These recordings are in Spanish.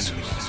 Radio, Radio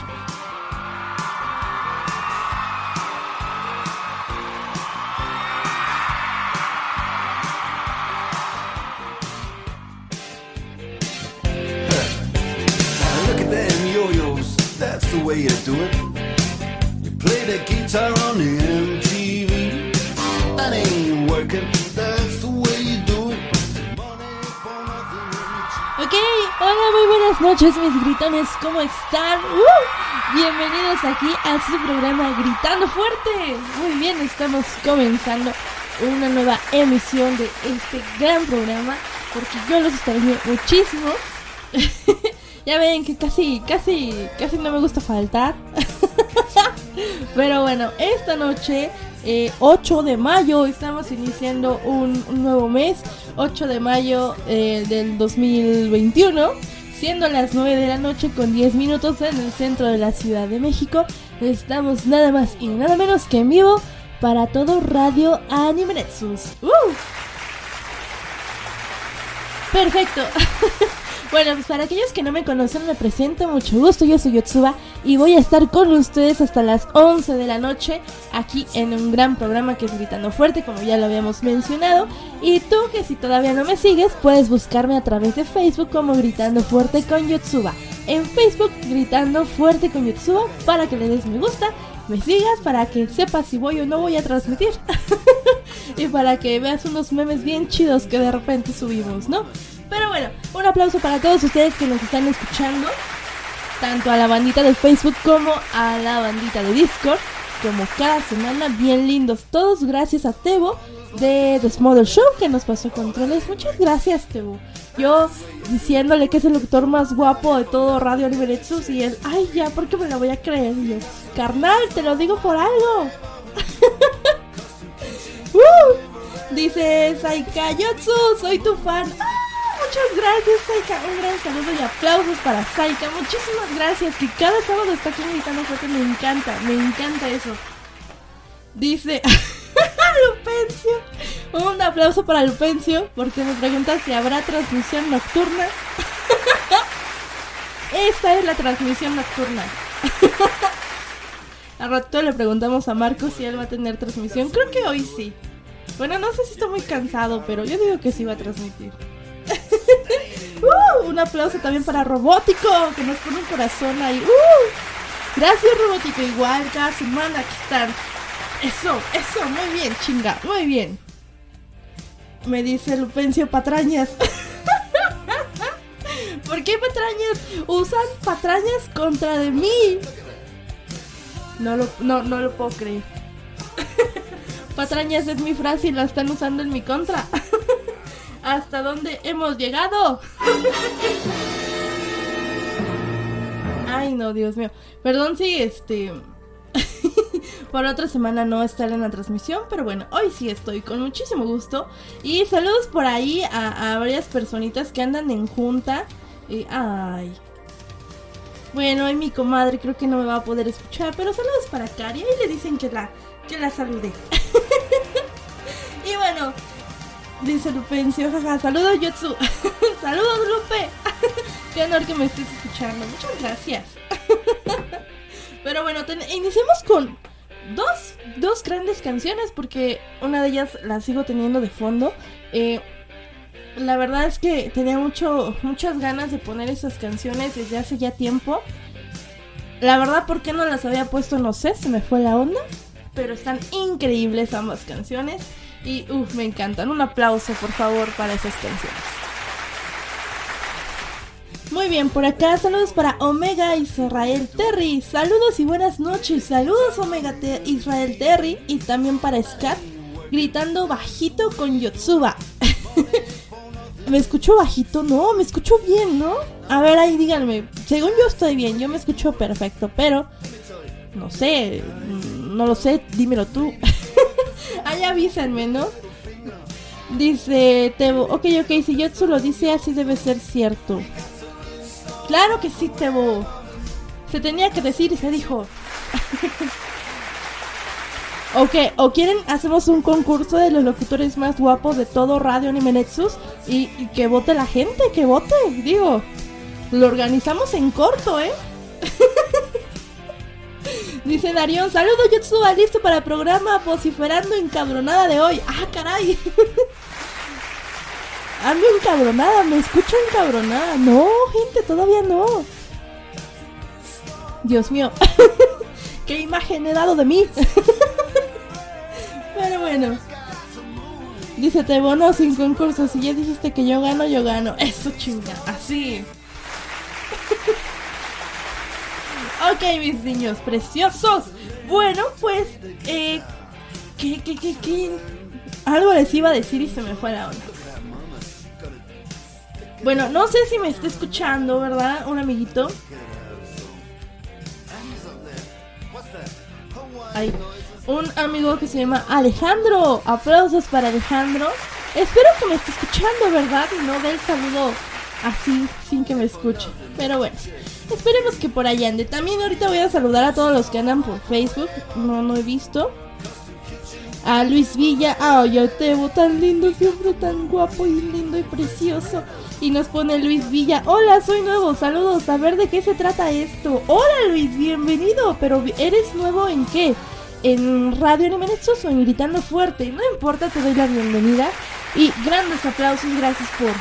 ¿cómo están? ¡Uh! Bienvenidos aquí a su programa Gritando Fuerte. Muy bien, estamos comenzando una nueva emisión de este gran programa porque yo los extrañé muchísimo. ya ven que casi, casi, casi no me gusta faltar. Pero bueno, esta noche, eh, 8 de mayo, estamos iniciando un, un nuevo mes. 8 de mayo eh, del 2021, siendo las 9 de la noche con 10 minutos en el centro de la Ciudad de México. Estamos nada más y nada menos que en vivo para todo Radio Anime Nexus. ¡Uh! Perfecto. bueno, pues para aquellos que no me conocen, me presento, mucho gusto, yo soy Yotsuba y voy a estar con ustedes hasta las 11 de la noche aquí en un gran programa que es Gritando Fuerte, como ya lo habíamos mencionado. Y tú que si todavía no me sigues, puedes buscarme a través de Facebook como Gritando Fuerte con Yotsuba. En Facebook, Gritando Fuerte con Yotsuba, para que le des me gusta, me sigas, para que sepas si voy o no voy a transmitir. y para que veas unos memes bien chidos que de repente subimos, ¿no? Pero bueno, un aplauso para todos ustedes que nos están escuchando, tanto a la bandita de Facebook como a la bandita de Discord, como cada semana, bien lindos todos, gracias a Tebo de The Smother Show que nos pasó controles. Muchas gracias, Tebo. Yo diciéndole que es el doctor más guapo de todo Radio Liberetsus y él, ay ya, ¿por qué me lo voy a creer? Yo, carnal, te lo digo por algo. ¡Uh! Dice Saikayotsu, soy tu fan. ¡Ah! Muchas gracias, Saika. Un gran saludo y aplausos para Saika. Muchísimas gracias. Que cada sábado está aquí gritando fuerte. Me encanta, me encanta eso. Dice Lupencio. Un aplauso para Lupencio porque me pregunta si habrá transmisión nocturna. Esta es la transmisión nocturna. Al rato le preguntamos a Marcos si él va a tener transmisión. Creo que hoy sí. Bueno, no sé si está muy cansado, pero yo digo que sí va a transmitir. Uh, un aplauso también para Robótico, que nos pone un corazón ahí. Uh, gracias Robótico, igual cada semana aquí están. Eso, eso, muy bien, chinga, muy bien. Me dice Lupencio Patrañas. ¿Por qué patrañas? Usan patrañas contra de mí. No lo, no, no lo puedo creer. patrañas es mi frase y la están usando en mi contra. ¿Hasta dónde hemos llegado? Ay, no, Dios mío. Perdón si este. por otra semana no estar en la transmisión, pero bueno, hoy sí estoy con muchísimo gusto. Y saludos por ahí a, varias personitas que andan en junta. Y, ay. Bueno, y mi comadre creo que no me va a poder escuchar, pero saludos para Cari. Ahí le dicen que la, que la salude. y bueno, Dice Lupencio, jaja, saludos Yotsu. saludos Lupe. Qué honor que me estés escuchando. Muchas gracias. Pero bueno, iniciamos con dos, dos grandes canciones porque una de ellas la sigo teniendo de fondo. Eh, la verdad es que tenía mucho, muchas ganas de poner esas canciones desde hace ya tiempo. La verdad, ¿por qué no las había puesto? No sé, se me fue la onda. Pero están increíbles ambas canciones. Y uff, me encantan. Un aplauso, por favor, para esas canciones. Muy bien, por acá saludos para Omega Israel Terry. Saludos y buenas noches. Saludos Omega Israel Terry. Y también para Scat, gritando bajito con Yotsuba. ¿Me escucho bajito? No, me escucho bien, ¿no? A ver, ahí díganme. Según yo estoy bien, yo me escucho perfecto, pero... No sé, no lo sé, dímelo tú. Ahí avísenme, ¿no? Dice Tebo, ok, ok, si Yotsu lo dice así debe ser cierto. Claro que sí, Tebo. Se tenía que decir y se dijo. ok, o quieren, hacemos un concurso de los locutores más guapos de todo Radio Anime Nexus y, y que vote la gente, que vote, digo. lo organizamos en corto, ¿eh? Dice Darión, saludos Yotsuba, listo para el programa vociferando encabronada de hoy. Ah, caray. Ando encabronada, me escucho encabronada. No, gente, todavía no. Dios mío. ¿Qué imagen he dado de mí? Pero bueno. Dice, te bono sin concurso. Si ya dijiste que yo gano, yo gano. Eso chinga. Así. Ok, mis niños preciosos. Bueno, pues... Eh, ¿Qué, qué, qué, qué? Algo les iba a decir y se me fue la onda. Bueno, no sé si me está escuchando, ¿verdad? Un amiguito. Hay un amigo que se llama Alejandro. Aplausos para Alejandro. Espero que me esté escuchando, ¿verdad? Y no dé el saludo así, sin que me escuche. Pero bueno, esperemos que por allá ande. También ahorita voy a saludar a todos los que andan por Facebook. No, no he visto. A Luis Villa. Ah, yo te veo tan lindo, siempre tan guapo y lindo y precioso. Y nos pone Luis Villa. Hola, soy nuevo. Saludos. A ver de qué se trata esto. Hola Luis, bienvenido. Pero ¿eres nuevo en qué? ¿En Radio Anime o en Gritando Fuerte? No importa, te doy la bienvenida. Y grandes aplausos. Gracias por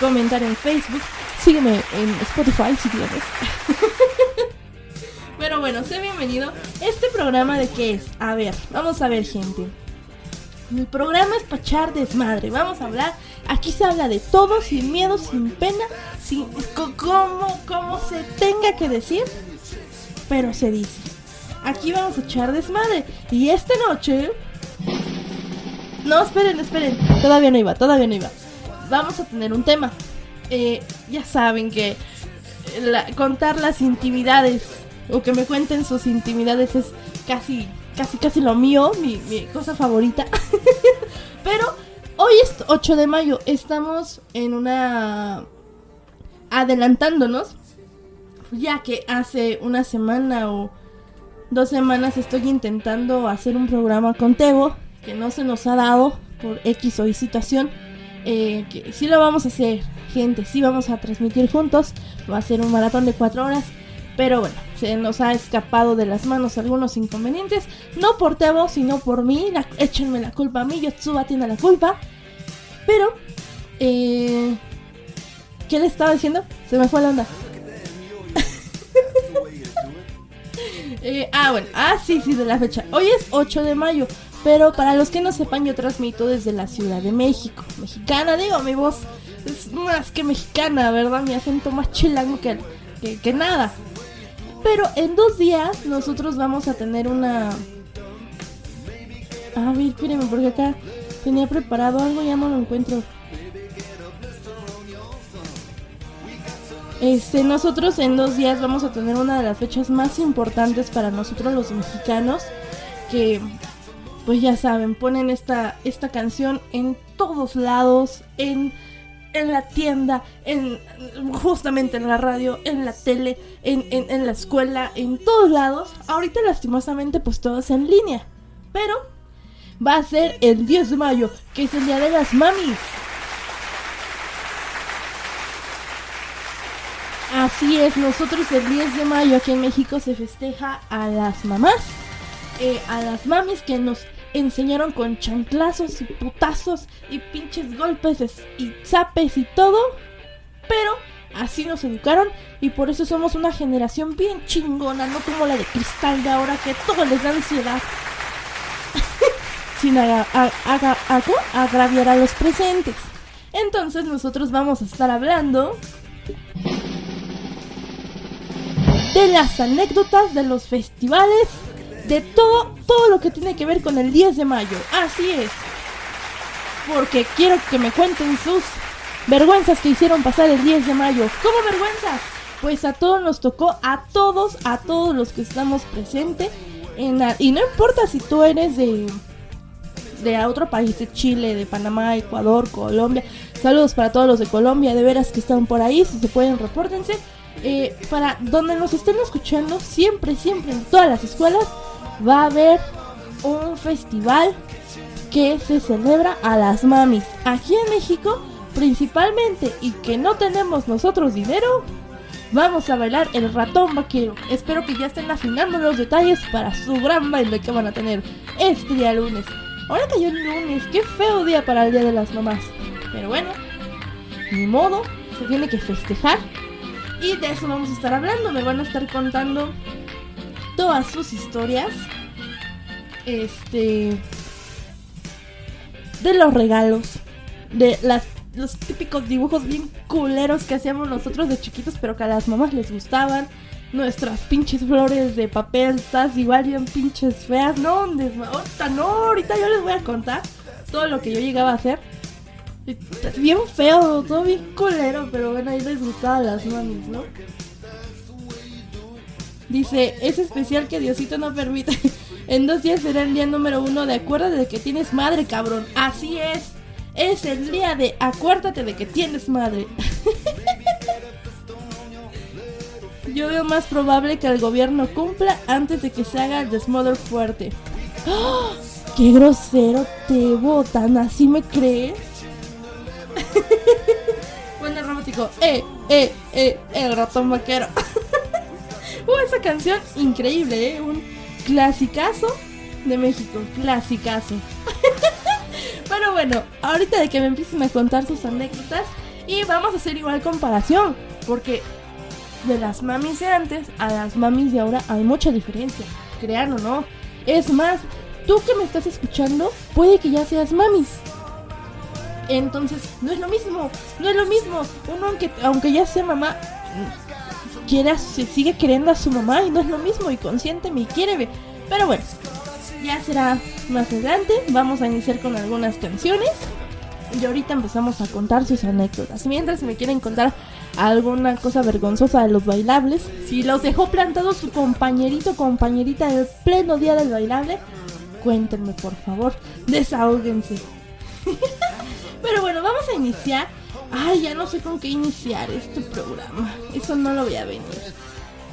comentar en Facebook. Sígueme en Spotify si quieres. Pero bueno, sé bienvenido. ¿Este programa de qué es? A ver, vamos a ver, gente. El programa es pachar desmadre. Vamos a hablar. Aquí se habla de todo, sin miedo, sin pena, sin como, como se tenga que decir, pero se dice. Aquí vamos a echar desmadre. Y esta noche. No, esperen, esperen. Todavía no iba, todavía no iba. Vamos a tener un tema. Eh, ya saben que contar las intimidades o que me cuenten sus intimidades es casi casi casi lo mío, mi, cosa favorita. Pero hoy es 8 de mayo, estamos en una... adelantándonos, ya que hace una semana o dos semanas estoy intentando hacer un programa con Tebo, que no se nos ha dado por X o Y situación. Eh, que sí lo vamos a hacer, gente, sí vamos a transmitir juntos, va a ser un maratón de 4 horas. Pero bueno, se nos ha escapado de las manos algunos inconvenientes. No por Tebo, sino por mí. échenme la culpa a mí. Yotsuba tiene la culpa. Pero, eh, ¿qué le estaba diciendo? Se me fue la onda. Eh, ah, bueno. Ah, sí, sí, de la fecha. Hoy es 8 de mayo. Pero para los que no sepan, yo transmito desde la Ciudad de México. Mexicana, digo, mi voz es más que mexicana, ¿verdad? Mi acento más chilango que, que nada. Pero en dos días nosotros vamos a tener una... A ver, espérenme, porque acá tenía preparado algo y ya no lo encuentro. Este, nosotros en dos días vamos a tener una de las fechas más importantes para nosotros los mexicanos. Que, pues ya saben, ponen esta, esta canción en todos lados, en en la tienda, en justamente en la radio, en la tele, en, en, la escuela, en todos lados. Ahorita lastimosamente pues todo es en línea. Pero va a ser el 10 de mayo, que es el día de las mamis. Así es, nosotros el 10 de mayo aquí en México se festeja a las mamás, eh, a las mamis que nos enseñaron con chanclazos y putazos y pinches golpes y zapes y todo. Pero así nos educaron y por eso somos una generación bien chingona, no como la de cristal de ahora que todo les da ansiedad. Sin agraviar a los presentes. Entonces nosotros vamos a estar hablando de las anécdotas de los festivales de todo, todo lo que tiene que ver con el 10 de mayo. Así es. Porque quiero que me cuenten sus vergüenzas que hicieron pasar el 10 de mayo. ¿Cómo vergüenzas? Pues a todos nos tocó, a todos, a todos los que estamos presentes. En y no importa si tú eres de, de otro país, de Chile, de Panamá, Ecuador, Colombia. Saludos para todos los de Colombia, de veras que están por ahí, si se pueden, repórtense. Eh, para donde nos estén escuchando, siempre, siempre en todas las escuelas va a haber un festival que se celebra a las mamis. Aquí en México, principalmente, y que no tenemos nosotros dinero, vamos a bailar el ratón vaquero. Espero que ya estén afinando los detalles para su gran baile que van a tener este día lunes. Ahora cayó el lunes, qué feo día para el Día de las Mamás. Pero bueno, ni modo, se tiene que festejar. Y de eso vamos a estar hablando, me van a estar contando todas sus historias. Este... De los regalos, de las los típicos dibujos bien culeros que hacíamos nosotros de chiquitos, pero que a las mamás les gustaban. Nuestras pinches flores de papel, estás igual bien pinches feas. No, ahorita no, ahorita yo les voy a contar todo lo que yo llegaba a hacer. Bien feo, todo bien culero, pero bueno, ahí les gustaba a las mamis, ¿no? Dice, es especial que Diosito no permite. en dos días será el día número uno de acuerdo de que tienes madre, cabrón. Así es es el día de acuérdate de que tienes madre. Yo veo más probable que el gobierno cumpla antes de que se haga el desmoder fuerte. ¡Oh! ¡Qué grosero te votan! ¿Así me crees? bueno, romántico. ¡Eh, eh, eh! El ratón vaquero. Uh, esa canción increíble, ¿eh? Un clasicazo de México. Clasicazo. Pero bueno, ahorita de que me empiecen a contar sus anécdotas y vamos a hacer igual comparación, porque de las mamis de antes a las mamis de ahora hay mucha diferencia, crean o no. Es más, tú que me estás escuchando, puede que ya seas mamis. Entonces, no es lo mismo, no es lo mismo. Uno aunque, aunque ya sea mamá, quiera, se sigue queriendo a su mamá y no es lo mismo y consiente me quiere. Pero bueno, ya será más adelante. Vamos a iniciar con algunas canciones. Y ahorita empezamos a contar sus anécdotas. Mientras me quieren contar alguna cosa vergonzosa de los bailables, si los dejó plantados su compañerito compañerita del pleno día del bailable, cuéntenme por favor, desahóguense. Pero bueno, vamos a iniciar. Ay, ya no sé con qué iniciar este programa. Eso no lo voy a venir.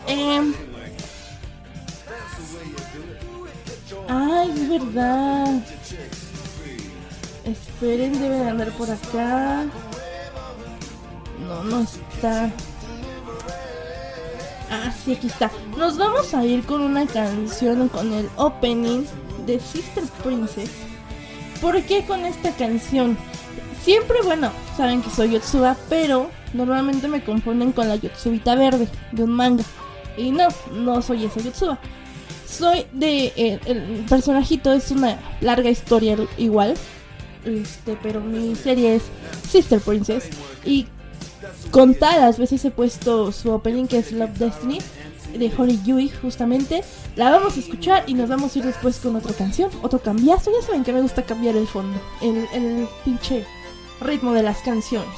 Eh, Ay, es verdad. Esperen, debe de andar por acá. No, no está. Ah, sí, aquí está. Nos vamos a ir con una canción con el opening de Sister Princess. ¿Por qué con esta canción? Siempre, bueno, saben que soy Yotsuba, pero normalmente me confunden con la Yotsubita verde de un manga. Y no, no soy esa Yotsuba soy de. Eh, el personajito es una larga historia igual. Este, pero mi serie es Sister Princess. Y contadas veces he puesto su opening que es Love Destiny de Hori Yui, justamente. La vamos a escuchar y nos vamos a ir después con otra canción, otro cambiazo. Ya saben que me gusta cambiar el fondo, el, el pinche ritmo de las canciones.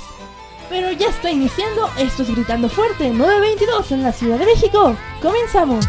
Pero ya está iniciando, esto es Gritando Fuerte, 922 en la Ciudad de México. Comenzamos.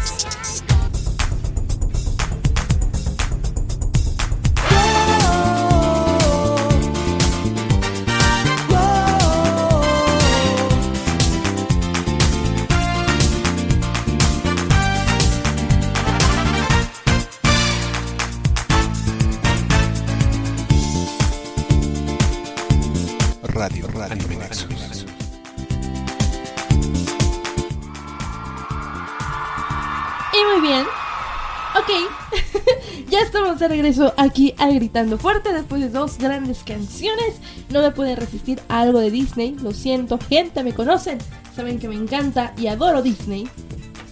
de regreso aquí a Gritando Fuerte después de dos grandes canciones. No me puede resistir a algo de Disney, lo siento, gente, me conocen, saben que me encanta y adoro Disney.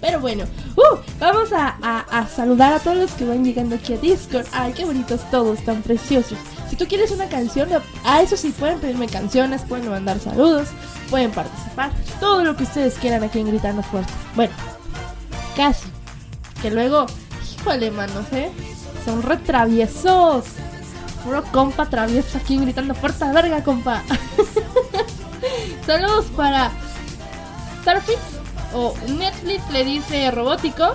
Pero bueno, uh, vamos a, saludar a todos los que van llegando aquí a Discord. Ay, qué bonitos todos, tan preciosos. Si tú quieres una canción, a eso sí pueden pedirme canciones, pueden mandar saludos, pueden participar, todo lo que ustedes quieran aquí en Gritando Fuerte. Bueno, casi. Que luego, híjole, manos, ¿eh? son retraviesos. Puro compa travieso aquí gritando fuerza verga, compa. Saludos para Starfix o Netflix le dice robótico.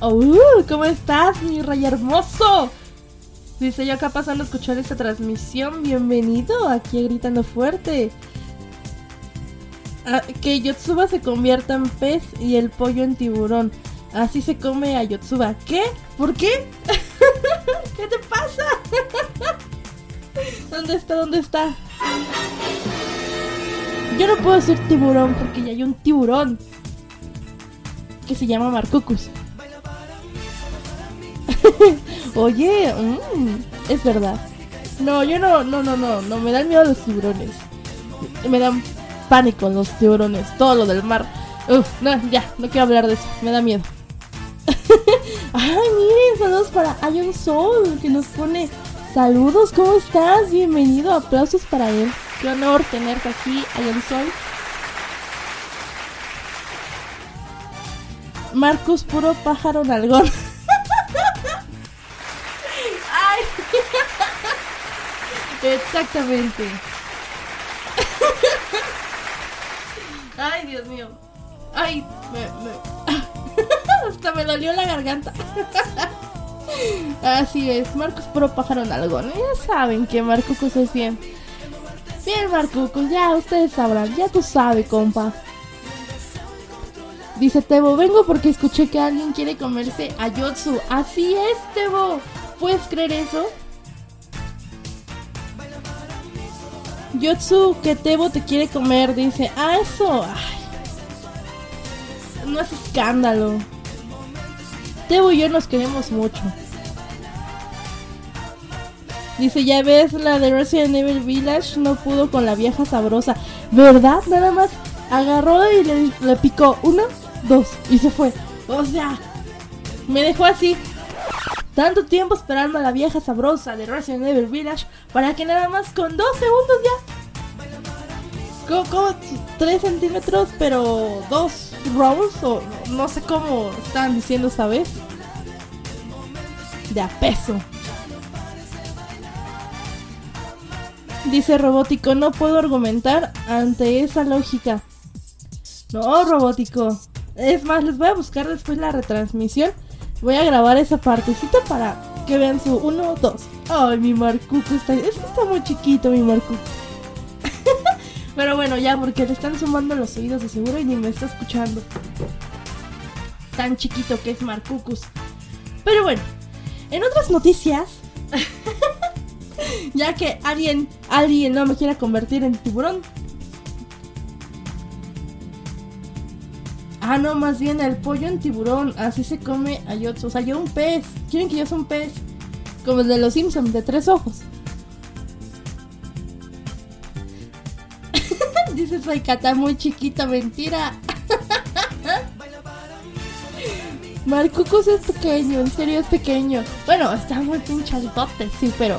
Oh, ¿cómo estás, mi rey hermoso? Dice yo acá pasando a escuchar esta transmisión. Bienvenido aquí Gritando Fuerte. Ah, que Yotsuba se convierta en pez y el pollo en tiburón. Así se come a Yotsuba. ¿Qué? ¿Por qué? ¿Qué te pasa? ¿Dónde está? ¿Dónde está? Yo no puedo decir tiburón porque ya hay un tiburón que se llama Marcucus. Oye, mm, es verdad. No, yo no, no, no, no, no, me dan miedo los tiburones. Me dan pánico los tiburones, todo lo del mar. Uf, no, ya, no quiero hablar de eso, me da miedo. Ay, miren, saludos para Hay un Sol que nos pone saludos, ¿cómo estás? Bienvenido, aplausos para él. Qué honor tenerte aquí, Hay un Sol. Marcus, puro pájaro nalgón. Ay. Exactamente. Ay, Dios mío. Ay, me, me... hasta me dolió la garganta. Así es, Marcos puro pájaro nalgón. Ya saben que Marcos es bien. Bien, Marcos, ya ustedes sabrán. Ya tú sabes, compa. Dice Tebo, vengo porque escuché que alguien quiere comerse a Yotsu. Así es, Tebo. ¿Puedes creer eso? Yotsu, que Tebo te quiere comer, dice. Ah, eso. Ay. No es escándalo. Tebo y yo nos queremos mucho. Dice, ya ves, la de Resident Evil Village no pudo con la vieja sabrosa. ¿Verdad? Nada más agarró y le, le picó una, dos y se fue. O sea, me dejó así. Tanto tiempo esperando a la vieja sabrosa de Resident Evil Village para que nada más con dos segundos ya. Como, como 3 centímetros, pero dos rolls, o no sé cómo estaban diciendo esta vez. De a peso. Dice Robótico, no puedo argumentar ante esa lógica. No, Robótico. Es más, les voy a buscar después la retransmisión. Voy a grabar esa partecita para que vean su 1, 2. Ay, mi Marcuco está... Es que está muy chiquito mi Marcuco. Pero bueno, ya, porque le están sumando los oídos de seguro y ni me está escuchando. Tan chiquito que es Marcucus. Pero bueno, en otras noticias... ya que alguien, alguien no me quiera convertir en tiburón. Ah, no, más bien el pollo en tiburón. Así se come a. O sea, yo un pez. Quieren que yo sea un pez. Como el de los Simpsons, de tres ojos. Dice Saikata, muy chiquita, mentira. Marcucus es pequeño, en serio es pequeño. Bueno, está muy pinchadote, sí, pero.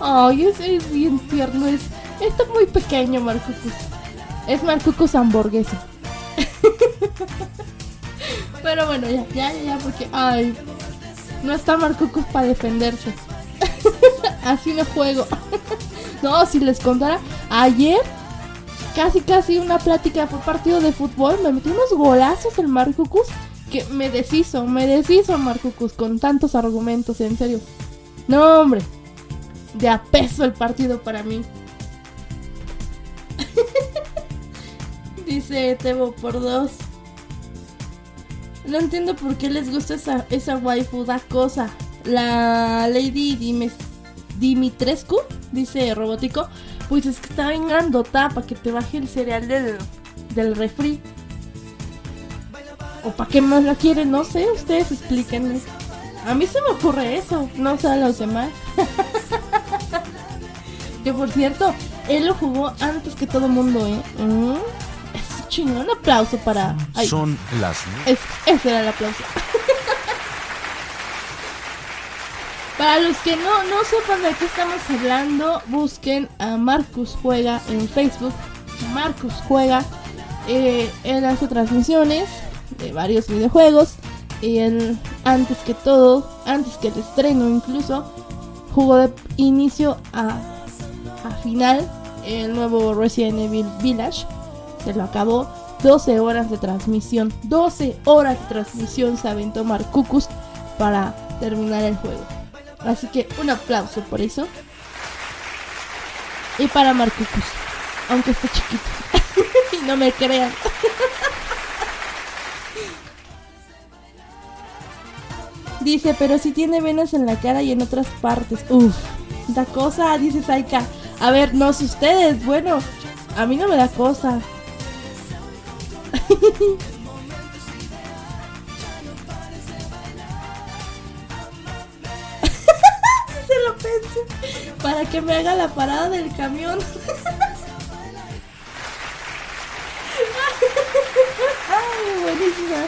Ay, es, es bien tierno. Es, está muy pequeño, Marcucus. Es Marcucus hamburguesa. pero bueno, ya, ya, ya, porque. Ay, no está Marcucus para defenderse. Así no juego. no, si les contara, ayer casi casi una plática fue partido de fútbol, me metí unos golazos el Marcucus que me deshizo, me deshizo Marcucus con tantos argumentos, en serio. No, hombre. De a peso el partido para mí. Dice Tebo por dos. No entiendo por qué les gusta esa, esa waifu, da cosa. La Lady Dimes, Dimitrescu, dice Robótico, pues es que está bien grandota para que te baje el cereal del, del refri. ¿O para qué más la quieren? No sé, ustedes explíquenme. A mí se me ocurre eso, no sé a los demás. que por cierto, él lo jugó antes que todo mundo, ¿eh? Mm, chingón, un aplauso para... Ay, Son las es, ese era el aplauso. Para los que no, no sepan de qué estamos hablando, busquen a Marcus Juega en Facebook. Marcus Juega. Eh, él hace transmisiones de varios videojuegos. Y él, antes que todo, antes que el estreno incluso, jugó de inicio a, a final el nuevo Resident Evil Village. Se lo acabó. 12 horas de transmisión. 12 horas de transmisión se aventó Marcucus para terminar el juego. Así que un aplauso por eso. Y para Marcucus. Aunque esté chiquito. y no me crean. Dice, pero si tiene venas en la cara y en otras partes. Uf, da cosa, dice Saika. A ver, no sé ustedes. Bueno, A mí no me da cosa. Se lo pensé. Para que me haga la parada del camión. Ay, buenísima.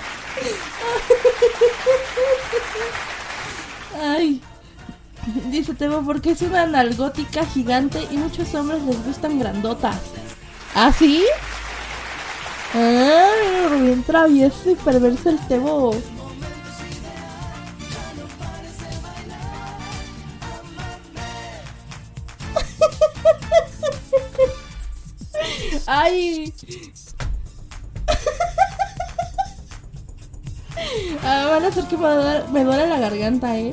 Ay. Dice Temo, porque es una nalgótica gigante y muchos hombres les gustan grandotas. ¿Ah, sí? Bien travieso y perverso el Temo. Ay. Ah, van a hacer que me duele, la garganta, eh.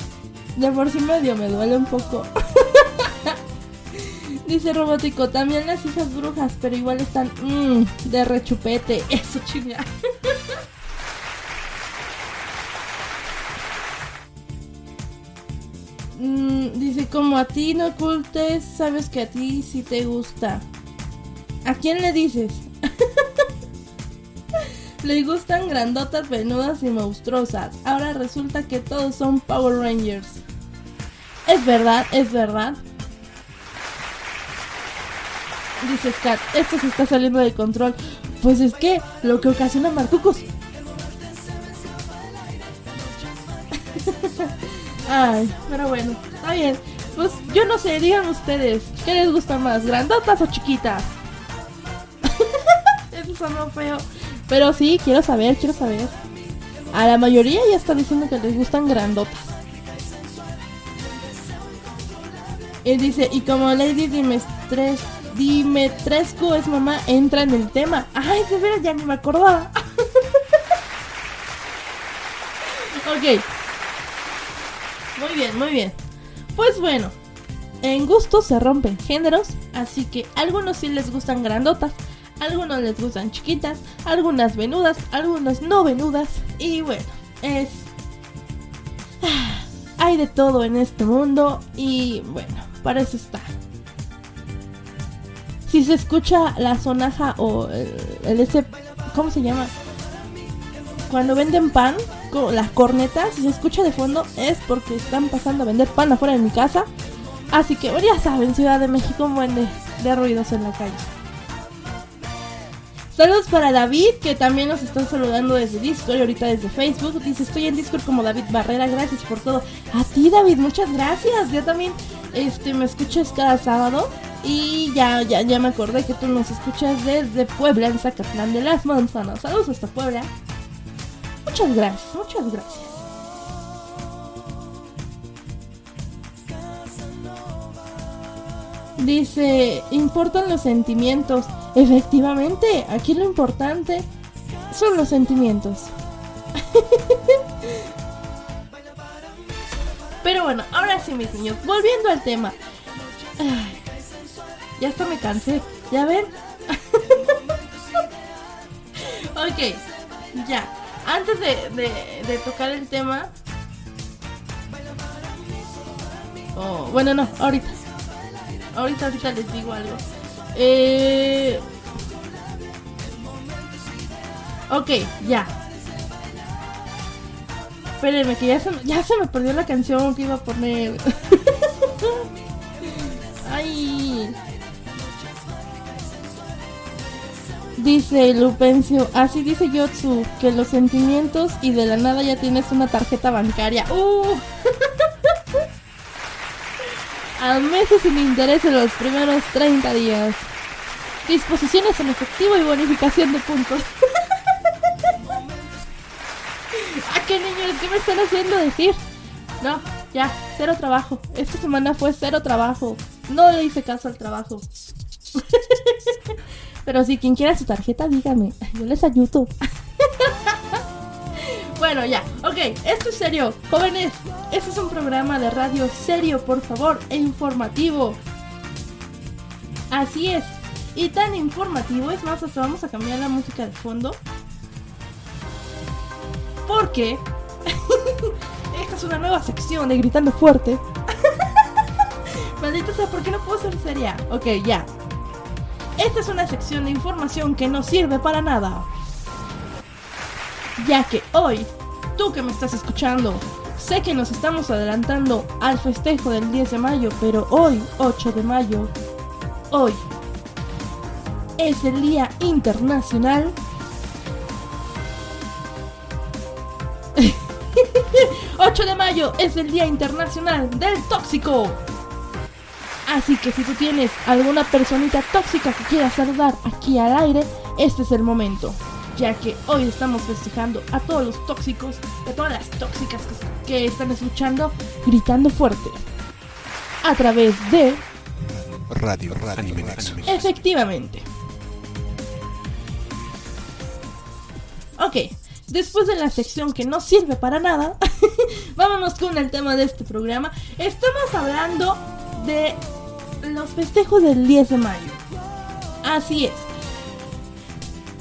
De por sí medio me duele un poco. Dice Robótico, también las hijas brujas, pero igual están mmm, de rechupete. Eso chinga. Mm, dice, como a ti no ocultes, sabes que a ti sí te gusta. ¿A quién le dices? le gustan grandotas, venudas y monstruosas. Ahora resulta que todos son Power Rangers. Es verdad, es verdad. Dice Scat, esto se está saliendo de control. Pues es que lo que ocasiona Marcucos. Ay, pero bueno, está bien. Pues yo no sé, digan ustedes, ¿qué les gusta más? ¿Grandotas o chiquitas? Eso sonó feo. Pero sí, quiero saber, quiero saber. A la mayoría ya está diciendo que les gustan grandotas. Y dice, y como Lady Dimetres, Dimetrescu es mamá, entra en el tema. Ay, de veras, ya ni me acordaba. ok. Muy bien, muy bien. Pues bueno, en gusto se rompen géneros, así que algunos sí les gustan grandotas, algunos les gustan chiquitas, algunas venudas, algunas no venudas, y bueno, es... Hay de todo en este mundo y bueno, para eso está. Si se escucha la sonaja o el, el ese, ¿cómo se llama? Cuando venden pan, las cornetas, si se escucha de fondo es porque están pasando a vender pan afuera de mi casa. Así que bueno, ya saben, Ciudad de México, un de, de ruidos en la calle. Saludos para David, que también nos están saludando desde Discord y ahorita desde Facebook. Dice, estoy en Discord como David Barrera, gracias por todo. A ti, David, muchas gracias. Yo también este, me escuchas cada sábado. Y ya, ya, ya me acordé que tú nos escuchas desde Puebla, en Zacatlán de las Manzanas. Saludos hasta Puebla. Muchas gracias, muchas gracias. Dice, importan los sentimientos. Efectivamente, aquí lo importante son los sentimientos. Pero bueno, ahora sí, mis niños, volviendo al tema. Ya hasta me cansé. ¿Ya ven? ok, ya. Antes de, de, tocar el tema. Oh, bueno, no, ahorita. Ahorita, ahorita les digo algo. Eh... Ok, ya. Espérenme, que ya se, ya se me perdió la canción que iba a poner. Ay. Dice Lupencio, así dice Yotsu, que los sentimientos y de la nada ya tienes una tarjeta bancaria. ¡Uh! a meses sin interés en los primeros 30 días. Disposiciones en efectivo y bonificación de puntos. ¿A qué niños? ¿Qué me están haciendo decir? No, ya, cero trabajo. Esta semana fue cero trabajo. No le hice caso al trabajo. Pero si quien quiera su tarjeta, dígame. Yo les ayudo. Bueno, ya, ok, esto es serio. Jóvenes, este es un programa de radio serio, por favor, e informativo. Así es. Y tan informativo, es más, hasta vamos a cambiar la música de fondo. Porque esta es una nueva sección de Gritando Fuerte. Maldito sea, ¿por qué no puedo ser seria? Ok, ya. Esta es una sección de información que no sirve para nada. Ya que hoy, tú que me estás escuchando, sé que nos estamos adelantando al festejo del 10 de mayo, pero hoy, 8 de mayo, hoy es el Día Internacional 8 de mayo es el Día Internacional del Tóxico. Así que si tú tienes alguna personita tóxica que quieras saludar aquí al aire, este es el momento. Ya que hoy estamos festejando a todos los tóxicos, a todas las tóxicas que, que están escuchando, gritando fuerte. A través de... Radio, Radio Anime. Efectivamente. Ok, después de la sección que no sirve para nada, vámonos con el tema de este programa. Estamos hablando de los festejos del 10 de mayo. Así es.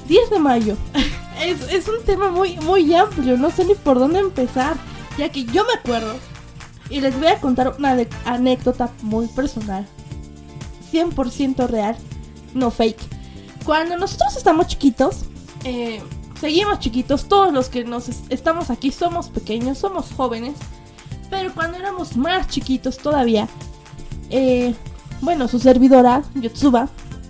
10 de mayo. Es, es, un tema muy, muy amplio, no sé ni por dónde empezar, ya que yo me acuerdo y les voy a contar una anécdota muy personal, 100% real, no fake. Cuando nosotros estamos chiquitos, eh, seguimos chiquitos, todos los que nos estamos aquí somos pequeños, somos jóvenes, pero cuando éramos más chiquitos todavía, eh, bueno, su servidora, Yotsuba,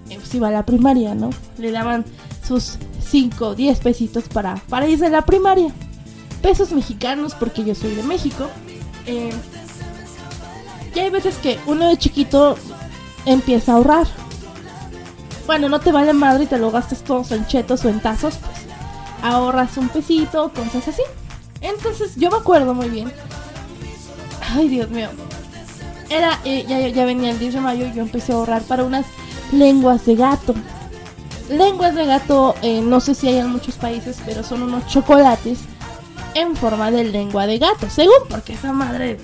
eh, pues iba a la primaria, ¿no? Le daban sus 5, 10 pesitos para, para irse a la primaria. Pesos mexicanos, porque yo soy de México. Eh, y hay veces que uno de chiquito empieza a ahorrar. Bueno, no te vale madre y te lo gastas todos en chetos o en tazos, pues ahorras un pesito, cosas así. Entonces yo me acuerdo muy bien. Ay, Dios mío. Era, eh, ya, ya venía el 10 de mayo y yo empecé a ahorrar para unas lenguas de gato. Lenguas de gato, eh, no sé si hay en muchos países, pero son unos chocolates en forma de lengua de gato. Según porque esa madre...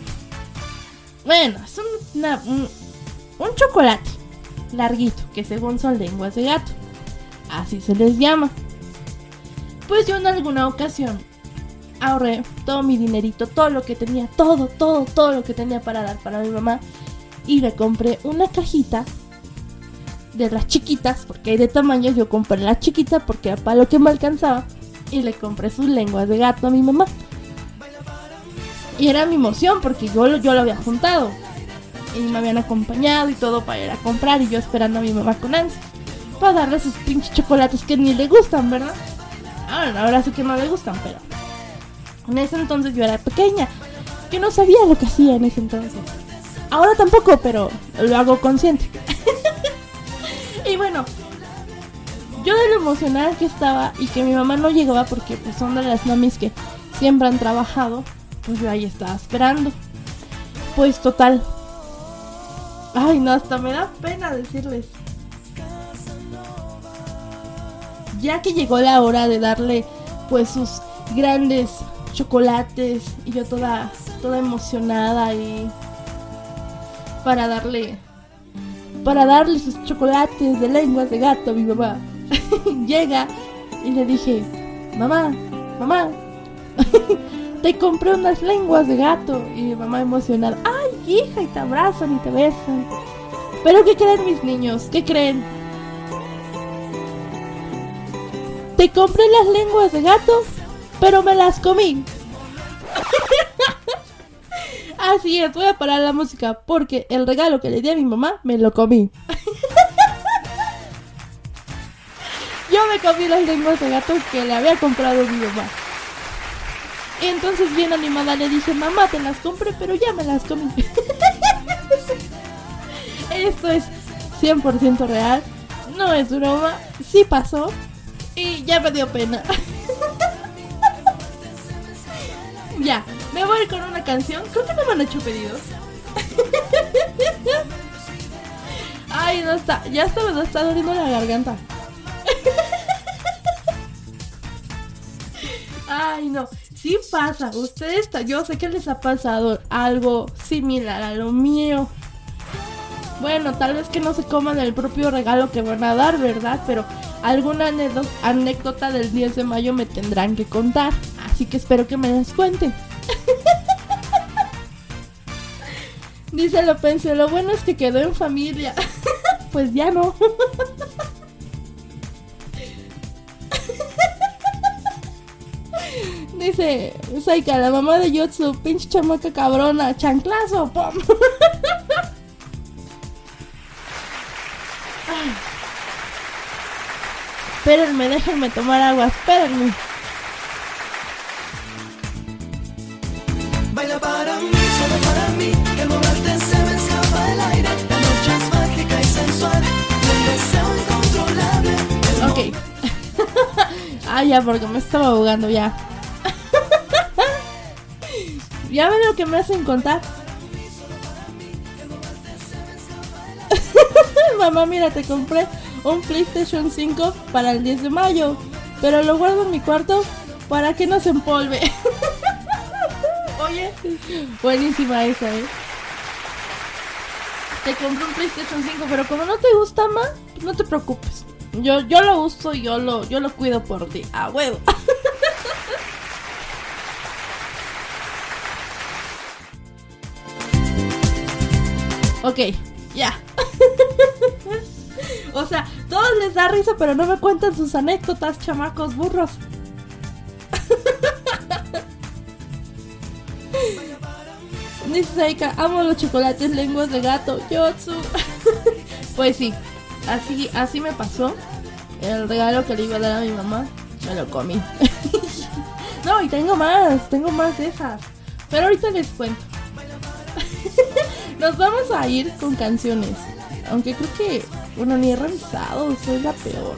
Bueno, es un, un, un chocolate larguito, que según son lenguas de gato. Así se les llama. Pues yo en alguna ocasión ahorré todo mi dinerito, todo lo que tenía, todo, todo, todo lo que tenía para dar para mi mamá. Y le compré una cajita de las chiquitas, porque hay de tamaño, yo compré la chiquita porque era para lo que me alcanzaba. Y le compré sus lenguas de gato a mi mamá. Y era mi emoción porque yo, yo lo había juntado. Y me habían acompañado y todo para ir a comprar. Y yo esperando a mi mamá con ansia. Para darle sus pinches chocolates que ni le gustan, ¿verdad? ahora sí que no le gustan, pero en ese entonces yo era pequeña, que no sabía lo que hacía en ese entonces. Ahora tampoco, pero lo hago consciente. y bueno, yo de lo emocionada que estaba y que mi mamá no llegaba porque pues son de las mamis que siempre han trabajado, pues yo ahí estaba esperando. Pues total. Ay, no, hasta me da pena decirles. ya que llegó la hora de darle pues sus grandes chocolates y yo toda toda emocionada y para darle para darle sus chocolates de lenguas de gato a mi mamá. Llega y le dije, "Mamá, mamá, te compré unas lenguas de gato." Y mi mamá emocionada, "Ay, hija, y te abrazan y te besan." Pero ¿qué creen mis niños? ¿Qué creen? Te compré las lenguas de gato, pero me las comí. Así es, voy a parar la música porque el regalo que le di a mi mamá me lo comí. Yo me comí las lenguas de gato que le había comprado mi mamá. Entonces bien animada le dije, mamá, te las compré, pero ya me las comí. Esto es 100% real, no es broma, sí pasó. Y ya me dio pena. Ya, me voy con una canción. Creo que no me han hecho pedidos. Ay, no está. Ya está, me está doliendo la garganta. Ay, no. Sí pasa. Ustedes, yo sé que les ha pasado algo similar a lo mío. Bueno, tal vez que no se coman el propio regalo que van a dar, ¿verdad? Pero alguna anécdota del 10 de mayo me tendrán que contar así que espero que me las cuente. Dice lo pensé, lo bueno es que quedó en familia. pues ya no. Dice Saika, la mamá de Yotsu, pinche chamaca cabrona, chanclazo, pom. Espérenme, déjenme tomar agua, espérenme. Baila Ok. ah, ya, porque me estaba ahogando ya. ya ven lo que me hacen contar. Mamá, mira, te compré un PlayStation 5 para el 10 de mayo, pero lo guardo en mi cuarto para que no se empolve. Oye, buenísima esa, ¿eh? Te compré un PlayStation 5, pero como no te gusta más, no te preocupes. Yo, yo lo uso y yo lo, yo lo cuido por ti. A huevo. ok, ya. o sea, todos les da risa, pero no me cuentan sus anécdotas, chamacos burros. Dice Saika, amo los chocolates lenguas de gato, Yotsu. pues sí, así, así me pasó. El regalo que le iba a dar a mi mamá, me lo comí. no, y tengo más, tengo más de esas. Pero ahorita les cuento. Nos vamos a ir con canciones. Aunque creo que, bueno, ni he revisado, soy la peor.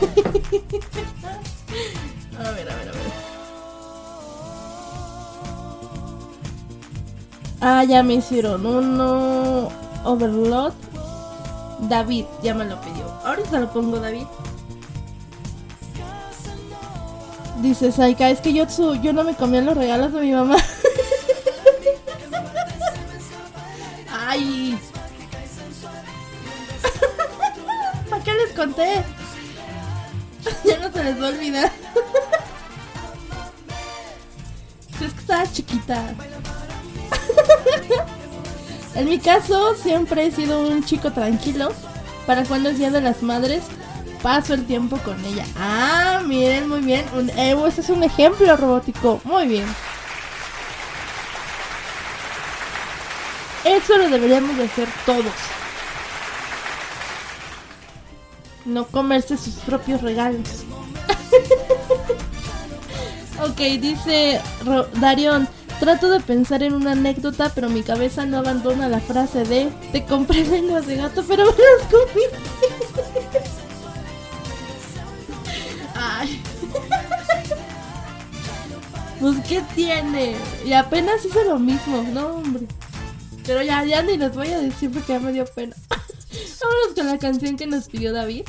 A ver, a ver, a ver. Ah, ya me hicieron uno. Overload. David, ya me lo pidió. Ahorita lo pongo, David. Dice Saika, es que yo, yo no me comía los regalos de mi mamá. Ay. ¿Para qué les conté? ya no se les va a olvidar. es que estaba chiquita. en mi caso, siempre he sido un chico tranquilo. Para cuando es Día de las Madres, paso el tiempo con ella. Ah, miren, muy bien. Un, eh, ese es un ejemplo robótico. Muy bien. Eso lo deberíamos de hacer todos. No comerse sus propios regalos. ok, dice Ro- Darion. Trato de pensar en una anécdota, pero mi cabeza no abandona la frase de Te compré lenguas de gato, pero me las comí. Ay. Pues, ¿qué tiene? Y apenas hice lo mismo, no, hombre. Pero ya, ya ni les voy a decir porque ya me dio pena. Vámonos con la canción que nos pidió David.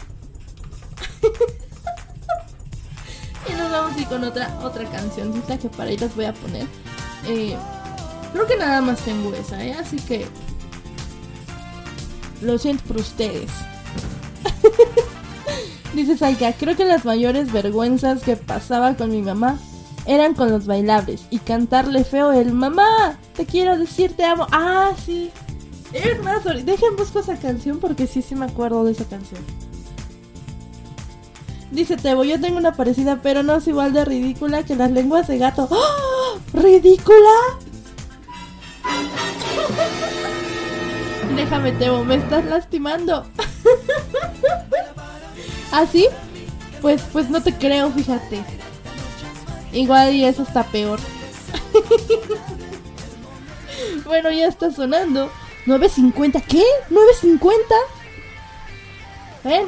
y nos vamos a ir con otra, otra cancioncita que para ahí les voy a poner. Eh, creo que nada más tengo esa, ¿eh? Así que... Lo siento por ustedes. Dice Saika, creo que las mayores vergüenzas que pasaba con mi mamá eran con los bailables y cantarle feo el mamá, te quiero decir te amo. Ah, sí. Es más, dejen busco esa canción porque sí, sí me acuerdo de esa canción. Dice Tebo, yo tengo una parecida, pero no es igual de ridícula que las lenguas de gato. ¡Ah! ¿Ridícula? Déjame, Tebo, me estás lastimando. ¿Ah, sí? Pues, pues no te creo, fíjate. Igual y eso está peor. bueno, ya está sonando. 9.50, ¿qué? ¿9.50? Ven.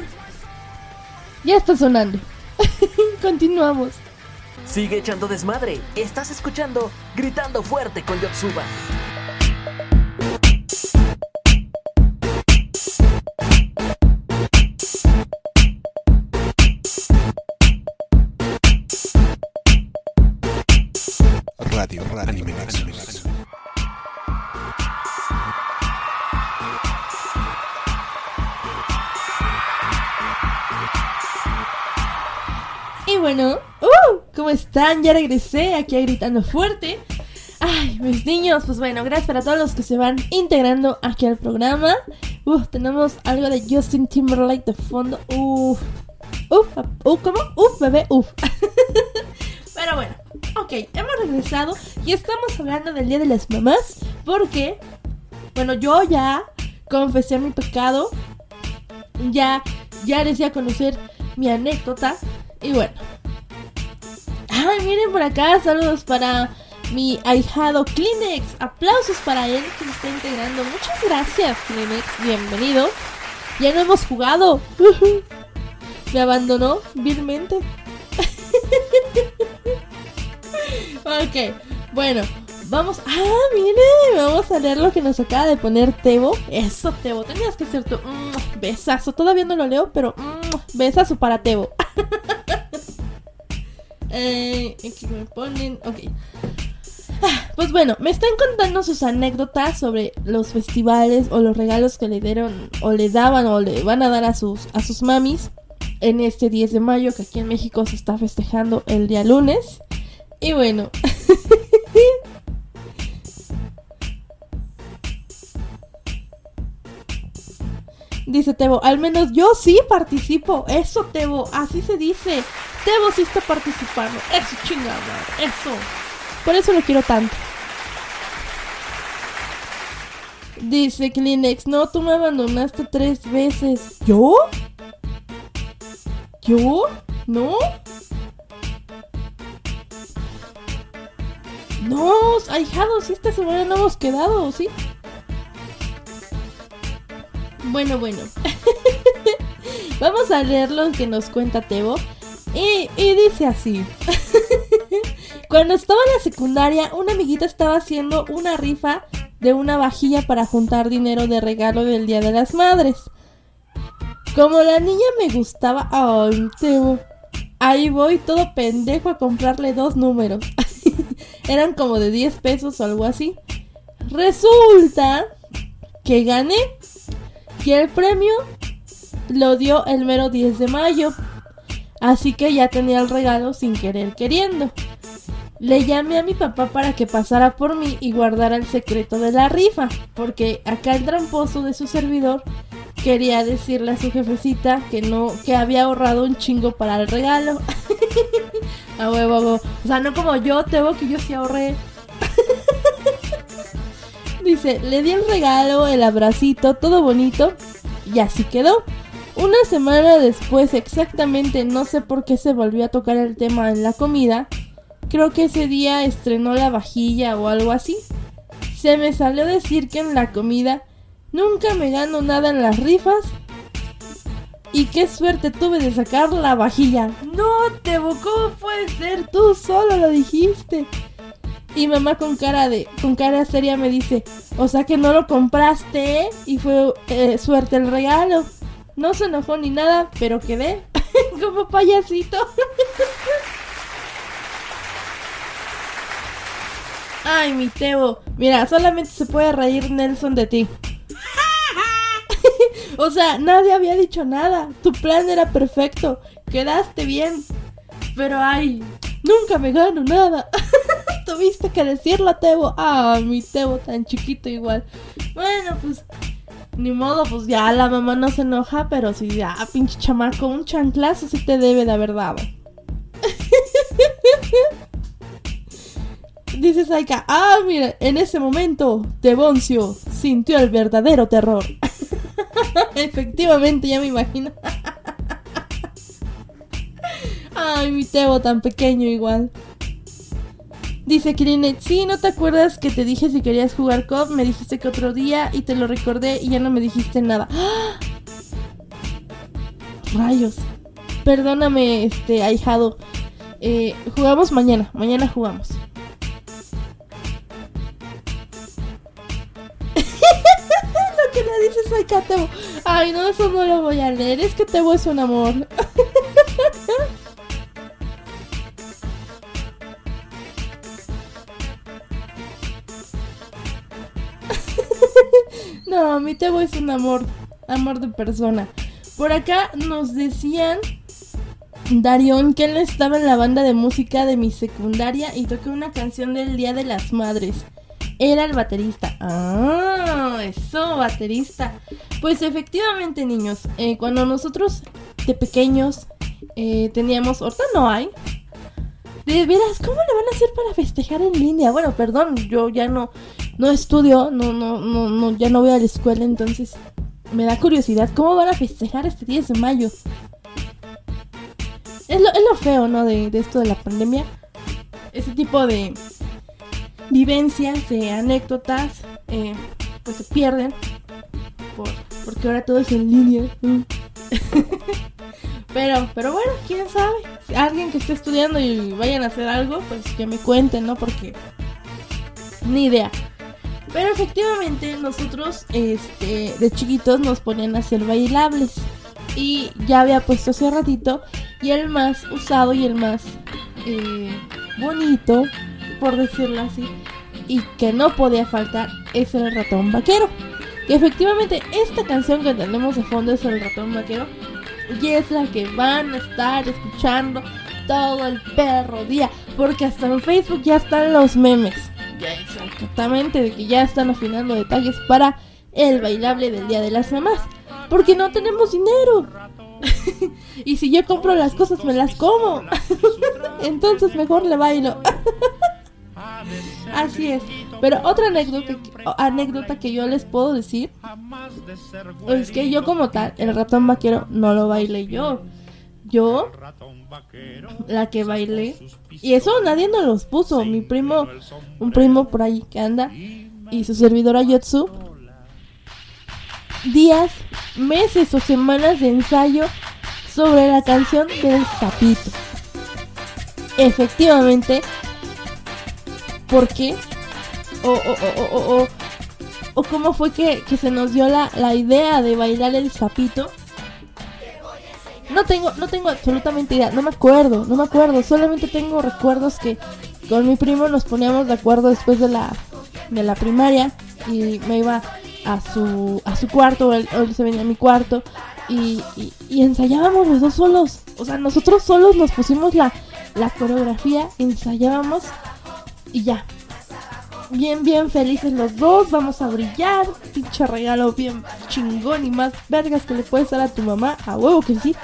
Ya está sonando. Continuamos. Sigue echando desmadre. Estás escuchando Gritando Fuerte con Yotsuba. Radio, Radio Anime Nexus. Bueno, ¡uh! ¿cómo están? Ya regresé aquí gritando fuerte. Ay, mis niños, pues bueno, gracias para todos los que se van integrando aquí al programa. Uf, tenemos algo de Justin Timberlake de fondo. Uf. Uf, uf, ¿cómo? Uf, bebé, uf. Pero bueno, ok, hemos regresado y estamos hablando del Día de las Mamás porque, bueno, yo ya confesé mi pecado, ya, ya les di a conocer mi anécdota y bueno. Ay, miren por acá, saludos para mi ahijado Kleenex. Aplausos para él que se está integrando. Muchas gracias, Kleenex. Bienvenido. Ya no hemos jugado. Me abandonó vilmente. ok, bueno, vamos. Ah, mire, vamos a leer lo que nos acaba de poner Tebo. Eso, Tebo, tenías que ser tu mm, besazo. Todavía no lo leo, pero mm, besazo para Tebo. eh, aquí me ponen. Ok. Ah, Pues bueno, me están contando sus anécdotas sobre los festivales o los regalos que le dieron o le daban o le van a dar a sus, a sus mamis en este 10 de mayo que aquí en México se está festejando el día lunes. Y bueno. Dice Tebo, al menos yo sí participo. Eso, Tebo, así se dice. Tebo sí está participando. Eso, chingada, eso. Por eso lo quiero tanto. Dice Kleenex, no, tú me abandonaste tres veces. ¿Yo? ¿Yo? ¿No? No, ahijados, esta semana no hemos quedado, ¿sí? Bueno, bueno. Vamos a leer lo que nos cuenta Tebo. Y, dice así. Cuando estaba en la secundaria, una amiguita estaba haciendo una rifa de una vajilla para juntar dinero de regalo del Día de las Madres. Como la niña me gustaba, ay, Tebo, ahí voy todo pendejo a comprarle dos números. Eran como de 10 pesos o algo así. Resulta que gané. Y el premio lo dio el mero 10 de mayo. Así que ya tenía el regalo sin querer queriendo. Le llamé a mi papá para que pasara por mí y guardara el secreto de la rifa, porque acá el tramposo de su servidor quería decirle a su jefecita que no, que había ahorrado un chingo para el regalo. a huevo. O sea, no como yo, Tebo, que yo sí ahorré. Dice, le di el regalo, el abracito, todo bonito, y así quedó. Una semana después, exactamente, no sé por qué se volvió a tocar el tema en la comida. Creo que ese día estrenó la vajilla o algo así. Se me salió decir que en la comida nunca me gano nada en las rifas. Y qué suerte tuve de sacar la vajilla. No, Tebo, ¿cómo puede ser? Tú solo lo dijiste. Y mamá con cara de, con cara seria me dice, o sea que no lo compraste y fue eh, suerte el regalo. No se enojó ni nada, pero quedé como payasito. Ay, mi Tebo. Mira, solamente se puede reír Nelson de ti. o sea, nadie había dicho nada. Tu plan era perfecto. Quedaste bien. Pero ay, nunca me gano nada. Tuviste que decirlo, Tebo. Ah, mi Tebo tan chiquito igual. Bueno, pues ni modo, pues ya la mamá no se enoja, pero si ya, pinche chamaco, un chanclazo sí te debe de haber dado. Dice Saika, ah, mira, en ese momento, Teboncio sintió el verdadero terror. Efectivamente, ya me imagino. Ay, mi Tebo tan pequeño igual. Dice Kirinet, sí, ¿no te acuerdas que te dije si querías jugar COP? Me dijiste que otro día y te lo recordé y ya no me dijiste nada. Rayos. Perdóname, este, ahijado. Eh, jugamos mañana, mañana jugamos. lo que le dices acá, Tebo. Ay, no, eso no lo voy a leer. Es que Tebo es un amor. no, mi Tebo es un amor. Amor de persona. Por acá nos decían Darion que él estaba en la banda de música de mi secundaria y toqué una canción del Día de las Madres. era el baterista. Ah, eso, baterista. Pues efectivamente, niños, eh, cuando nosotros de pequeños eh, teníamos, ahorita no hay. De veras, ¿cómo le van a hacer para festejar en línea? Bueno, perdón, yo ya no, no estudio, no, no, no, no, ya no voy a la escuela, entonces me da curiosidad, ¿cómo van a festejar este 10 de mayo? Es lo, es lo feo, ¿no? De, de esto de la pandemia. Ese tipo de vivencias, de anécdotas, eh, pues se pierden. Por, porque ahora todo es en línea. Pero, pero bueno, quién sabe. Si alguien que esté estudiando y vayan a hacer algo, pues que me cuenten, ¿no? Porque ni idea. Pero efectivamente nosotros este, de chiquitos nos ponían a hacer bailables. Y ya había puesto hace ratito. Y el más usado y el más eh, bonito, por decirlo así, y que no podía faltar es el ratón vaquero. Y efectivamente esta canción que tenemos de fondo es el ratón vaquero. Y es la que van a estar escuchando todo el perro día. Porque hasta en Facebook ya están los memes. Exactamente, de que ya están afinando detalles para el bailable del Día de las Mamás. Porque no tenemos dinero. y si yo compro las cosas me las como. Entonces mejor le bailo. Así es. Pero otra anécdota, anécdota que yo les puedo decir es que yo como tal, el ratón vaquero no lo bailé yo. Yo, la que bailé, y eso nadie nos los puso. Mi primo, un primo por ahí que anda, y su servidora Yotsu, días, meses o semanas de ensayo sobre la canción del sapito. Efectivamente, ¿por qué? O, o, o, o, o, o cómo fue que, que se nos dio la, la idea de bailar el sapito. No tengo, no tengo absolutamente idea, no me acuerdo, no me acuerdo, solamente tengo recuerdos que con mi primo nos poníamos de acuerdo después de la, de la primaria y me iba a su, a su cuarto, él, él se venía a mi cuarto y, y, y ensayábamos los dos solos, o sea, nosotros solos nos pusimos la, la coreografía, ensayábamos y ya. Bien, bien felices los dos, vamos a brillar. Pinche regalo bien chingón y más vergas que le puedes dar a tu mamá. A huevo que sí.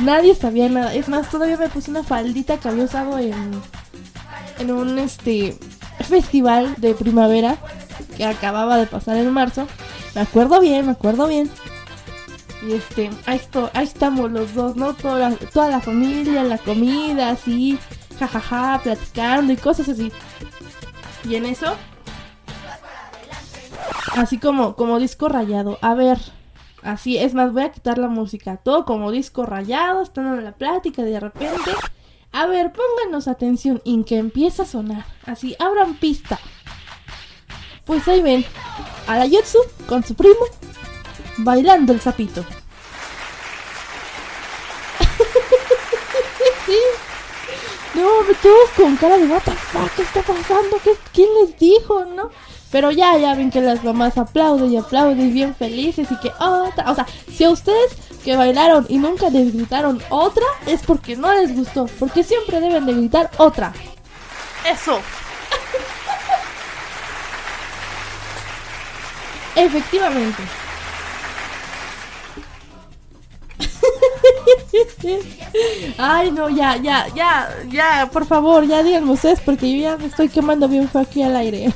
Nadie sabía nada. Es más, todavía me puse una faldita que había usado en, en un este festival de primavera que acababa de pasar en marzo. Me acuerdo bien, me acuerdo bien. Y este, ahí, esto, ahí estamos los dos, ¿no? Toda la, toda la familia, la comida, así, jajaja, platicando y cosas así. Y en eso, así como, como disco rayado. A ver, así, es más, voy a quitar la música. Todo como disco rayado, estando en la plática de repente. A ver, pónganos atención en que empieza a sonar. Así, abran pista. Pues ahí ven a la Yotsu con su primo bailando el sapito. No, todos con cara de what ¿qué está pasando? ¿Qué, ¿Quién les dijo, no? Pero ya, ya ven que las mamás aplauden y aplauden y bien felices y que otra. O sea, si a ustedes que bailaron y nunca les gritaron otra, es porque no les gustó. Porque siempre deben de gritar otra. Eso. Efectivamente. Ay, no, ya, ya, ya, ya, por favor, ya díganme ustedes porque yo ya me estoy quemando bien fue aquí al aire.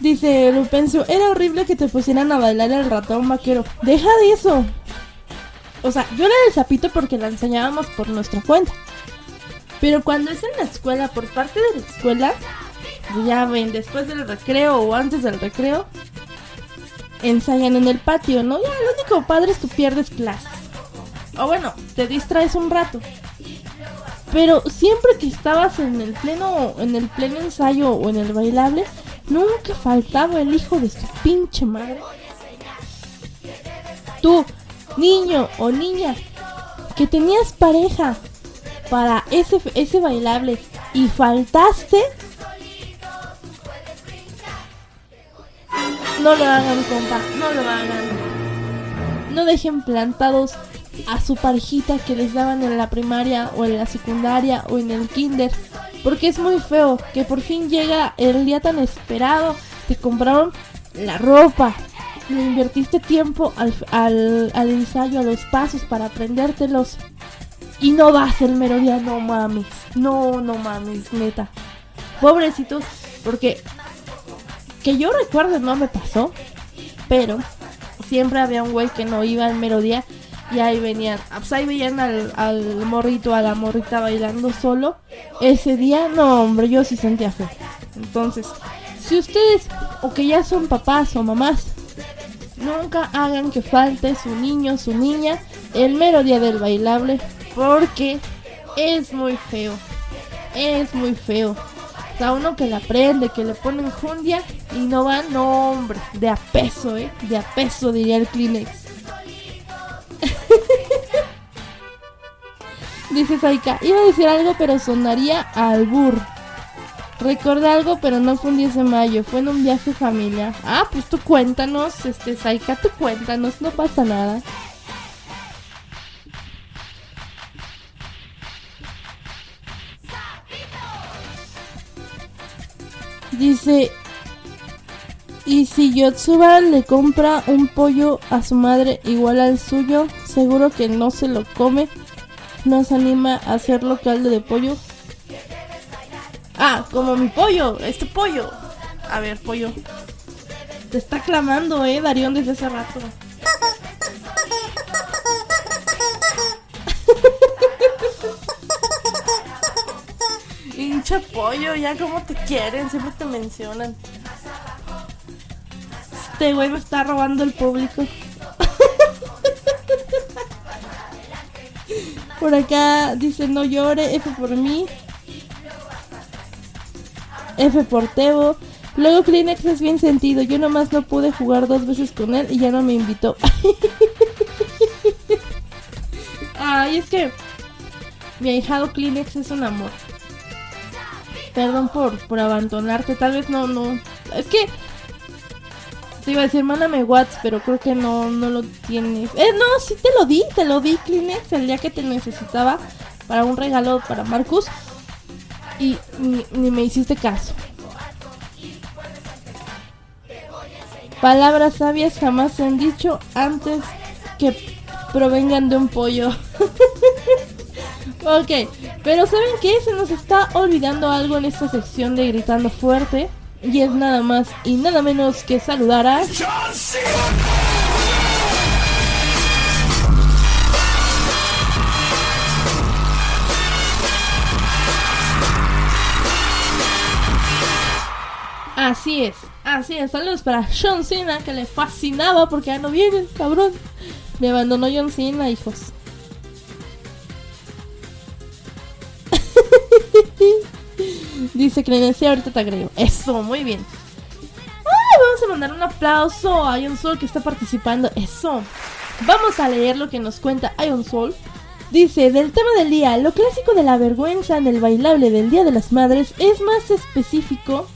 Dice Lupencio, era horrible que te pusieran a bailar el ratón vaquero. Deja de eso. O sea, yo era el sapito porque la enseñábamos por nuestra cuenta. Pero cuando es en la escuela, por parte de la escuela, ya ven, después del recreo o antes del recreo, ensayan en el patio, ¿no? Ya, lo único padre es que pierdes clases. O bueno, te distraes un rato. Pero siempre que estabas en el pleno, en el pleno ensayo o en el bailable, nunca faltaba el hijo de su pinche madre. Tú, niño o niña, que tenías pareja para ese, ese bailable y faltaste, No lo hagan, compa, no lo hagan. No dejen plantados a su parejita que les daban en la primaria o en la secundaria o en el kinder Porque es muy feo que por fin llega el día tan esperado. Te compraron la ropa. Le invertiste tiempo al, al, al ensayo, a los pasos para aprendértelos. Y no vas el mero día, no mames. No, no mames, neta. Pobrecitos, porque que yo recuerdo no me pasó. Pero siempre había un güey que no iba al mero día. Y ahí venían, pues ahí veían al, al morrito, a la morrita bailando solo. Ese día, no, hombre, yo sí sentía fe. Entonces, si ustedes, o que ya son papás o mamás, nunca hagan que falte su niño, su niña, el mero día del bailable, porque es muy feo. Es muy feo. Sea, uno que la aprende, que le ponen jundia y no va, no, hombre, de a peso, ¿eh? De a peso, diría el Kleenex. Dice Saika, iba a decir algo pero sonaría a albur. Recordé algo pero no fue un 10 de mayo, fue en un viaje familiar. Ah, pues tú cuéntanos, este Saika, tú cuéntanos, no pasa nada. Dice, y si Yotsuba le compra un pollo a su madre igual al suyo, seguro que no se lo come. Nos anima a hacerlo caldo de pollo. Ah, como mi pollo, este pollo. A ver, pollo. Te está clamando, eh, Darión, desde hace rato. Hincha pollo, ya como te quieren, siempre te mencionan. Este güey me está robando el público. Por acá dice no llore, F por mí. F por Tebo. Luego Kleenex es bien sentido. Yo nomás no pude jugar dos veces con él y ya no me invitó. Ay, es que mi ahijado Kleenex es un amor. Perdón por, por abandonarte. Tal vez no, no. Es que te iba a decir, mándame WhatsApp, pero creo que no, no lo tienes. Eh, no, sí te lo di, te lo di, Kleenex, el día que te necesitaba para un regalo para Marcus. Y ni, ni me hiciste caso. Palabras sabias jamás se han dicho antes que provengan de un pollo. ok, pero ¿saben qué? Se nos está olvidando algo en esta sección de Gritando Fuerte. Y es nada más y nada menos que saludar a... Así es, así es. Saludos para John Cena, que le fascinaba porque ya no viene cabrón. Me abandonó John Cena, hijos. Dice decía ahorita te agrego. Eso, muy bien. Vamos a mandar un aplauso a Ion Sol que está participando. Eso. Vamos a leer lo que nos cuenta Ion Sol. Dice, del tema del día, lo clásico de la vergüenza en el bailable del Día de las Madres es más específico.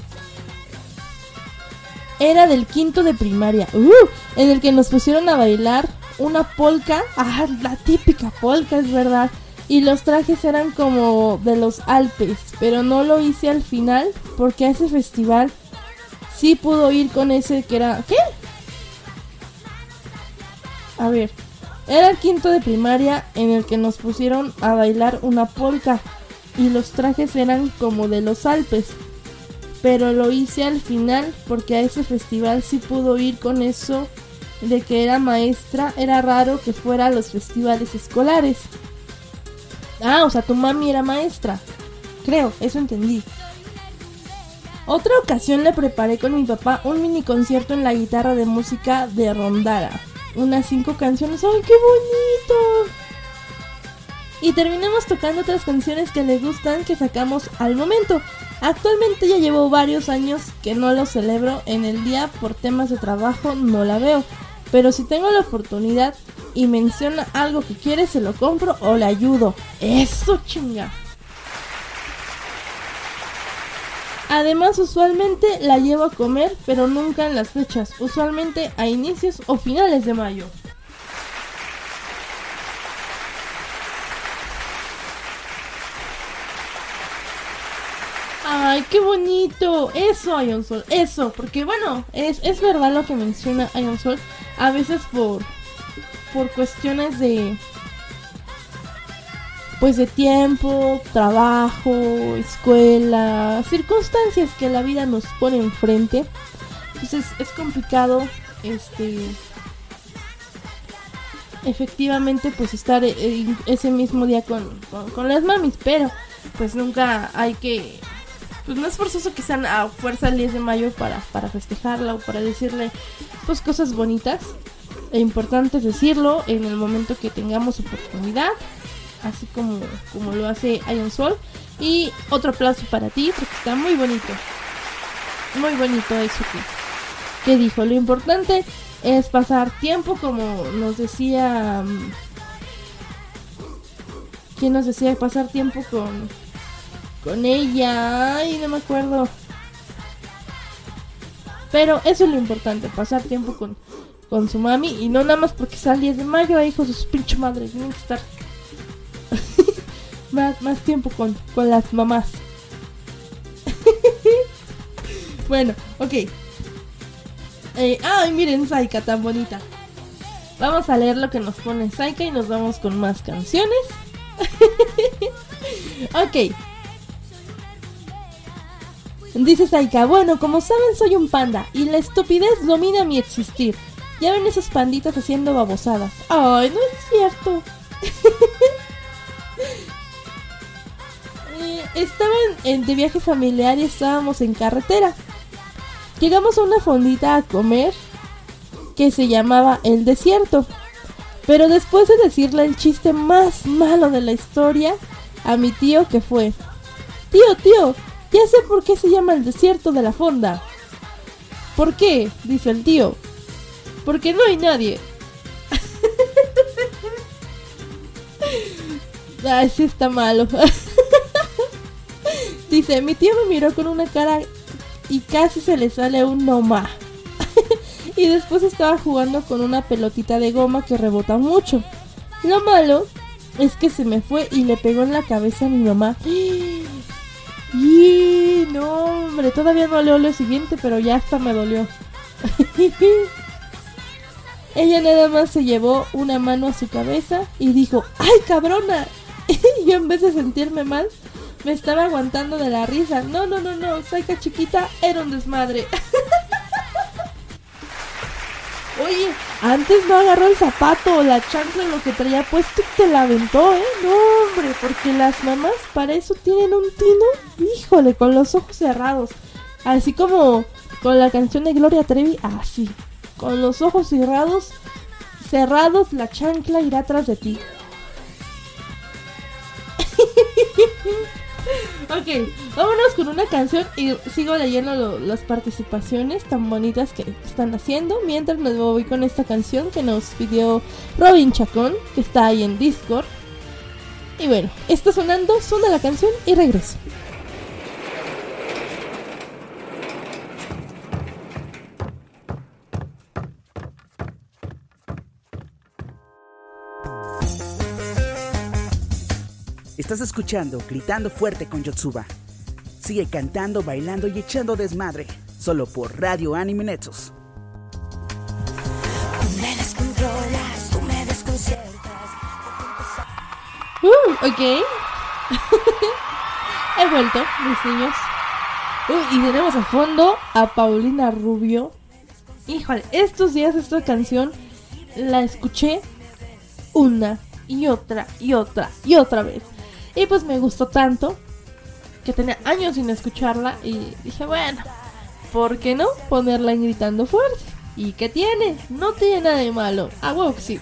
Era del quinto de primaria, uh, en el que nos pusieron a bailar una polka. Ah, la típica polka, es verdad y los trajes eran como de los Alpes, pero no lo hice al final porque a ese festival sí pudo ir con ese que era... ¿Qué? A ver, era el quinto de primaria en el que nos pusieron a bailar una polka y los trajes eran como de los Alpes, pero lo hice al final porque a ese festival sí pudo ir con eso de que era maestra, era raro que fuera a los festivales escolares. Ah, o sea, tu mami era maestra. Creo, eso entendí. Otra ocasión le preparé con mi papá un mini concierto en la guitarra de música de Rondara. Unas cinco canciones. ¡Ay, qué bonito! Y terminamos tocando otras canciones que le gustan que sacamos al momento. Actualmente ya llevo varios años que no lo celebro en el día por temas de trabajo, no la veo. Pero si tengo la oportunidad y menciona algo que quiere, se lo compro o le ayudo. Eso chinga. Además, usualmente la llevo a comer, pero nunca en las fechas. Usualmente a inicios o finales de mayo. Ay, qué bonito. Eso, Ion Sol. Eso. Porque bueno, es, es verdad lo que menciona Ion Sol. A veces por, por cuestiones de... Pues de tiempo, trabajo, escuela, circunstancias que la vida nos pone enfrente. Entonces es complicado este efectivamente pues estar eh, ese mismo día con, con, con las mamis, pero pues nunca hay que pues no es forzoso que sean a fuerza el 10 de mayo para, para festejarla o para decirle pues cosas bonitas. E importante es decirlo en el momento que tengamos oportunidad, así como, como lo hace Ion Sol. Y otro aplauso para ti, porque está muy bonito. Muy bonito eso que, que dijo. Lo importante es pasar tiempo, como nos decía... mm, ¿Quién nos decía pasar tiempo con, con ella? Ay, no me acuerdo. Pero eso es lo importante, pasar tiempo con, con su mami. Y no nada más porque sea el 10 de mayo, ahí con sus pinche madres. Tienen que estar más, más tiempo con, con las mamás. bueno, ok. Eh, ay, miren, Saika, tan bonita. Vamos a leer lo que nos pone Saika y nos vamos con más canciones. ok. Dice Saika, bueno, como saben soy un panda y la estupidez domina mi existir. Ya ven esos panditas haciendo babosadas. Ay, no es cierto. Eh, estaban de viaje familiar y estábamos en carretera. Llegamos a una fondita a comer que se llamaba El Desierto. Pero después de decirle el chiste más malo de la historia a mi tío que fue, tío, tío, ya sé por qué se llama el desierto de la fonda. ¿Por qué? dice el tío. Porque no hay nadie. Ay, sí está malo. dice, mi tío me miró con una cara y casi se le sale un no más. y después estaba jugando con una pelotita de goma que rebota mucho. Lo malo es que se me fue y le pegó en la cabeza a mi mamá. Y no, hombre, todavía no leo lo siguiente, pero ya hasta me dolió. Ella nada más se llevó una mano a su cabeza y dijo, ¡ay, cabrona! Y yo en vez de sentirme mal, me estaba aguantando de la risa. No, no, no, no, Saika chiquita era un desmadre. Oye, antes no agarró el zapato o la chancla lo que traía puesto y te la aventó, ¿eh? No, hombre, porque las mamás para eso tienen un tino, híjole, con los ojos cerrados. Así como con la canción de Gloria Trevi, así. Con los ojos cerrados, cerrados, la chancla irá atrás de ti. Ok, vámonos con una canción y sigo leyendo lo- las participaciones tan bonitas que están haciendo. Mientras me voy con esta canción que nos pidió Robin Chacón, que está ahí en Discord. Y bueno, está sonando, suena la canción y regreso. Estás escuchando Gritando Fuerte con Yotsuba. Sigue cantando, bailando y echando desmadre. Solo por Radio Anime Nexus. Tú me descontrolas, tú me desconciertas. Uh, ok. He vuelto, mis niños. Uy, y tenemos a fondo a Paulina Rubio. Híjole, estos días esta canción la escuché una y otra y otra y otra vez. Y pues me gustó tanto que tenía años sin escucharla y dije, bueno, ¿por qué no ponerla en gritando fuerte? ¿Y qué tiene? No tiene nada de malo. A sí.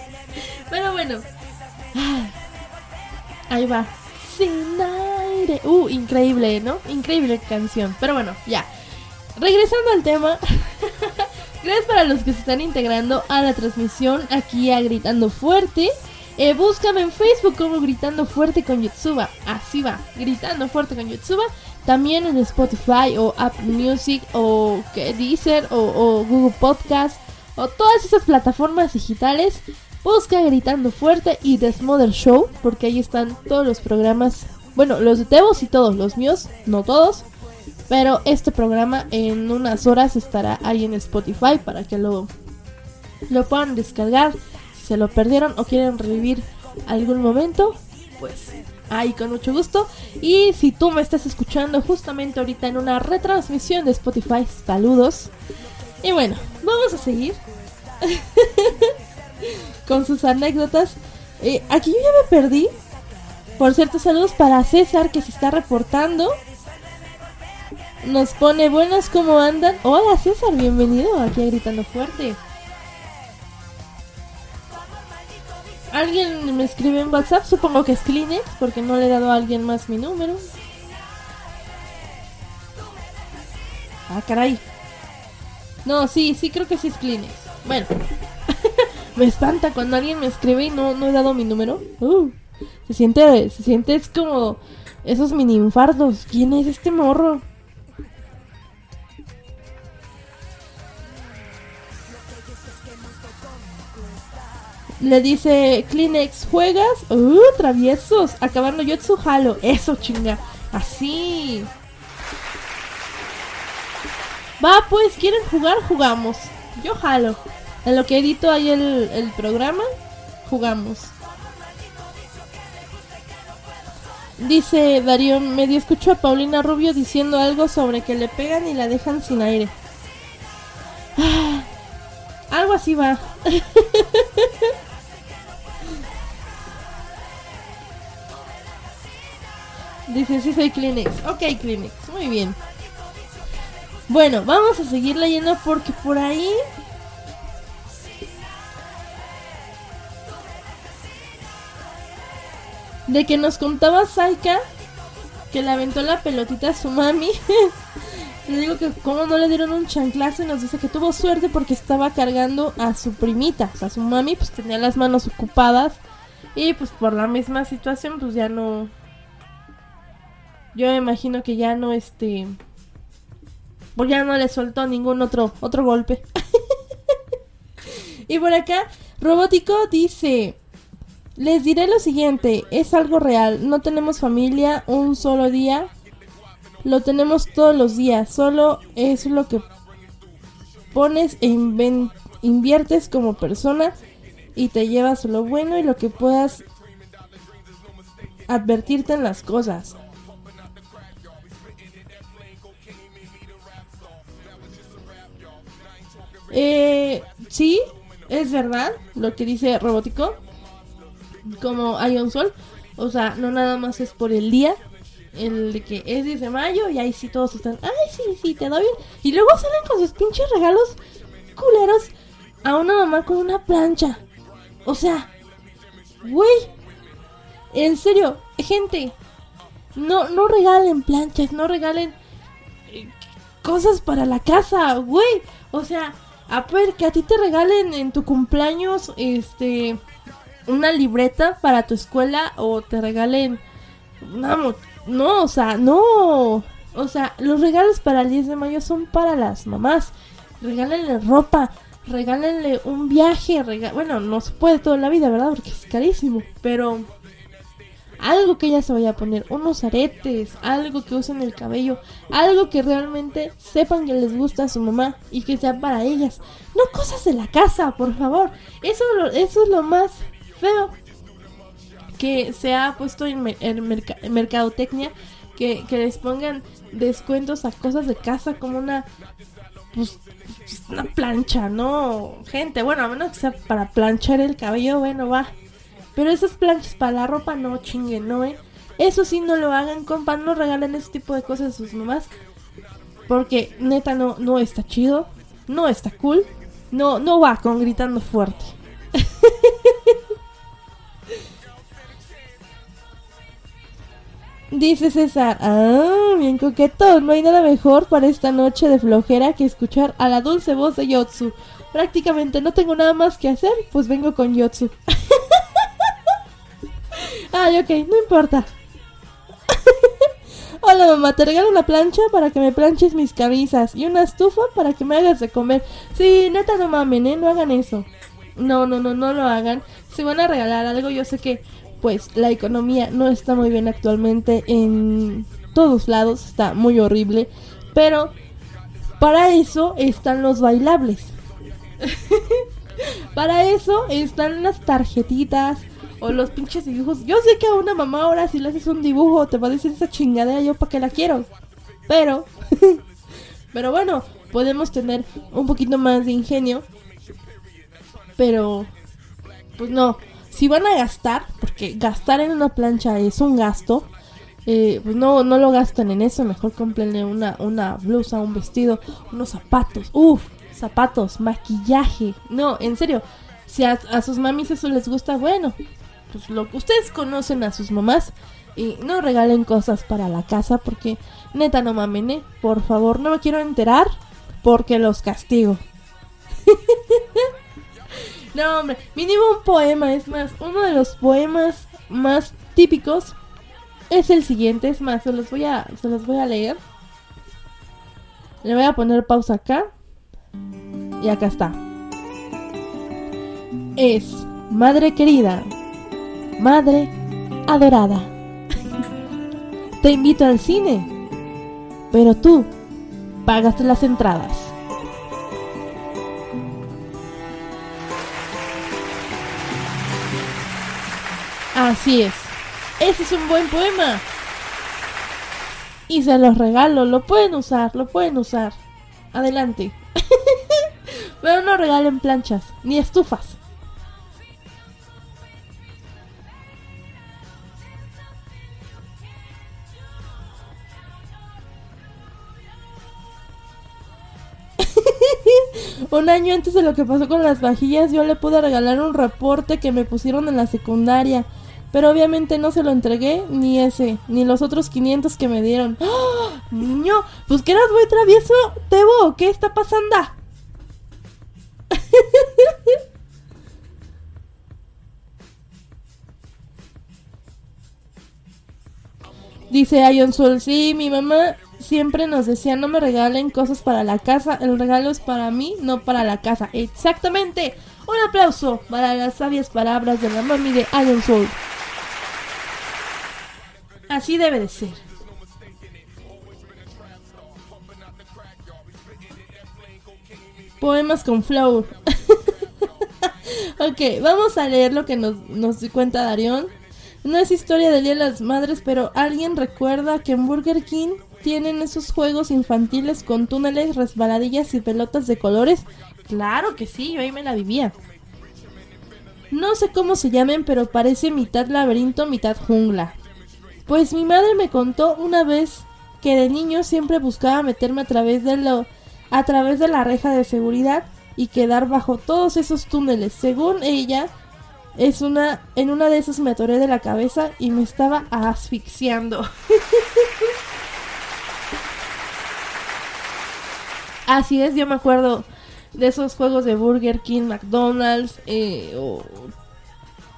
Pero bueno. Ahí va. Sin aire. Uh, increíble, ¿no? Increíble canción. Pero bueno, ya. Regresando al tema. Gracias para los que se están integrando a la transmisión aquí a Gritando Fuerte. Eh, búscame en Facebook como Gritando Fuerte con Yotsuba. Así va, Gritando Fuerte con Yotsuba. También en Spotify o Apple Music o que Deezer o, o Google Podcast o todas esas plataformas digitales. Busca Gritando Fuerte y The Smother Show porque ahí están todos los programas Bueno, los de Tebos y todos, los míos, no todos. Pero este programa en unas horas estará ahí en Spotify para que lo, lo puedan descargar. Se lo perdieron o quieren revivir algún momento, pues ahí con mucho gusto. Y si tú me estás escuchando justamente ahorita en una retransmisión de Spotify, saludos. Y bueno, vamos a seguir con sus anécdotas. Eh, aquí yo ya me perdí. Por cierto, saludos para César que se está reportando. Nos pone buenas, ¿cómo andan? Hola César, bienvenido aquí a Gritando Fuerte. Alguien me escribe en WhatsApp, supongo que es Kleenex, porque no le he dado a alguien más mi número. Ah, caray. No, sí, sí creo que sí es Kleenex. Bueno. me espanta cuando alguien me escribe y no, no he dado mi número. Uh, se siente, se siente, es como esos mini infartos. ¿Quién es este morro? Le dice Kleenex, ¿juegas? Uh, traviesos. Acabando Yotsu Halo. Eso, chinga. Así. Va, pues, ¿quieren jugar? Jugamos. Yo jalo. En lo que edito ahí el, el programa, jugamos. Dice Darío, medio escucho a Paulina Rubio diciendo algo sobre que le pegan y la dejan sin aire. Ah, algo así va. Dice, sí soy Kleenex. Ok, Kleenex. Muy bien. Bueno, vamos a seguir leyendo porque por ahí... De que nos contaba Saika que le aventó la pelotita a su mami. le digo que como no le dieron un chanclazo y nos dice que tuvo suerte porque estaba cargando a su primita. O sea, su mami pues tenía las manos ocupadas y pues por la misma situación pues ya no... Yo me imagino que ya no este... Pues ya no le soltó ningún otro, otro golpe. y por acá, Robótico dice... Les diré lo siguiente, es algo real, no tenemos familia un solo día, lo tenemos todos los días, solo es lo que pones e inviertes como persona y te llevas lo bueno y lo que puedas advertirte en las cosas. Eh, sí, es verdad lo que dice Robótico. Como hay un sol. O sea, no nada más es por el día. El de que es 10 de mayo y ahí sí todos están. Ay, sí, sí, te doy bien. Y luego salen con sus pinches regalos culeros a una mamá con una plancha. O sea, güey. En serio, gente. No, no regalen planchas, no regalen eh, cosas para la casa, güey. O sea, a ver, que a ti te regalen en tu cumpleaños, este, una libreta para tu escuela o te regalen, no, no, o sea, no. O sea, los regalos para el 10 de mayo son para las mamás. Regálenle ropa, regálenle un viaje, rega- bueno, no se puede toda la vida, ¿verdad? Porque es carísimo, pero algo que ella se vaya a poner, unos aretes, algo que usen el cabello, algo que realmente sepan que les gusta a su mamá y que sea para ellas. No cosas de la casa, por favor. Eso, eso es lo más feo que se ha puesto en, mer- en merca- en mercadotecnia, que, que les pongan descuentos a cosas de casa como una... Pues, una plancha, ¿no? Gente, bueno, a menos que sea para planchar el cabello, bueno, va. Pero esas planchas para la ropa no chinguen, ¿no, eh? Eso sí no lo hagan, compa, no regalen ese tipo de cosas a sus mamás. Porque neta no, no está chido, no está cool, no, no va con gritando fuerte. Dice César, ah, bien coqueto, no hay nada mejor para esta noche de flojera que escuchar a la dulce voz de Yotsu. Prácticamente no tengo nada más que hacer, pues vengo con Yotsu. Ay, ok, no importa. Hola mamá, te regalo una plancha para que me planches mis camisas y una estufa para que me hagas de comer. Sí, neta no mamen, ¿eh? No hagan eso. No, no, no, no lo hagan. Si van a regalar algo, yo sé que pues la economía no está muy bien actualmente en todos lados, está muy horrible, pero para eso están los bailables. para eso están las tarjetitas o los pinches dibujos. Yo sé que a una mamá ahora si le haces un dibujo te va a decir esa chingadera yo para qué la quiero. Pero pero bueno, podemos tener un poquito más de ingenio. Pero pues no, si van a gastar, porque gastar en una plancha es un gasto, eh, pues no, no lo gastan en eso, mejor cómprenle una, una blusa, un vestido, unos zapatos, uff, zapatos, maquillaje, no, en serio, si a, a sus mamis eso les gusta, bueno, pues lo que ustedes conocen a sus mamás y no regalen cosas para la casa porque neta no mamen, ¿eh? por favor, no me quiero enterar porque los castigo. No, hombre, mínimo un poema, es más, uno de los poemas más típicos es el siguiente, es más, se los voy a, se los voy a leer. Le voy a poner pausa acá. Y acá está. Es, madre querida, madre adorada. Te invito al cine, pero tú pagaste las entradas. Así es. Ese es un buen poema. Y se los regalo. Lo pueden usar, lo pueden usar. Adelante. Pero no regalen planchas, ni estufas. Un año antes de lo que pasó con las vajillas, yo le pude regalar un reporte que me pusieron en la secundaria. Pero obviamente no se lo entregué, ni ese, ni los otros 500 que me dieron. ¡Ah! Niño, pues que eras muy travieso, Tebo, ¿qué está pasando? Dice Ion Sol, sí, mi mamá siempre nos decía no me regalen cosas para la casa, el regalo es para mí, no para la casa. Exactamente. Un aplauso para las sabias palabras de la mami de Ion Soul. Así debe de ser. Poemas con flow. ok, vamos a leer lo que nos, nos cuenta Darión. No es historia del Día de las Madres, pero ¿alguien recuerda que en Burger King tienen esos juegos infantiles con túneles, resbaladillas y pelotas de colores? Claro que sí, yo ahí me la vivía. No sé cómo se llamen, pero parece mitad laberinto, mitad jungla. Pues mi madre me contó una vez que de niño siempre buscaba meterme a través de lo a través de la reja de seguridad y quedar bajo todos esos túneles. Según ella, es una en una de esas me atoré de la cabeza y me estaba asfixiando. Así es, yo me acuerdo de esos juegos de Burger King, McDonald's, eh, o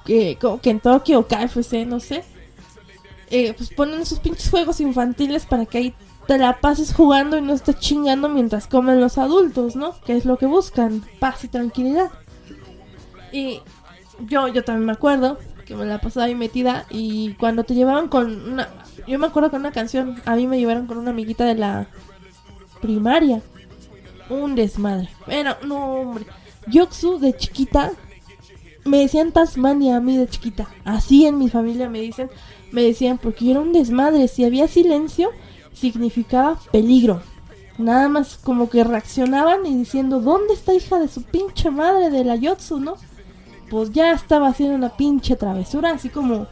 que, como Kentucky o KFC, no sé. Eh, pues ponen esos pinches juegos infantiles para que ahí te la pases jugando y no estés chingando mientras comen los adultos, ¿no? Que es lo que buscan, paz y tranquilidad. Y yo, yo también me acuerdo que me la pasaba ahí metida y cuando te llevaban con una... Yo me acuerdo con una canción, a mí me llevaron con una amiguita de la primaria. Un desmadre. Pero, no, hombre. Yoxu de chiquita me decían Tasmania a mí de chiquita. Así en mi familia me dicen, me decían porque yo era un desmadre. Si había silencio, significaba peligro. Nada más como que reaccionaban y diciendo, ¿dónde está hija de su pinche madre de la Yotsu, no? Pues ya estaba haciendo una pinche travesura, así como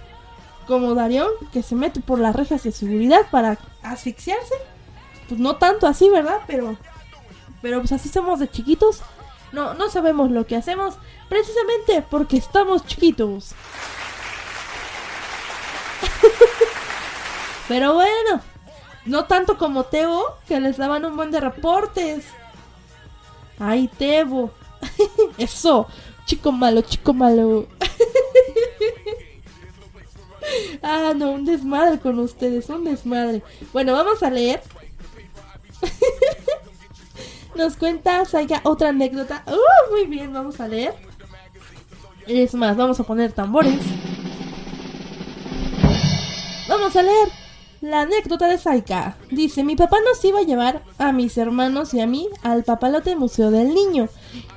como Darión, que se mete por las rejas de seguridad para asfixiarse. Pues no tanto así, ¿verdad? Pero pero pues así somos de chiquitos. No, no sabemos lo que hacemos precisamente porque estamos chiquitos. Pero bueno, no tanto como Tebo, que les daban un buen de reportes. Ay, Tebo. Eso, chico malo, chico malo. ah, no, un desmadre con ustedes, un desmadre. Bueno, vamos a leer. Nos cuenta Saika otra anécdota. Uh, muy bien, vamos a leer. Es más, vamos a poner tambores. vamos a leer la anécdota de Saika. Dice, mi papá nos iba a llevar a mis hermanos y a mí al Papalote Museo del Niño.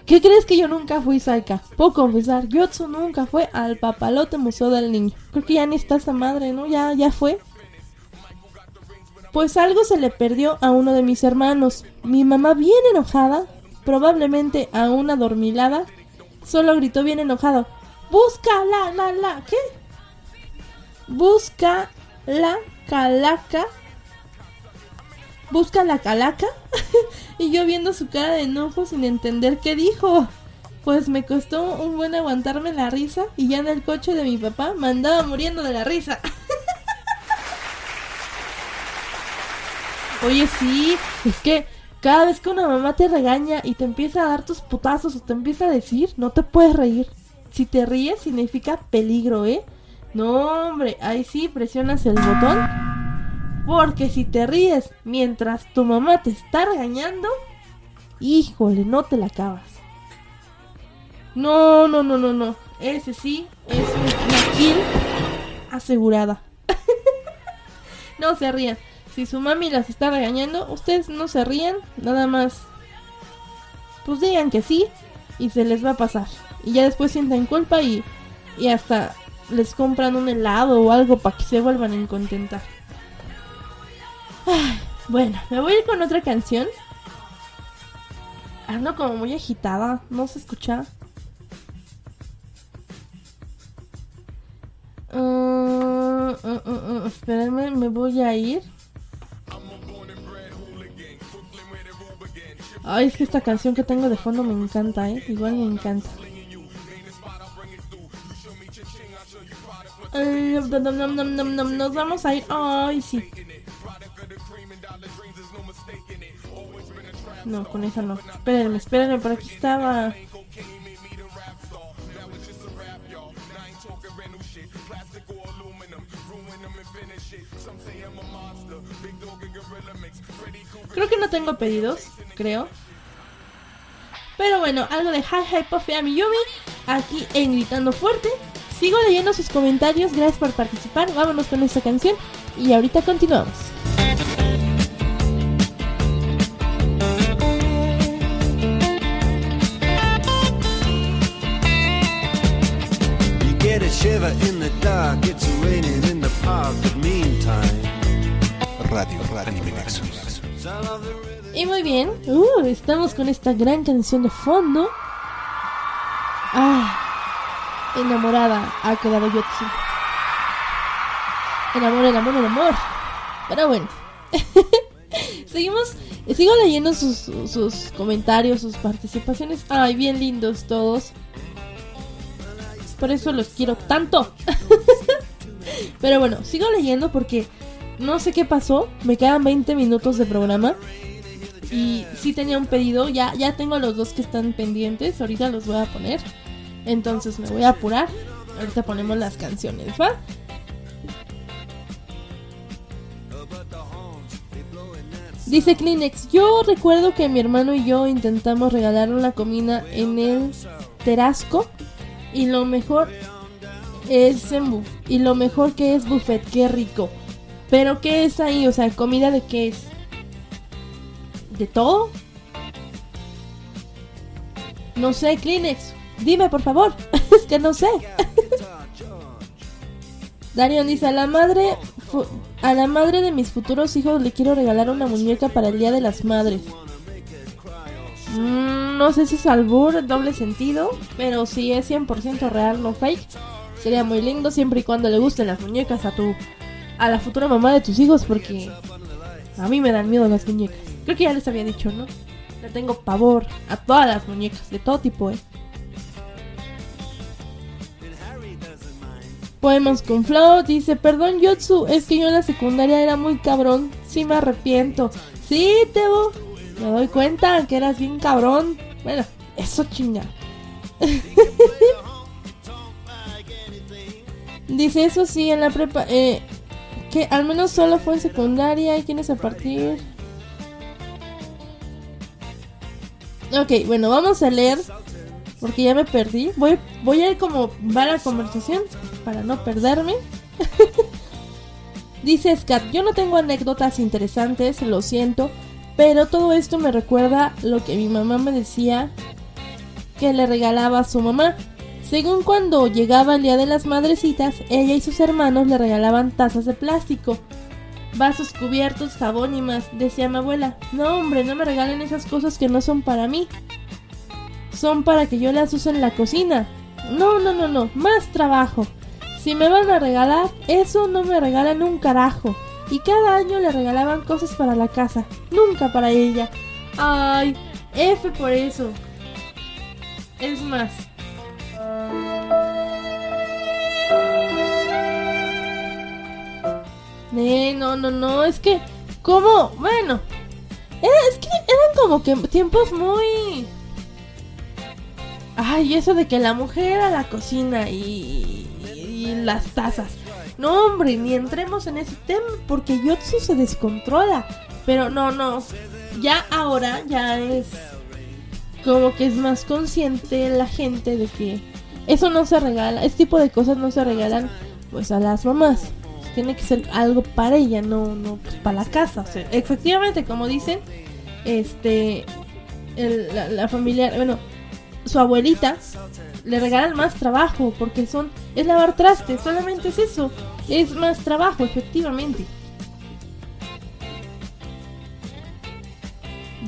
¿Qué crees que yo nunca fui Saika? Puedo confesar, Yotsu nunca fue al Papalote Museo del Niño. Creo que ya ni está esa madre, ¿no? Ya, ya fue. Pues algo se le perdió a uno de mis hermanos. Mi mamá bien enojada, probablemente aún adormilada, solo gritó bien enojado. Busca la, la, la, ¿qué? Busca la calaca. Busca la calaca. y yo viendo su cara de enojo sin entender qué dijo. Pues me costó un buen aguantarme la risa y ya en el coche de mi papá me andaba muriendo de la risa. Oye, sí, es que cada vez que una mamá te regaña y te empieza a dar tus putazos o te empieza a decir, no te puedes reír. Si te ríes significa peligro, ¿eh? No, hombre, ahí sí presionas el botón. Porque si te ríes mientras tu mamá te está regañando, híjole, no te la acabas. No, no, no, no, no. Ese sí es una kill asegurada. no se rían. Si su mami las está regañando, ustedes no se rían, nada más. Pues digan que sí y se les va a pasar. Y ya después sienten culpa y, y hasta les compran un helado o algo para que se vuelvan a contentar. Bueno, me voy a ir con otra canción. Ando como muy agitada, no se escucha. Uh, me voy a ir. Ay, es que esta canción que tengo de fondo me encanta, ¿eh? Igual me encanta. Ay, nom, Nos vamos a ir. Ay, sí. No, con esa no. Espérenme, espérenme, por aquí estaba. Creo que no tengo pedidos, creo. Pero bueno, algo de Hi Hi Puffy a mi Yumi aquí en Gritando Fuerte. Sigo leyendo sus comentarios, gracias por participar. Vámonos con esta canción y ahorita continuamos. You get a shiver in the dark, it's raining in the park, but meantime. Radio, Radio Anime Nexus. Y muy bien, uh, estamos con esta gran canción de fondo. Ah, enamorada ha quedado Yotsu. El amor, el amor, el amor. Pero bueno, seguimos, sigo leyendo sus, sus comentarios, sus participaciones. Ay, bien lindos todos. Por eso los quiero tanto. Pero bueno, sigo leyendo porque no sé qué pasó. Me quedan 20 minutos de programa. Y sí tenía un pedido. Ya, ya tengo los dos que están pendientes. Ahorita los voy a poner. Entonces me voy a apurar. Ahorita ponemos las canciones, ¿va? Dice Kleenex, yo recuerdo que mi hermano y yo intentamos regalar una comida en el Terasco y lo mejor es en y lo mejor que es buffet, qué rico. Pero qué es ahí, o sea, comida de qué es? ¿De todo? No sé, Kleenex, dime por favor, es que no sé. Darion dice, a la madre a la madre de mis futuros hijos le quiero regalar una muñeca para el Día de las Madres. Mm, no sé si es albur, doble sentido, pero si es 100% real, no fake. Sería muy lindo siempre y cuando le gusten las muñecas a tu a la futura mamá de tus hijos porque a mí me dan miedo las muñecas. Creo que ya les había dicho, ¿no? Le tengo pavor a todas las muñecas de todo tipo, ¿eh? Poemas con Flow dice, perdón Yotsu, es que yo en la secundaria era muy cabrón, sí me arrepiento. Sí, Tebo, me doy cuenta que eras bien cabrón. Bueno, eso chinga. dice, eso sí, en la prepa, eh, que al menos solo fue en secundaria y tienes a partir... Ok, bueno, vamos a leer porque ya me perdí. Voy, voy a ir como va la conversación para no perderme. Dice Scat, yo no tengo anécdotas interesantes, lo siento, pero todo esto me recuerda lo que mi mamá me decía que le regalaba a su mamá. Según cuando llegaba el Día de las Madrecitas, ella y sus hermanos le regalaban tazas de plástico, vasos cubiertos, jabón y más. Decía mi abuela, no hombre, no me regalen esas cosas que no son para mí. Son para que yo las use en la cocina. No, no, no, no, más trabajo. Si me van a regalar, eso no me regalan un carajo. Y cada año le regalaban cosas para la casa, nunca para ella. Ay, F por eso. Es más. Eh, no, no, no, es que, ¿cómo? Bueno, es que eran como que tiempos muy... Ay, eso de que la mujer a la cocina y, y las tazas. No, hombre, ni entremos en ese tema porque Yotsu se descontrola. Pero no, no. Ya ahora ya es como que es más consciente la gente de que eso no se regala, este tipo de cosas no se regalan pues a las mamás. Tiene que ser algo para ella, no, no pues, para la casa. O sea, efectivamente, como dicen, este, el- la, la familia, bueno, su abuelita le regalan más trabajo porque son es lavar trastes, solamente es eso, es más trabajo, efectivamente.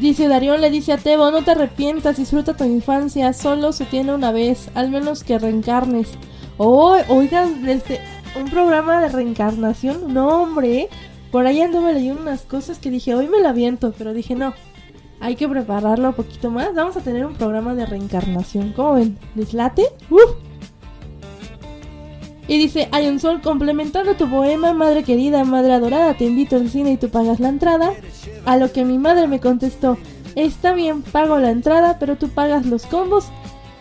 Dice Darión le dice a Tebo, no te arrepientas, disfruta tu infancia, solo se tiene una vez, al menos que reencarnes. Oh, oigan, este, un programa de reencarnación, no hombre, por ahí anduve leyendo unas cosas que dije, hoy me la aviento, pero dije no, hay que prepararlo un poquito más, vamos a tener un programa de reencarnación, ¿cómo ven? ¿Les? ¡Uf! Y dice, hay un sol complementando tu poema, madre querida, madre adorada, te invito al cine y tú pagas la entrada. A lo que mi madre me contestó, está bien, pago la entrada, pero tú pagas los combos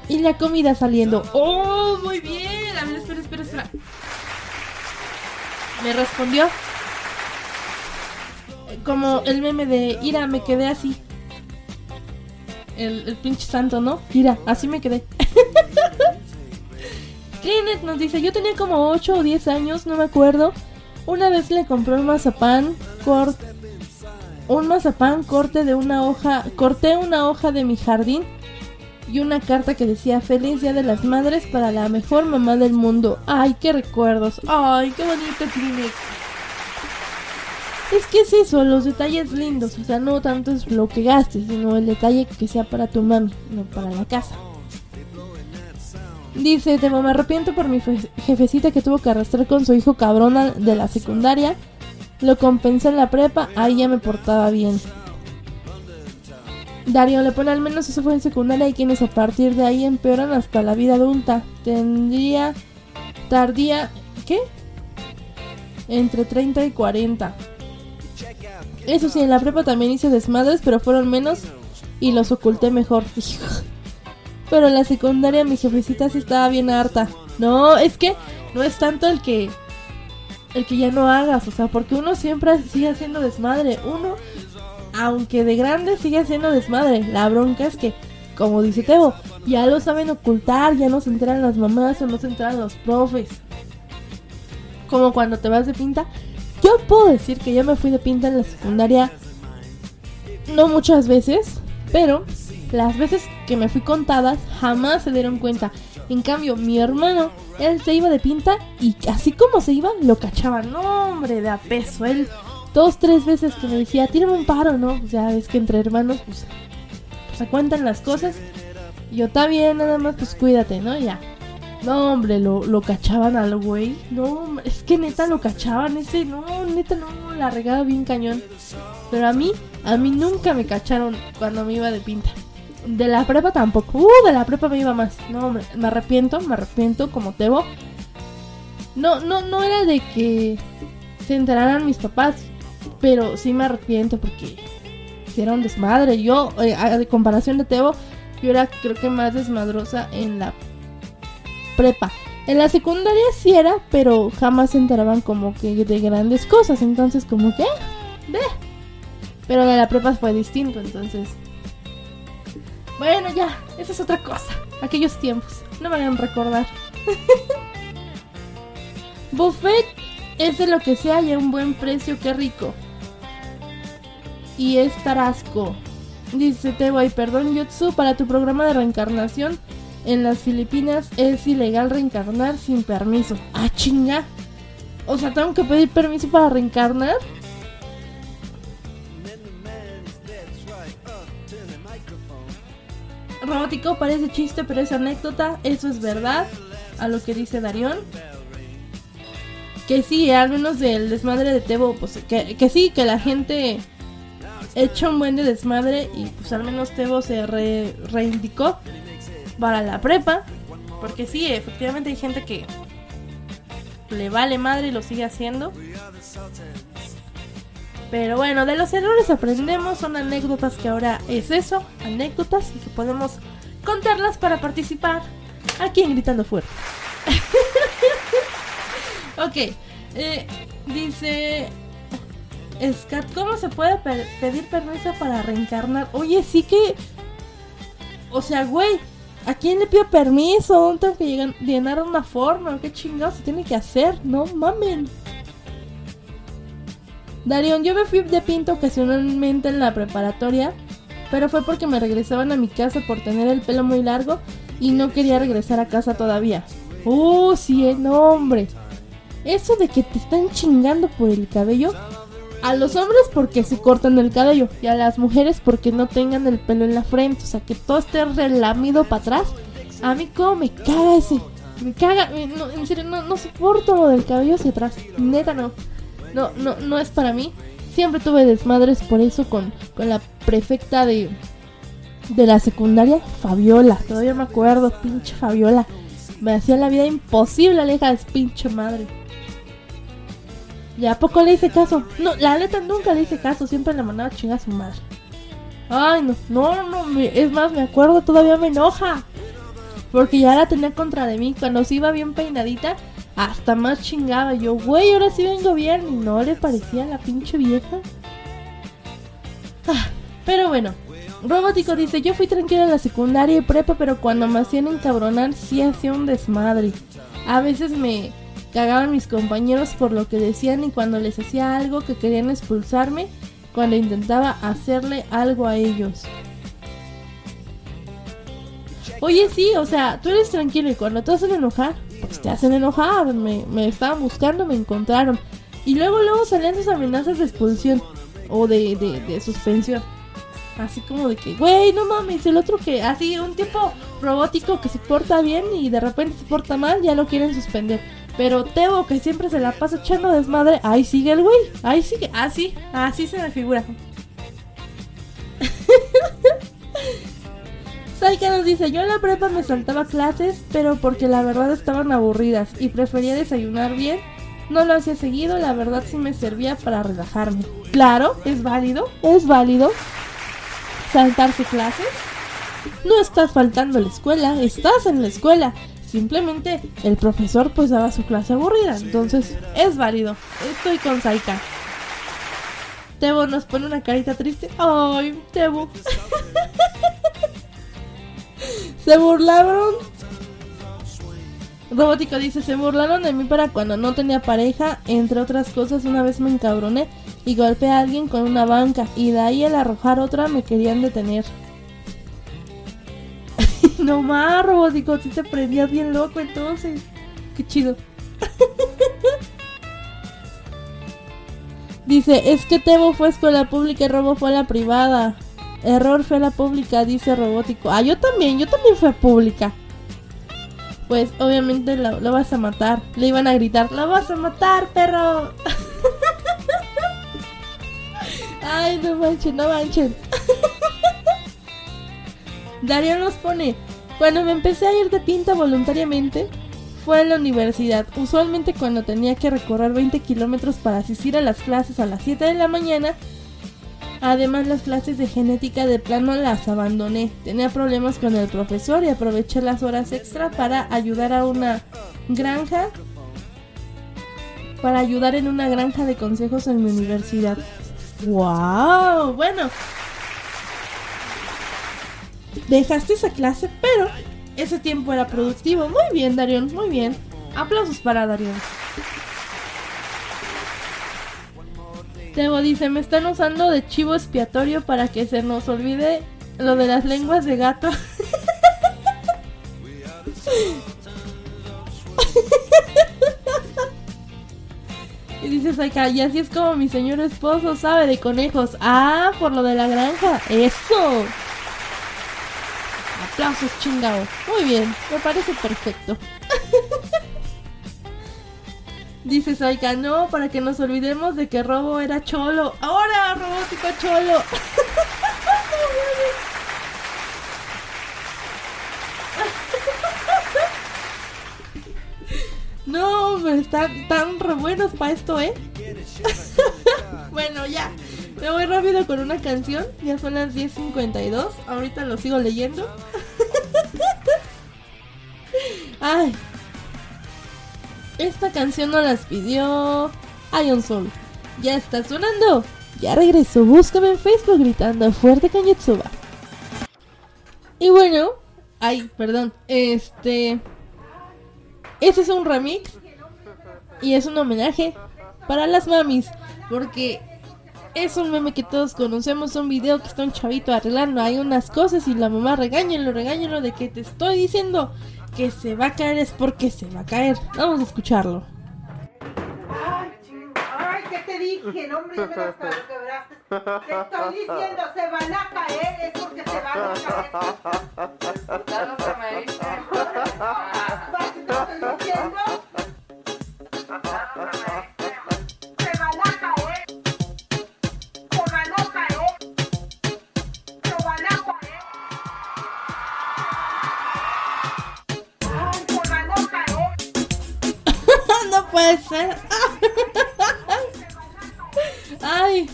y la comida saliendo. ¡Oh, muy bien! A ver, espera, espera, espera. Me respondió. Como el meme de, Ira, me quedé así. El, el pinche santo, ¿no? Ira, así me quedé. Kenneth nos dice, yo tenía como 8 o 10 años, no me acuerdo. Una vez le compré un mazapán corto. Un mazapán corte de una hoja. Corté una hoja de mi jardín. Y una carta que decía Feliz Día de las Madres para la mejor mamá del mundo. Ay, qué recuerdos. Ay, qué bonito Kleenex. Es que es eso, los detalles lindos. O sea, no tanto es lo que gastes, sino el detalle que sea para tu mami, no para la casa. Dice, Temo, me arrepiento por mi fe- jefecita que tuvo que arrastrar con su hijo cabrona de la secundaria. Lo compensé en la prepa, ahí ya me portaba bien. Darío le pone al menos eso fue en secundaria y quienes a partir de ahí empeoran hasta la vida adulta. Tendría tardía, ¿qué? Entre 30 y 40. Eso sí, en la prepa también hice desmadres, pero fueron menos y los oculté mejor. Pero en la secundaria mi jefecita sí estaba bien harta. No, es que no es tanto el que el que ya no hagas, o sea, porque uno siempre sigue haciendo desmadre. Uno, aunque de grande sigue haciendo desmadre. La bronca es que, como dice Tebo, ya lo saben ocultar, ya no se enteran las mamás o no se enteran los profes. Como cuando te vas de pinta. Yo puedo decir que yo me fui de pinta en la secundaria no muchas veces, pero las veces que me fui contadas jamás se dieron cuenta. En cambio, mi hermano, él se iba de pinta y así como se iba, lo cachaban. No, hombre, de a peso. Él dos, tres veces que me decía, tírame un paro, ¿no? O sea, es que entre hermanos, pues, se cuentan las cosas. Y yo, está bien, nada más, pues cuídate, ¿no? Ya. No, hombre, lo, lo cachaban al güey. No, es que neta lo cachaban ese. No, neta, no, la regaba bien cañón. Pero a mí, a mí nunca me cacharon cuando me iba de pinta. De la prepa tampoco. Uh, de la prepa me iba más. No, hombre, me arrepiento, me arrepiento como Tebo. No, no, no era de que se enteraran mis papás. Pero sí me arrepiento porque hicieron desmadre. Yo, eh, de comparación de Tebo, yo era creo que más desmadrosa en la prepa. En la secundaria sí era, pero jamás se enteraban como que de grandes cosas. Entonces como que, eh, ve. Pero de la prepa fue distinto, entonces... Bueno, ya, esa es otra cosa. Aquellos tiempos. No me hagan recordar. Buffet Es de lo que sea y a un buen precio, qué rico. Y es Tarasco. Dice Tebo, y perdón, Yotsu, para tu programa de reencarnación en las Filipinas es ilegal reencarnar sin permiso. Ah, chinga. O sea, tengo que pedir permiso para reencarnar. Robótico parece chiste, pero es anécdota. Eso es verdad. A lo que dice Darión. Que sí, al menos del desmadre de Tebo, pues que, que sí, que la gente echa un buen de desmadre y pues al menos Tebo se re- reindicó para la prepa. Porque sí, efectivamente hay gente que le vale madre y lo sigue haciendo. Pero bueno, de los errores aprendemos, son anécdotas que ahora es eso, anécdotas y que podemos contarlas para participar aquí en Gritando Fuerte. ok, eh, dice Scat, ¿cómo se puede pe- pedir permiso para reencarnar? Oye, sí que... O sea, güey, ¿a quién le pido permiso? ¿Dónde tengo que llegar- llenar una forma? ¿Qué chingados se tiene que hacer? No mamen. Darion, yo me fui de pinto ocasionalmente en la preparatoria, pero fue porque me regresaban a mi casa por tener el pelo muy largo y no quería regresar a casa todavía. Uh, sí, eh, no, hombre. Eso de que te están chingando por el cabello, a los hombres porque se cortan el cabello y a las mujeres porque no tengan el pelo en la frente, o sea, que todo esté relamido para atrás. A mí como me caga ese. Me caga, no, en serio, no, no soporto lo del cabello hacia atrás. Neta, no. No, no, no es para mí. Siempre tuve desmadres por eso con, con la prefecta de, de la secundaria, Fabiola. Todavía me acuerdo, pinche Fabiola. Me hacía la vida imposible, aleja de pinche madre. ¿Y a poco le hice caso? No, la neta nunca le hice caso, siempre le mandaba chingar a su madre. Ay, no, no, no, es más, me acuerdo, todavía me enoja. Porque ya la tenía contra de mí. Cuando se iba bien peinadita, hasta más chingaba. Yo, güey, ahora sí vengo bien. Y no le parecía la pinche vieja. Ah, pero bueno, Robótico dice: Yo fui tranquila en la secundaria y prepa, pero cuando me hacían encabronar, sí hacía un desmadre. A veces me cagaban mis compañeros por lo que decían y cuando les hacía algo que querían expulsarme, cuando intentaba hacerle algo a ellos. Oye, sí, o sea, tú eres tranquilo y cuando te hacen enojar, pues te hacen enojar. Me, me estaban buscando, me encontraron. Y luego, luego salían sus amenazas de expulsión o de, de, de suspensión. Así como de que, güey, no mames, el otro que, así, un tipo robótico que se porta bien y de repente se porta mal, ya lo quieren suspender. Pero Teo, que siempre se la pasa echando desmadre, ahí sigue el güey, ahí sigue, así, así se me figura. Saika nos dice, yo en la prepa me saltaba clases, pero porque la verdad estaban aburridas y prefería desayunar bien. No lo hacía seguido, la verdad sí me servía para relajarme. Claro, es válido, es válido saltarse clases. No estás faltando a la escuela, estás en la escuela. Simplemente el profesor pues daba su clase aburrida, entonces es válido. Estoy con Saika. Tebo nos pone una carita triste. Ay, Tebo. Se burlaron. Robótico dice, se burlaron de mí para cuando no tenía pareja. Entre otras cosas, una vez me encabroné y golpeé a alguien con una banca. Y de ahí al arrojar otra me querían detener. No más, Robótico, si te prendías bien loco entonces. Qué chido. Dice, es que Tebo fue escuela pública y Robo fue a la privada. Error fue a la pública, dice Robótico. Ah, yo también, yo también fui a pública. Pues obviamente lo, lo vas a matar. Le iban a gritar, lo vas a matar, perro. Ay, no manchen, no manchen. Darío nos pone, cuando me empecé a ir de pinta voluntariamente, fue en la universidad. Usualmente cuando tenía que recorrer 20 kilómetros para asistir a las clases a las 7 de la mañana, Además las clases de genética de plano las abandoné. Tenía problemas con el profesor y aproveché las horas extra para ayudar a una granja. Para ayudar en una granja de consejos en mi universidad. ¡Wow! Bueno. Dejaste esa clase, pero ese tiempo era productivo. Muy bien, Darion, muy bien. Aplausos para Darion. Tebo dice, me están usando de chivo expiatorio para que se nos olvide lo de las lenguas de gato. Y dice Saika, y así es como mi señor esposo sabe de conejos. Ah, por lo de la granja. Eso. Aplausos chingado. Muy bien, me parece perfecto. Dice Saika, no, para que nos olvidemos de que Robo era cholo. Ahora, robótico cholo. No, están tan re buenos para esto, ¿eh? bueno, ya. Me voy rápido con una canción. Ya son las 10.52. Ahorita lo sigo leyendo. Ay. Esta canción no las pidió Ion Soul. Ya está sonando. Ya regreso. Búscame en Facebook gritando fuerte Kañetsuba. Y bueno. Ay, perdón. Este. Este es un remix y es un homenaje para las mamis, porque es un meme que todos conocemos, un video que está un chavito arreglando hay unas cosas y la mamá regáñenlo, regáñenlo de que te estoy diciendo que se va a caer es porque se va a caer. Vamos a escucharlo. Ay, ching- ay, ¿qué te dije? No, hombre, ya me las quebraste. Te estoy diciendo, se van a caer, es porque se van a caer. ¿Vas y te estoy diciendo? Ser. Ay.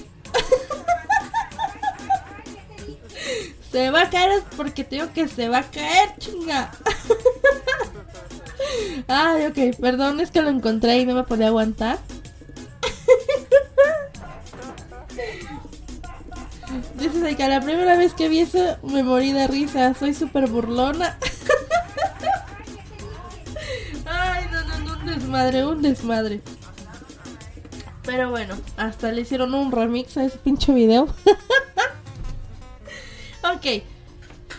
Se va a caer porque te digo que se va a caer, chinga. Ay, ok, perdón, es que lo encontré y no me podía aguantar. Dices que la primera vez que vi eso me morí de risa, soy súper burlona. Desmadre, un desmadre. Pero bueno, hasta le hicieron un remix a ese pinche video. ok.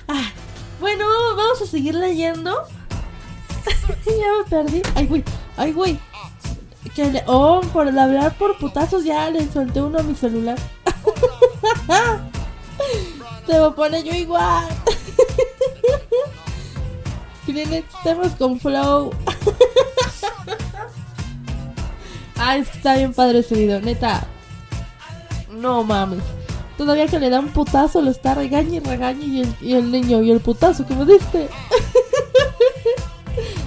Ah, bueno, vamos a seguir leyendo. ya me perdí. Ay, güey, ay, güey. Que le... Oh, por el hablar por putazos ya le solté uno a mi celular. Te lo pone yo igual. Kleenex, temas con flow. Ay, es que está bien padre ese video, neta. No mames. Todavía que le da un putazo, lo está regañe y regañe y el, y el niño y el putazo que me diste.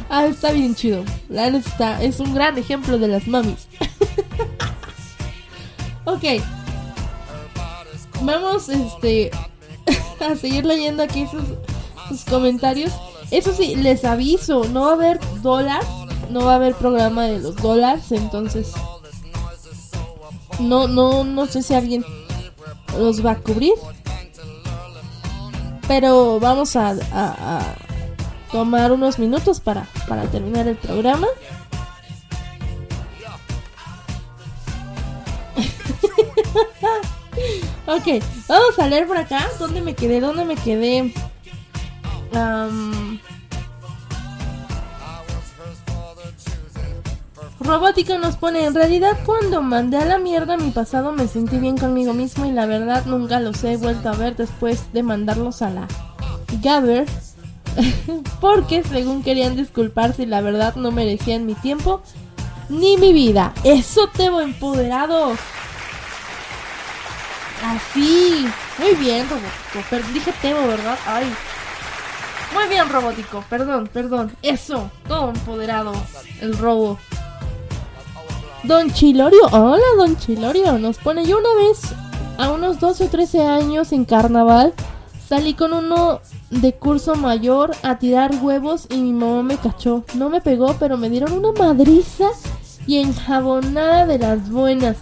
ah, está bien chido. La neta es un gran ejemplo de las mamis. ok. Vamos, este, a seguir leyendo aquí sus, sus comentarios. Eso sí, les aviso, no va a haber dólar, no va a haber programa de los dólares, entonces no, no, no sé si alguien los va a cubrir. Pero vamos a, a- tomar unos minutos para, para terminar el programa. ok, vamos a leer por acá. ¿Dónde me quedé? ¿Dónde me quedé? Robótico nos pone, en realidad cuando mandé a la mierda mi pasado me sentí bien conmigo mismo y la verdad nunca los he vuelto a ver después de mandarlos a la Gather. Porque según querían disculparse y la verdad no merecían mi tiempo ni mi vida. Eso te empoderado. Así. Muy bien, robótico. Dije Tebo, ¿verdad? Ay. Muy bien, robótico. Perdón, perdón. Eso. Todo empoderado. El robo. Don Chilorio, hola Don Chilorio, nos pone yo una vez a unos 12 o 13 años en carnaval salí con uno de curso mayor a tirar huevos y mi mamá me cachó. No me pegó, pero me dieron una madriza y enjabonada de las buenas.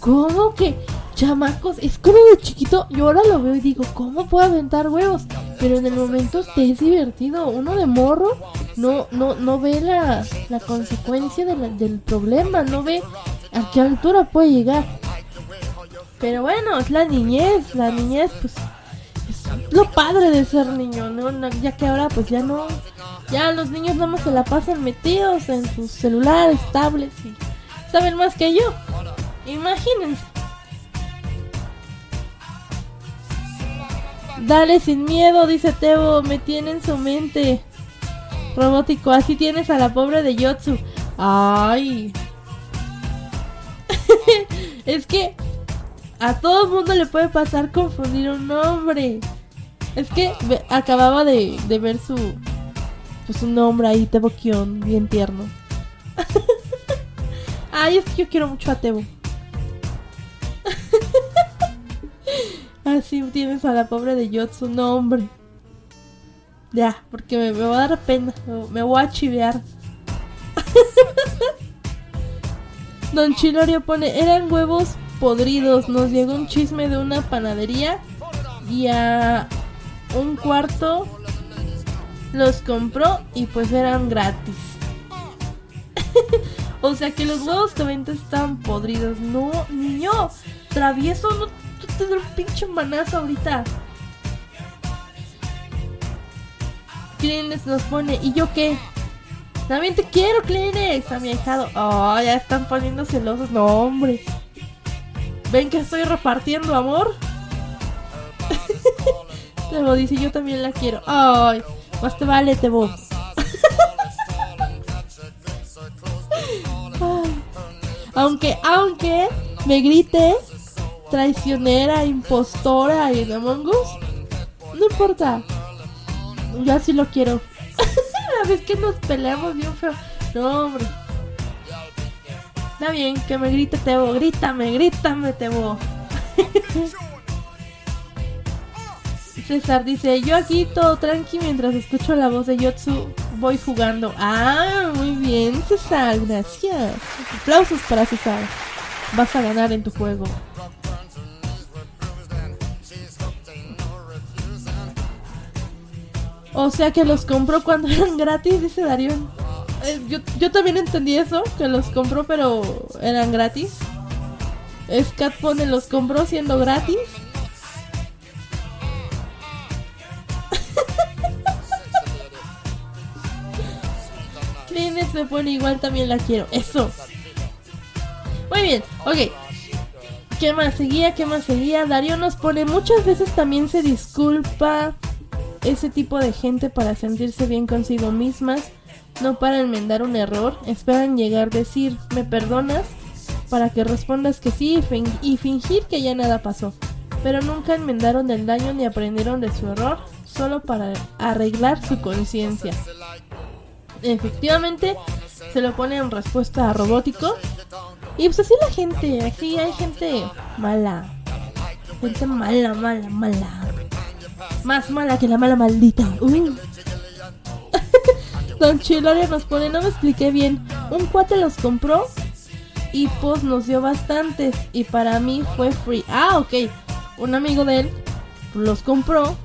¿Cómo que? Chamacos, es como de chiquito, yo ahora lo veo y digo, ¿cómo puedo aventar huevos? Pero en el momento es divertido, uno de morro no, no, no ve la, la consecuencia de del problema, no ve a qué altura puede llegar. Pero bueno, es la niñez, la niñez pues es lo padre de ser niño. No, Ya que ahora pues ya no, ya los niños nada más se la pasan metidos en sus celulares, tablets y saben más que yo. Imagínense. Dale sin miedo, dice Tebo, me tiene en su mente. Robótico, así tienes a la pobre de Yotsu. Ay. es que a todo el mundo le puede pasar confundir un nombre. Es que acababa de, de ver su pues un nombre ahí, Tebo Kion, bien tierno. Ay, es que yo quiero mucho a Tebo. Así tienes a la pobre de Yotsu, no hombre. Ya, porque me, me va a dar pena, me, voy a chivear. Don Chilorio pone, eran huevos podridos, nos llegó un chisme de una panadería y a un cuarto los compró y pues eran gratis. o sea que los huevos que venden están podridos. No, niño, travieso, no te doy un pinche manazo ahorita. Kleenex nos pone, ¿y yo qué? También te quiero, Kleenex, a mi ahijado. Oh, ya están poniendo celosos. No, hombre. ¿Ven que estoy repartiendo amor? Tebo dice, yo también la quiero. Ay, más te vale, Tebo. Ay. Aunque, aunque me grite traicionera, impostora y Among Us, no importa. Yo así lo quiero. La vez que nos peleamos bien feo. No, hombre. Está bien, que me grite Tebo. Grítame, grítame, Tebo. César dice, yo aquí todo tranqui mientras escucho la voz de Yotsu voy jugando. Ah, muy bien, César, gracias. Aplausos para César. Vas a ganar en tu juego. O sea que los compró cuando eran gratis, dice Darion. Eh, yo, yo también entendí eso, que los compró pero eran gratis. Scat pone los compró siendo gratis. Kleenex me pone igual, también la quiero. Eso. Muy bien, ok. ¿Qué más seguía? ¿Qué más seguía? Darío nos pone muchas veces también se disculpa ese tipo de gente para sentirse bien consigo mismas. No para enmendar un error, esperan llegar a decir, ¿me perdonas? Para que respondas que sí y, fin- y fingir que ya nada pasó. Pero nunca enmendaron el daño ni aprendieron de su error, solo para arreglar su conciencia. Efectivamente, se lo pone en respuesta a robótico. Y pues así la gente, así hay gente mala. Gente mala, mala, mala. Más mala que la mala maldita. Uh. Don Chilorio nos pone, no me expliqué bien. Un cuate los compró y pues nos dio bastantes. Y para mí fue free. Ah, ok. Un amigo de él los compró.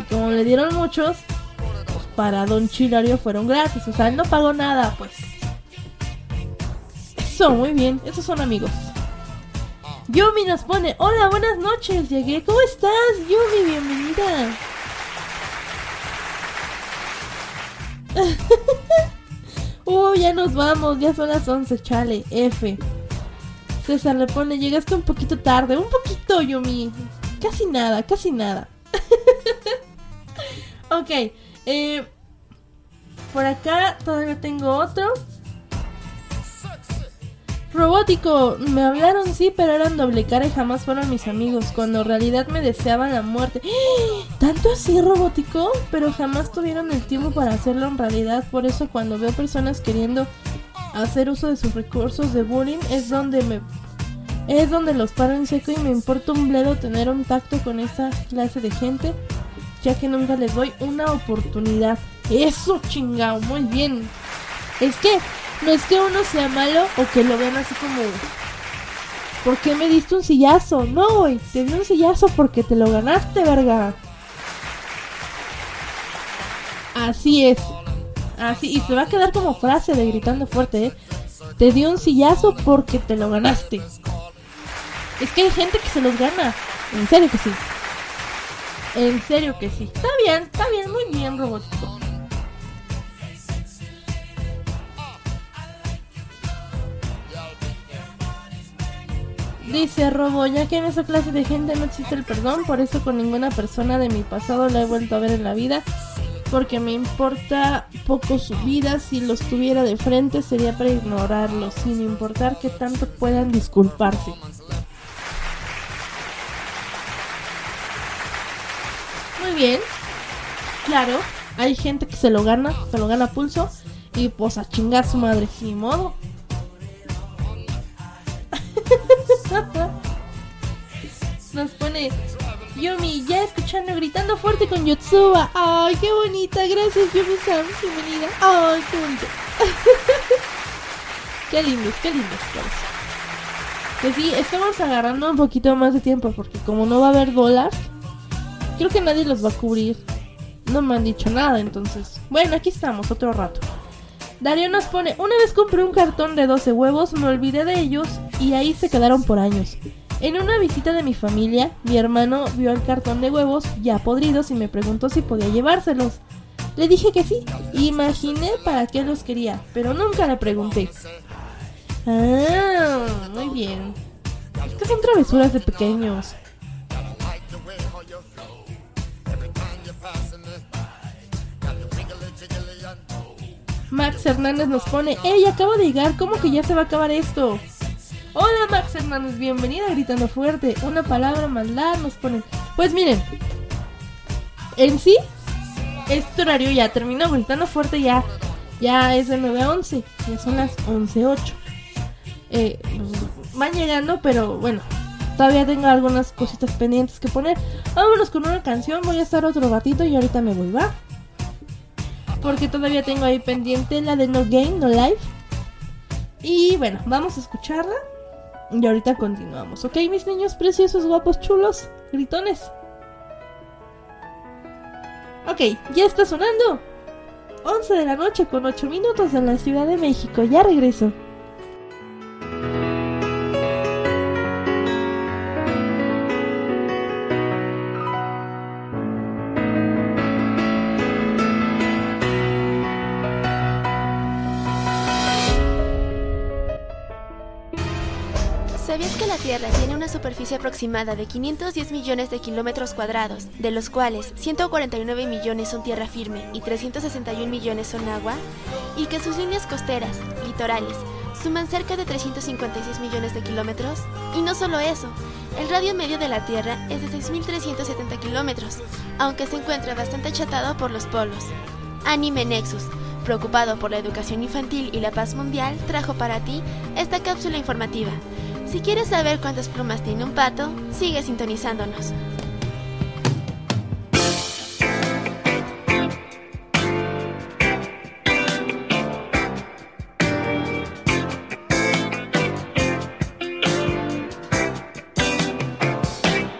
Y como le dieron muchos, pues para Don Chilorio fueron gratis. O sea, él no pagó nada, pues. Eso, muy bien. Esos son amigos. Yumi nos pone, hola, buenas noches, llegué. ¿Cómo estás, Yumi? Bienvenida. uh, ya nos vamos, ya son las 11, chale, F. César le pone, llegaste un poquito tarde, un poquito, Yumi. Casi nada, casi nada. ok, eh, por acá todavía tengo otro. Robótico, me hablaron sí, pero eran doble cara y jamás fueron mis amigos, cuando en realidad me deseaban la muerte. ¿Tanto así, Robótico? Pero jamás tuvieron el tiempo para hacerlo en realidad, por eso cuando veo personas queriendo hacer uso de sus recursos de bullying es donde me es donde los paro en seco y me importa un bledo tener un tacto con esa clase de gente, ya que nunca les doy una oportunidad. Eso chingao, muy bien. Es que no es que uno sea malo o que lo vean así como ¿Por qué me diste un sillazo? No, güey, te di un sillazo porque te lo ganaste, verga. Así es. Así, y se va a quedar como frase de gritando fuerte, ¿eh? Te di un sillazo porque te lo ganaste. Es que hay gente que se los gana. En serio que sí. En serio que sí. Está bien, está bien, muy bien, robotito. Dice Robo, ya que en esa clase de gente no existe el perdón, por eso con ninguna persona de mi pasado la he vuelto a ver en la vida, porque me importa poco su vida, si los tuviera de frente sería para ignorarlos, sin importar que tanto puedan disculparse. Muy bien, claro, hay gente que se lo gana, se lo gana pulso, y pues a chingar su madre, ni modo. Nos pone Yumi, ya escuchando, gritando fuerte con Yotsuba. Ay, qué bonita. Gracias, Yumi-san. Bienvenida. Ay, qué bonito. qué lindos, qué lindos. Que sí, estamos agarrando un poquito más de tiempo porque como no va a haber dólar, creo que nadie los va a cubrir. No me han dicho nada, entonces. Bueno, aquí estamos, otro rato. Darío nos pone, una vez compré un cartón de 12 huevos, me olvidé de ellos y ahí se quedaron por años. En una visita de mi familia, mi hermano vio el cartón de huevos ya podridos y me preguntó si podía llevárselos. Le dije que sí, imaginé para qué los quería, pero nunca le pregunté. Ah, muy bien. Es que son travesuras de pequeños. Max Hernández nos pone, ¡Ey, acabo de llegar! ¿Cómo que ya se va a acabar esto? Hola Max Hernández, bienvenida gritando fuerte. Una palabra la nos pone. Pues miren, en sí, este horario ya terminó. Gritando fuerte ya, ya es de 9 a 11. Ya son las 11.08. Eh, van llegando, pero bueno, todavía tengo algunas cositas pendientes que poner. Vámonos con una canción. Voy a estar otro ratito y ahorita me voy, ¿va? Porque todavía tengo ahí pendiente la de No Game, No Life. Y bueno, vamos a escucharla. Y ahorita continuamos, ¿ok, mis niños preciosos, guapos, chulos, gritones? Ok, ya está sonando. 11 de la noche con 8 minutos en la Ciudad de México. Ya regreso. Tiene una superficie aproximada de 510 millones de kilómetros cuadrados, de los cuales 149 millones son tierra firme y 361 millones son agua? Y que sus líneas costeras, litorales, suman cerca de 356 millones de kilómetros? Y no solo eso, el radio medio de la Tierra es de 6.370 kilómetros, aunque se encuentra bastante achatado por los polos. Anime Nexus, preocupado por la educación infantil y la paz mundial, trajo para ti esta cápsula informativa. Si quieres saber cuántas plumas tiene un pato, sigue sintonizándonos.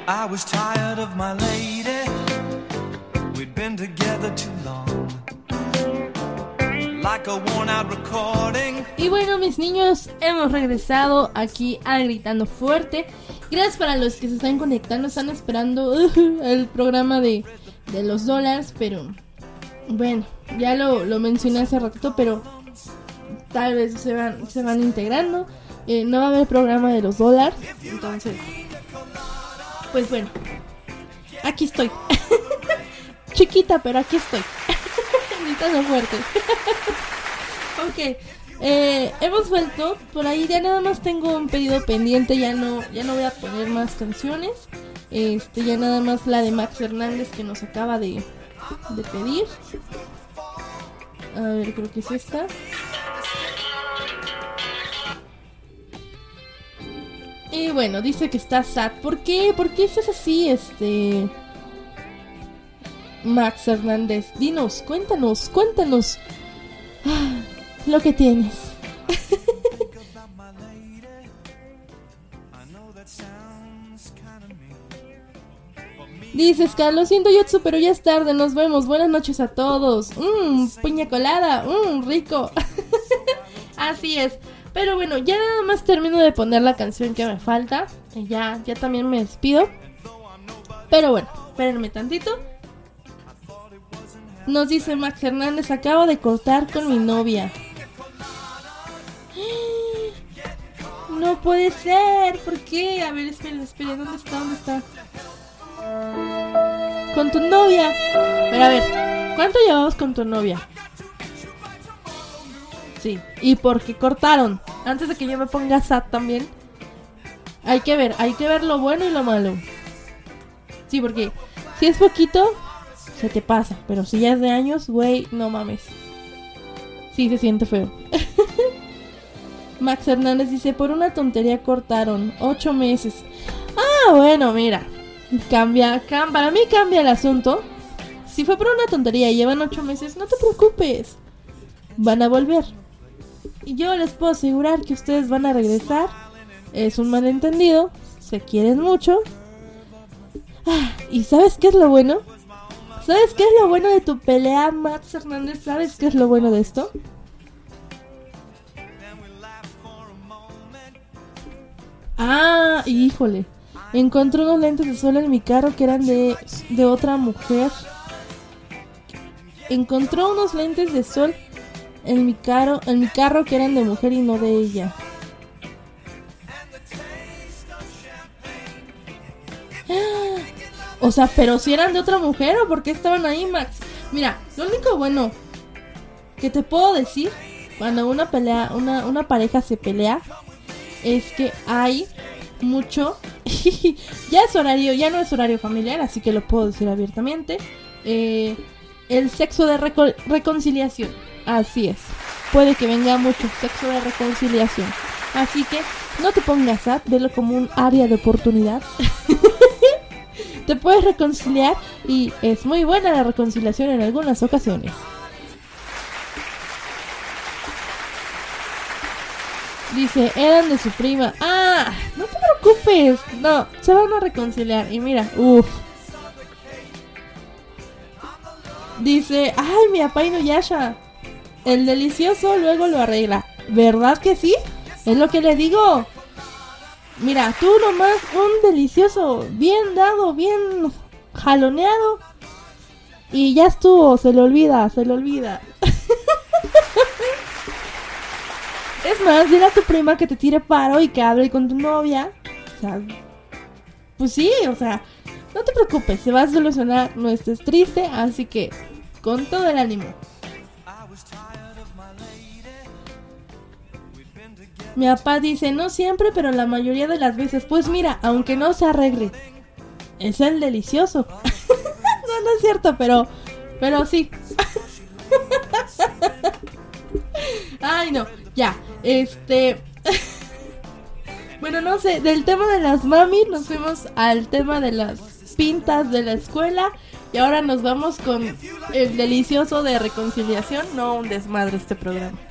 I was tired of my lady. We'd been together too long. Like a worn out recording. Y bueno, mis niños, hemos regresado aquí a Gritando Fuerte. Gracias para los que se están conectando, están esperando uh, el programa de, de los dólares, pero bueno, ya lo, lo mencioné hace ratito, pero tal vez se van, se van integrando. Eh, no va a haber programa de los dólares, entonces, pues bueno, aquí estoy. Chiquita, pero aquí estoy. Gritando fuerte. ok. Eh, hemos vuelto, por ahí ya nada más tengo un pedido pendiente, ya no, ya no voy a poner más canciones. Este, ya nada más la de Max Hernández que nos acaba de, de pedir. A ver, creo que es esta. Y bueno, dice que está sad. ¿Por qué? ¿Por qué estás así, este... Max Hernández? Dinos, cuéntanos, cuéntanos. Ah, lo que tienes. Dices, Carlos, siento Yotsu, pero ya es tarde, nos vemos. Buenas noches a todos. Mmm, piña colada, mmm, rico. Así es. Pero bueno, ya nada más termino de poner la canción que me falta. Ya, ya también me despido. Pero bueno, espérenme tantito. Nos dice Max Hernández, acabo de cortar con mi novia. No puede ser, ¿por qué? A ver, esperen, esperen, ¿dónde está? ¿Dónde está? Con tu novia. Pero a ver, ¿cuánto llevamos con tu novia? Sí, y porque cortaron. Antes de que yo me ponga SAT también. Hay que ver, hay que ver lo bueno y lo malo. Sí, porque si es poquito, se te pasa. Pero si ya es de años, güey, no mames. Sí, se siente feo. Max Hernández dice, por una tontería cortaron. Ocho meses. Ah, bueno, mira. Cambia, cam- para mí cambia el asunto. Si fue por una tontería y llevan ocho meses, no te preocupes. Van a volver. Y yo les puedo asegurar que ustedes van a regresar. Es un malentendido. Se quieren mucho. Ah, ¿Y sabes qué es lo bueno? ¿Sabes qué es lo bueno de tu pelea, Max Hernández? ¿Sabes qué es lo bueno de esto? Ah, híjole. Encontré unos lentes de sol en mi carro que eran de, de otra mujer. Encontró unos lentes de sol en mi carro, en mi carro que eran de mujer y no de ella. O sea, pero si eran de otra mujer o por qué estaban ahí, Max. Mira, lo único bueno que te puedo decir cuando una pelea, una, una pareja se pelea, es que hay mucho. ya es horario, ya no es horario familiar, así que lo puedo decir abiertamente. Eh, el sexo de reco- reconciliación. Así es. Puede que venga mucho sexo de reconciliación. Así que no te pongas a velo como un área de oportunidad. te puedes reconciliar y es muy buena la reconciliación en algunas ocasiones. Dice, eran de su prima. Ah, no te preocupes. No, se van a reconciliar. Y mira, uff. Dice, ay, mi papá Inuyasha. El delicioso luego lo arregla. ¿Verdad que sí? Es lo que le digo. Mira, tú nomás un delicioso, bien dado, bien jaloneado. Y ya estuvo, se le olvida, se le olvida. Es más, dile a tu prima que te tire paro y que hable con tu novia. O sea, pues sí, o sea, no te preocupes, se va a solucionar, no estés triste, así que con todo el ánimo. Mi papá dice, no siempre, pero la mayoría de las veces. Pues mira, aunque no se arregle, es el delicioso. no, no es cierto, pero, pero sí. Ay, no, ya, este... bueno, no sé, del tema de las mami nos fuimos al tema de las pintas de la escuela y ahora nos vamos con el delicioso de reconciliación, no un desmadre este programa.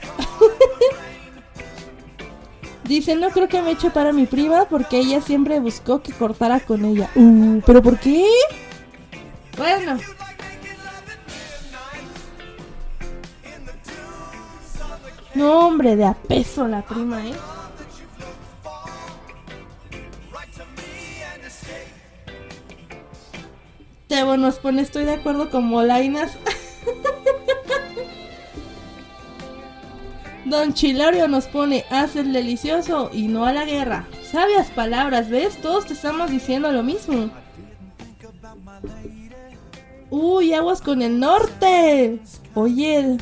Dice, no creo que me eche para mi prima porque ella siempre buscó que cortara con ella. Uh, ¿pero por qué? Bueno. No, hombre, de a peso la prima, ¿eh? Tebo nos pone, estoy de acuerdo con Molainas. Don Chilorio nos pone, haz el delicioso y no a la guerra. Sabias palabras, ¿ves? Todos te estamos diciendo lo mismo. Uy, aguas con el norte. Oye.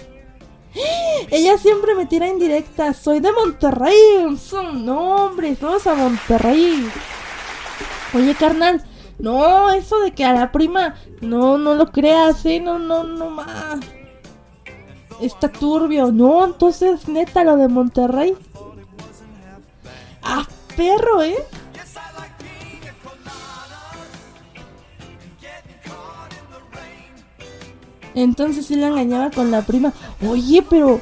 Ella siempre me tira indirectas. Soy de Monterrey. Son- No, hombre, todos a Monterrey. Oye, carnal. No, eso de que a la prima. No, no lo creas, eh. No, no, no más. Está turbio. No, entonces neta lo de Monterrey. Ah, perro, eh. Entonces sí la engañaba con la prima. Oye, pero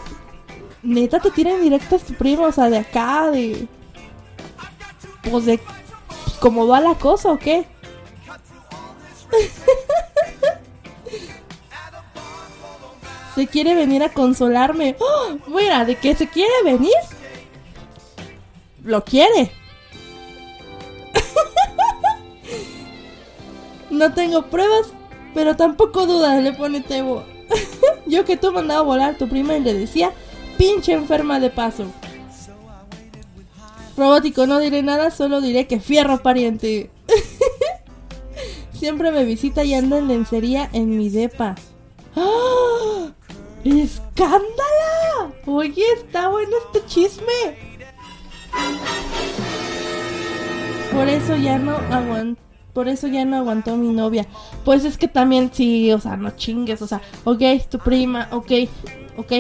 neta te tiran directas tu prima, o sea, de acá, de. Pues de. Pues como va la cosa o qué? se quiere venir a consolarme. ¡Oh! Mira, de que se quiere venir. lo quiere. no tengo pruebas, pero tampoco dudas, le pone Tebo. Yo que tú mandaba volar a tu prima y le decía, pinche enferma de paso. Robótico, no diré nada, solo diré que fierro pariente. Siempre me visita y anda en lencería en mi depa. ¡Ah! ¡Escándala! Oye, está bueno este chisme. Por eso ya no aguantó. Por eso ya no aguantó mi novia. Pues es que también sí, o sea, no chingues, o sea, ok, tu prima, ok, ok.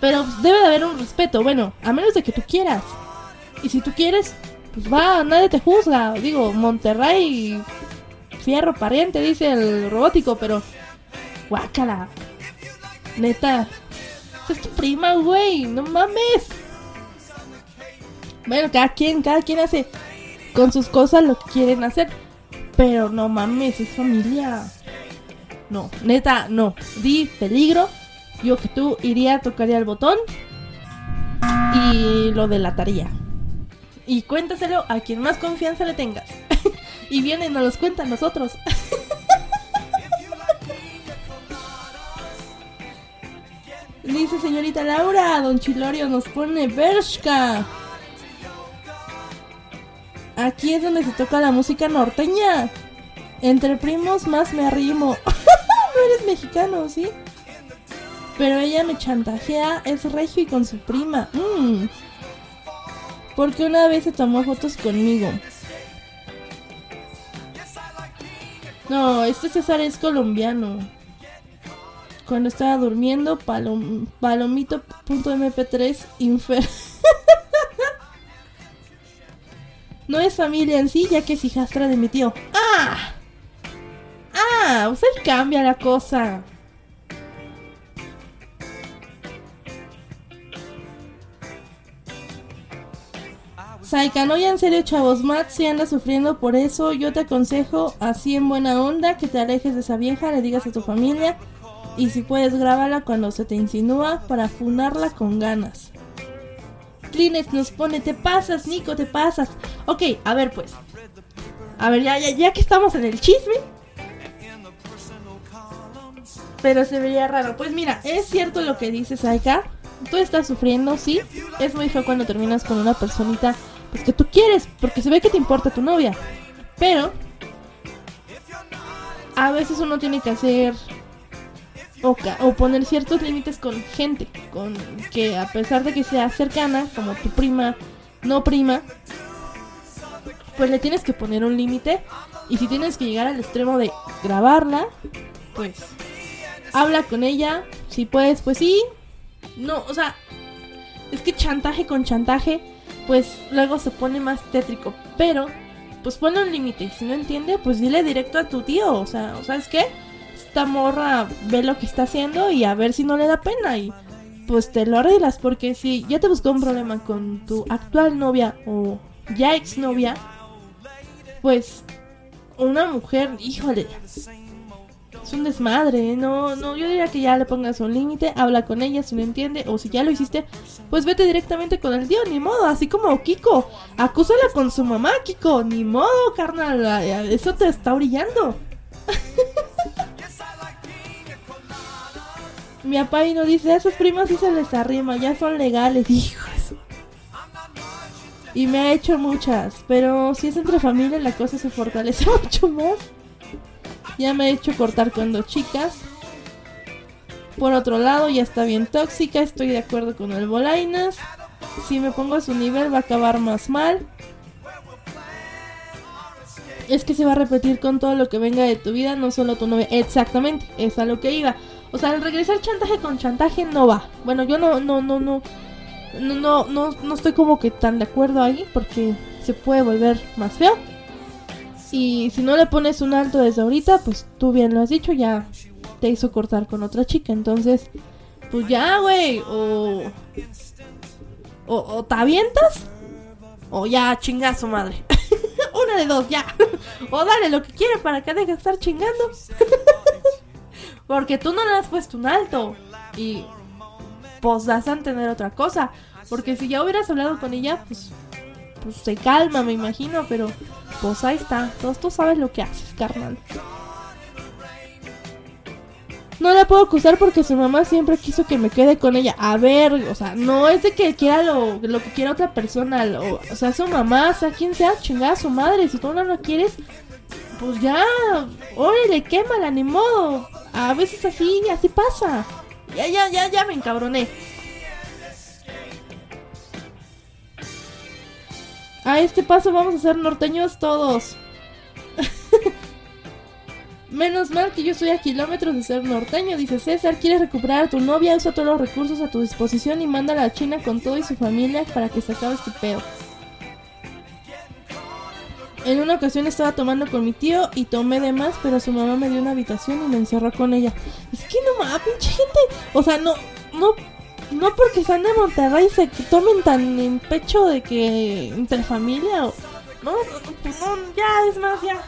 Pero debe de haber un respeto, bueno, a menos de que tú quieras. Y si tú quieres, pues va, nadie te juzga. Digo, Monterrey, fierro pariente, dice el robótico, pero guácala. Neta, es tu prima, güey, no mames. Bueno, cada quien, cada quien hace con sus cosas lo que quieren hacer. Pero no mames, es familia. No, neta, no. Di peligro. Yo que tú iría, tocaría el botón y lo delataría. Y cuéntaselo a quien más confianza le tengas. y viene y nos los cuenta a nosotros. Dice señorita Laura, don Chilorio nos pone Bershka. Aquí es donde se toca la música norteña. Entre primos más me arrimo. no eres mexicano, ¿sí? Pero ella me chantajea, es regio y con su prima. Mm. Porque una vez se tomó fotos conmigo. No, este César es colombiano. Cuando estaba durmiendo, palom, palomito.mp3 infer. no es familia en sí, ya que es hijastra de mi tío. ¡Ah! ¡Ah! Usted cambia la cosa. Saika, no ya en serio, chavos, Matt si anda sufriendo por eso, yo te aconsejo, así en buena onda, que te alejes de esa vieja, le digas a tu familia, y si puedes grábala cuando se te insinúa para funarla con ganas. Kleenex nos pone, te pasas, Nico, te pasas. Ok, a ver pues. A ver, ya, ya, ya que estamos en el chisme. Pero se vería raro. Pues mira, es cierto lo que dice Saika. Tú estás sufriendo, sí. Es muy feo cuando terminas con una personita pues que tú quieres, porque se ve que te importa tu novia. Pero a veces uno tiene que hacer o, o poner ciertos límites con gente, con que a pesar de que sea cercana, como tu prima, no prima, pues le tienes que poner un límite. Y si tienes que llegar al extremo de grabarla, pues habla con ella, si puedes, pues sí. No, o sea, es que chantaje con chantaje, pues luego se pone más tétrico, pero pues ponle un límite, y si no entiende, pues dile directo a tu tío, o sea, ¿sabes qué? Esta morra ve lo que está haciendo y a ver si no le da pena y pues te lo arreglas, porque si ya te buscó un problema con tu actual novia o ya exnovia, pues una mujer, híjole, es un desmadre, no, no, yo diría que ya le pongas un límite, habla con ella si no entiende, o si ya lo hiciste, pues vete directamente con el tío, ni modo, así como Kiko, acúsala con su mamá, Kiko, ni modo, carnal, eso te está brillando. Mi papá y dice, a esos primos sí se les arrima, ya son legales, hijos. Y me ha hecho muchas, pero si es entre familia la cosa se fortalece mucho más. Ya me he hecho cortar con dos chicas. Por otro lado, ya está bien tóxica, estoy de acuerdo con el Bolainas. Si me pongo a su nivel va a acabar más mal. Es que se va a repetir con todo lo que venga de tu vida, no solo tu novia. Exactamente, es a lo que iba. O sea, al regresar chantaje con chantaje no va. Bueno, yo no, no, no, no. No, no, no, no estoy como que tan de acuerdo ahí porque se puede volver más feo. Y si no le pones un alto desde ahorita, pues tú bien lo has dicho, ya te hizo cortar con otra chica. Entonces, pues ya, güey. O, o, o te avientas, o ya chinga a su madre. Una de dos, ya. o dale lo que quiere para que deje de estar chingando. Porque tú no le has puesto un alto. Y pues das a entender otra cosa. Porque si ya hubieras hablado con ella, pues, pues se calma, me imagino, pero pues ahí está. Todos tú sabes lo que haces, carnal. No la puedo acusar porque su mamá siempre quiso que me quede con ella. A ver, o sea, no es de que quiera lo, lo que quiera otra persona. lo- o sea, su mamá, sea, quien sea, chingada su madre. Si tú no la quieres, pues ya, órale, quémala, ni modo. A veces así, así pasa. Ya, ya, ya, ya me encabroné. A este paso vamos a ser norteños todos. Menos mal que yo estoy a kilómetros de ser norteño, dice César. ¿Quieres recuperar a tu novia? Usa todos los recursos a tu disposición y mándala a China con todo y su familia para que se acabe este pedo. En una ocasión estaba tomando con mi tío y tomé de más, pero su mamá me dio una habitación y me encerró con ella. Es que no mames, pinche gente. O sea, no, no, no porque sean de Monterrey se tomen tan en pecho de que entre familia o. No, no, ya, es más, ya.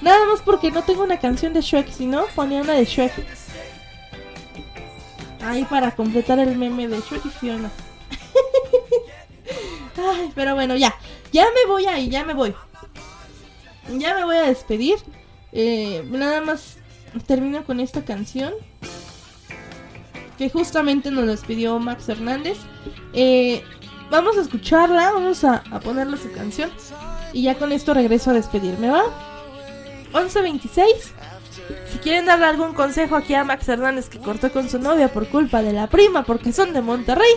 Nada más porque no tengo una canción de Shrek, si no, ponía una de Shrek. Ahí para completar el meme de Shrek y Fiona. Ay, pero bueno, ya. Ya me voy ahí, ya me voy. Ya me voy a despedir. Eh, nada más termino con esta canción. Que justamente nos las pidió Max Hernández. Eh, vamos a escucharla, vamos a, a ponerle su canción. Y ya con esto regreso a despedirme, ¿va? 11.26. Si quieren darle algún consejo aquí a Max Hernández que cortó con su novia por culpa de la prima porque son de Monterrey,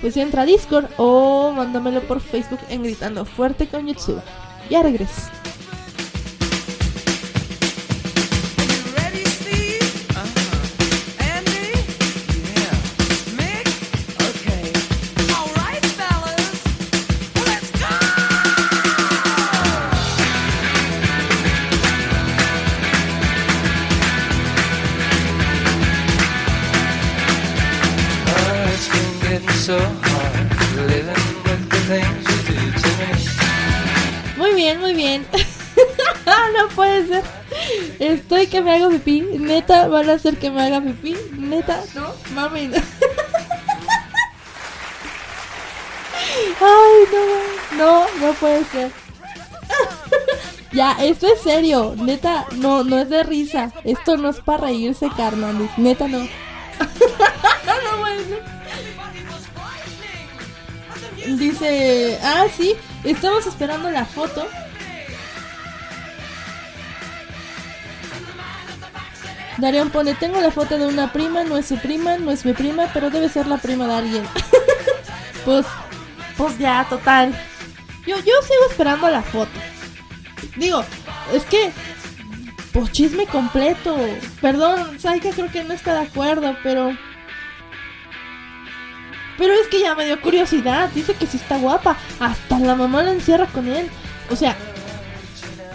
pues entra a Discord o mándamelo por Facebook en Gritando Fuerte con YouTube. Ya regreso. Muy bien, muy bien. no puede ser. Estoy que me hago pipí. Neta, van a hacer que me haga pipí. Neta, no, mami. Ay, no, no, no puede ser. ya, esto es serio. Neta, no, no es de risa. Esto no es para reírse, carnales. Neta, no. no puede ser. Dice, ah, sí, estamos esperando la foto. Darion pone, tengo la foto de una prima, no es su prima, no es mi prima, pero debe ser la prima de alguien. pues, pues ya, total. Yo, yo sigo esperando la foto. Digo, es que, pues chisme completo. Perdón, Saika creo que no está de acuerdo, pero... Pero es que ya me dio curiosidad. Dice que sí está guapa. Hasta la mamá la encierra con él. O sea,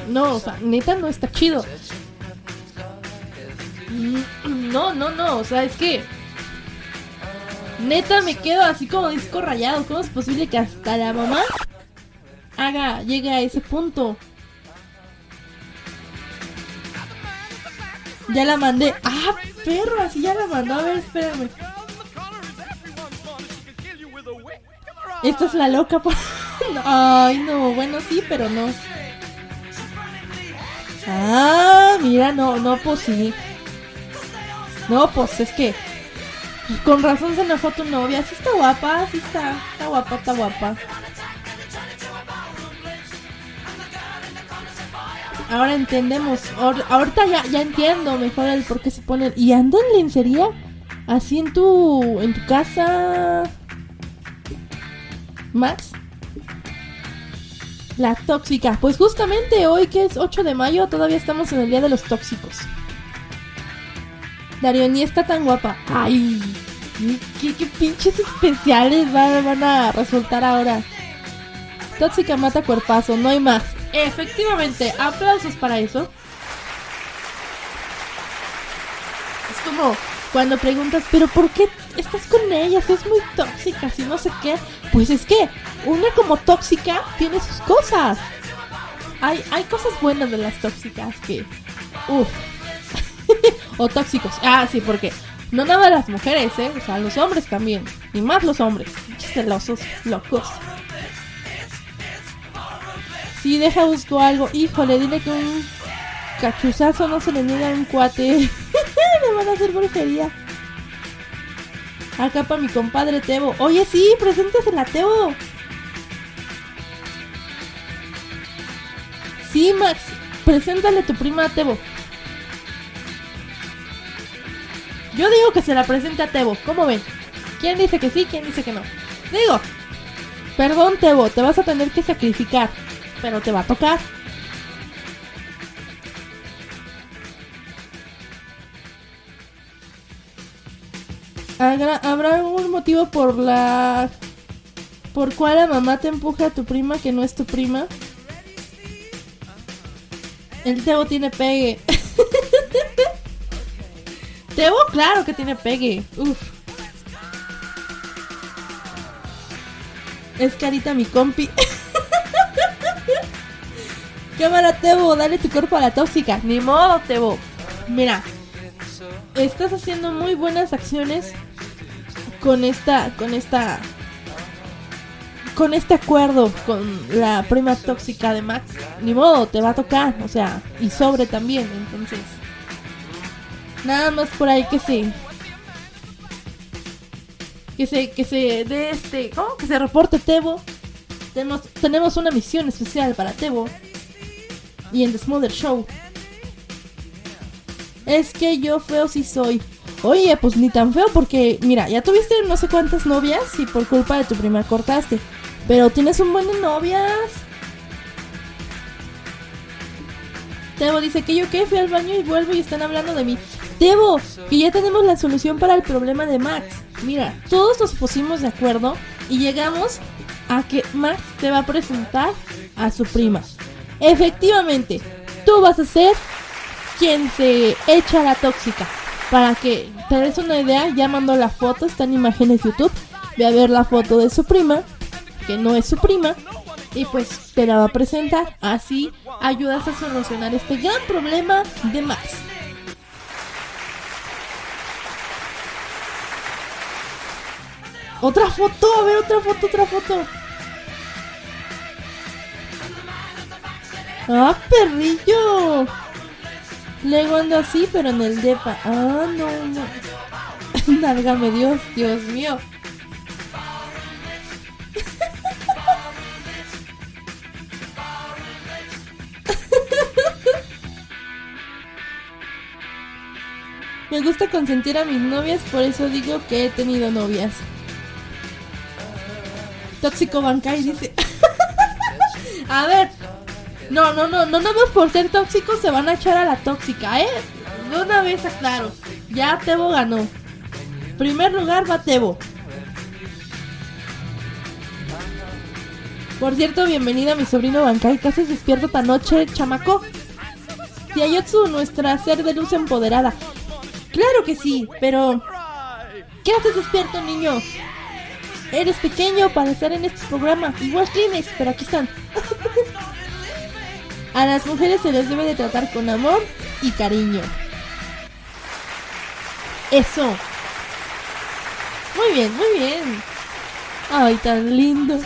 no, o sea, neta no está chido. Mm, No, no, no. O sea, es que. Neta me quedo así como disco rayado. ¿Cómo es posible que hasta la mamá haga, llegue a ese punto? Ya la mandé. Ah, perro, así ya la mandó. A ver, espérame. Esta es la loca. por- Ay, no, bueno, sí, pero no. Ah, mira, no, no, pues sí. No, pues es que. Con razón se enojó tu novia. Sí está guapa, sí está. Está guapa, está guapa. Ahora entendemos. Ahor- ahorita ya, ya entiendo mejor el por qué se ponen. ¿Y andan lencería? Así en tu. en tu casa. Max. La tóxica. Pues justamente hoy que es 8 de mayo, todavía estamos en el día de los tóxicos. Darío ni está tan guapa. Ay, qué pinches especiales van, van a resultar ahora. Tóxica mata cuerpazo, no hay más. Efectivamente, aplausos para eso. Es como cuando preguntas, pero ¿por qué estás con ellas? Es muy tóxica, si no sé qué. Pues es que una como tóxica tiene sus cosas. Hay, hay cosas buenas de las tóxicas que... Uf. o tóxicos. Ah, sí, porque No nada las mujeres, ¿eh? O sea, los hombres también. Y más los hombres. Celosos, locos. Sí, deja busco algo. Híjole, dile que un cachuzazo no se le niega a un cuate. le van a hacer brujería. Acá para mi compadre Tebo. Oye, sí, preséntasela Tebo. Sí, Max, preséntale a tu prima a Tebo. Yo digo que se la presente a Tebo. ¿Cómo ven? ¿Quién dice que sí? ¿Quién dice que no? Digo, perdón Tebo, te vas a tener que sacrificar. Pero te va a tocar. ¿Habrá algún motivo por la... por cual la mamá te empuja a tu prima que no es tu prima? El Tebo tiene pegue. Tebo, claro que tiene pegue. Uf. Es carita mi compi. Cámara, Tebo, dale tu cuerpo a la tóxica. Ni modo, Tebo. Mira, estás haciendo muy buenas acciones con esta, con esta, con este acuerdo con la prima tóxica de Max. Ni modo, te va a tocar, o sea, y sobre también, entonces. Nada más por ahí que se, que se, que se dé este, ¿cómo? Que se reporte Tebo. Tenemos, tenemos una misión especial para Tebo. Y en The Smother Show. Es que yo feo sí soy. Oye, pues ni tan feo porque, mira, ya tuviste no sé cuántas novias y por culpa de tu prima cortaste. Pero tienes un buen de novias. Tebo dice que yo qué, fui al baño y vuelvo y están hablando de mí. Tebo, que ya tenemos la solución para el problema de Max. Mira, todos nos pusimos de acuerdo y llegamos a que Max te va a presentar a su prima. Efectivamente, tú vas a ser quien se echa la tóxica. Para que te des una idea, ya mandó la foto, está en imágenes YouTube. Ve a ver la foto de su prima, que no es su prima, y pues te la va a presentar. Así ayudas a solucionar este gran problema de Max. Otra foto, a ver, otra foto, otra foto. ¡Ah, perrillo! Luego ando así, pero en el depa. Ah, no, no. Nálgame Dios, Dios mío. Me gusta consentir a mis novias, por eso digo que he tenido novias. Tóxico Bankai dice. a ver. No, no, no, no, nada más por ser tóxicos se van a echar a la tóxica, ¿eh? De una vez aclaro. Ya Tebo ganó. Primer lugar va Tebo. Por cierto, bienvenida a mi sobrino Bankai. ¿Qué haces despierto esta noche, chamaco? Tía Yotsu, nuestra ser de luz empoderada. Claro que sí, pero... ¿Qué haces despierto, niño? Eres pequeño para estar en este programa. Igual Kleenex, pero aquí están. A las mujeres se les debe de tratar con amor y cariño. Eso. Muy bien, muy bien. Ay, tan lindo.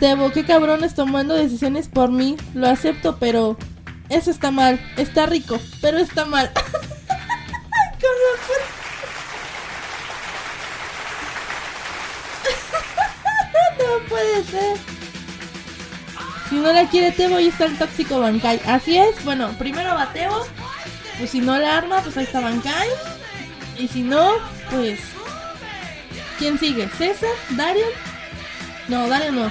Tebo, qué cabrones tomando decisiones por mí. Lo acepto, pero eso está mal. Está rico, pero está mal. Con razón. No puede ser. Si no la quiere Tebo, ahí está el tóxico Bankai. Así es. Bueno, primero va Tebo. Pues si no la arma, pues ahí está Bankai. Y si no, pues. ¿Quién sigue? ¿César? ¿Darion? No, Darion no.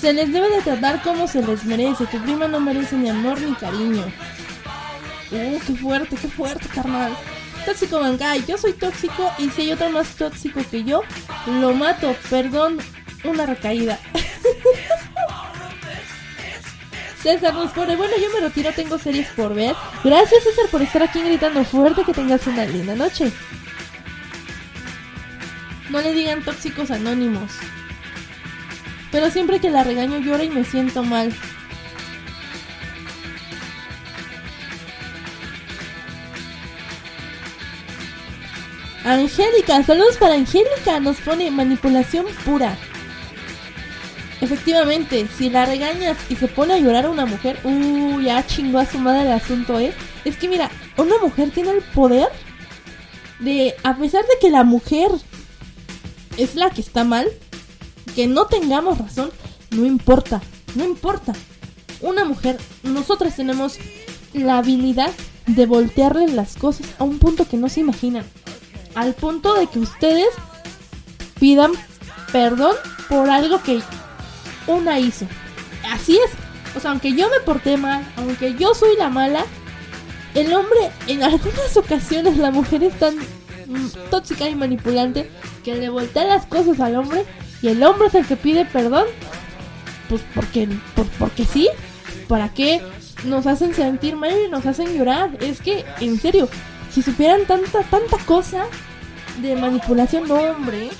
Se les debe de tratar como se les merece. Tu prima no merece ni amor ni cariño. Uh, qué fuerte, qué fuerte, carnal. Tóxico Bankai, yo soy tóxico y si hay otro más tóxico que yo, lo mato. Perdón, una recaída. César nos pone, bueno, yo me retiro, tengo series por ver. Gracias César por estar aquí gritando fuerte, que tengas una linda noche. No le digan tóxicos anónimos. Pero siempre que la regaño llora y me siento mal. Angélica, saludos para Angélica, nos pone manipulación pura. Efectivamente, si la regañas y se pone a llorar a una mujer, uh, ya chingó a su madre el asunto, ¿eh? Es que mira, una mujer tiene el poder de, a pesar de que la mujer es la que está mal, que no tengamos razón, no importa, no importa. Una mujer, nosotras tenemos la habilidad de voltearle las cosas a un punto que no se imaginan. Al punto de que ustedes pidan perdón por algo que una hizo. Así es. O sea, aunque yo me porté mal, aunque yo soy la mala, el hombre, en algunas ocasiones, la mujer es tan mm, tóxica y manipulante que le voltea las cosas al hombre y el hombre es el que pide perdón. Pues porque, pues porque sí. ¿Para qué nos hacen sentir mal y nos hacen llorar? Es que, en serio, si supieran tanta, tanta cosa de manipulación, no, hombre.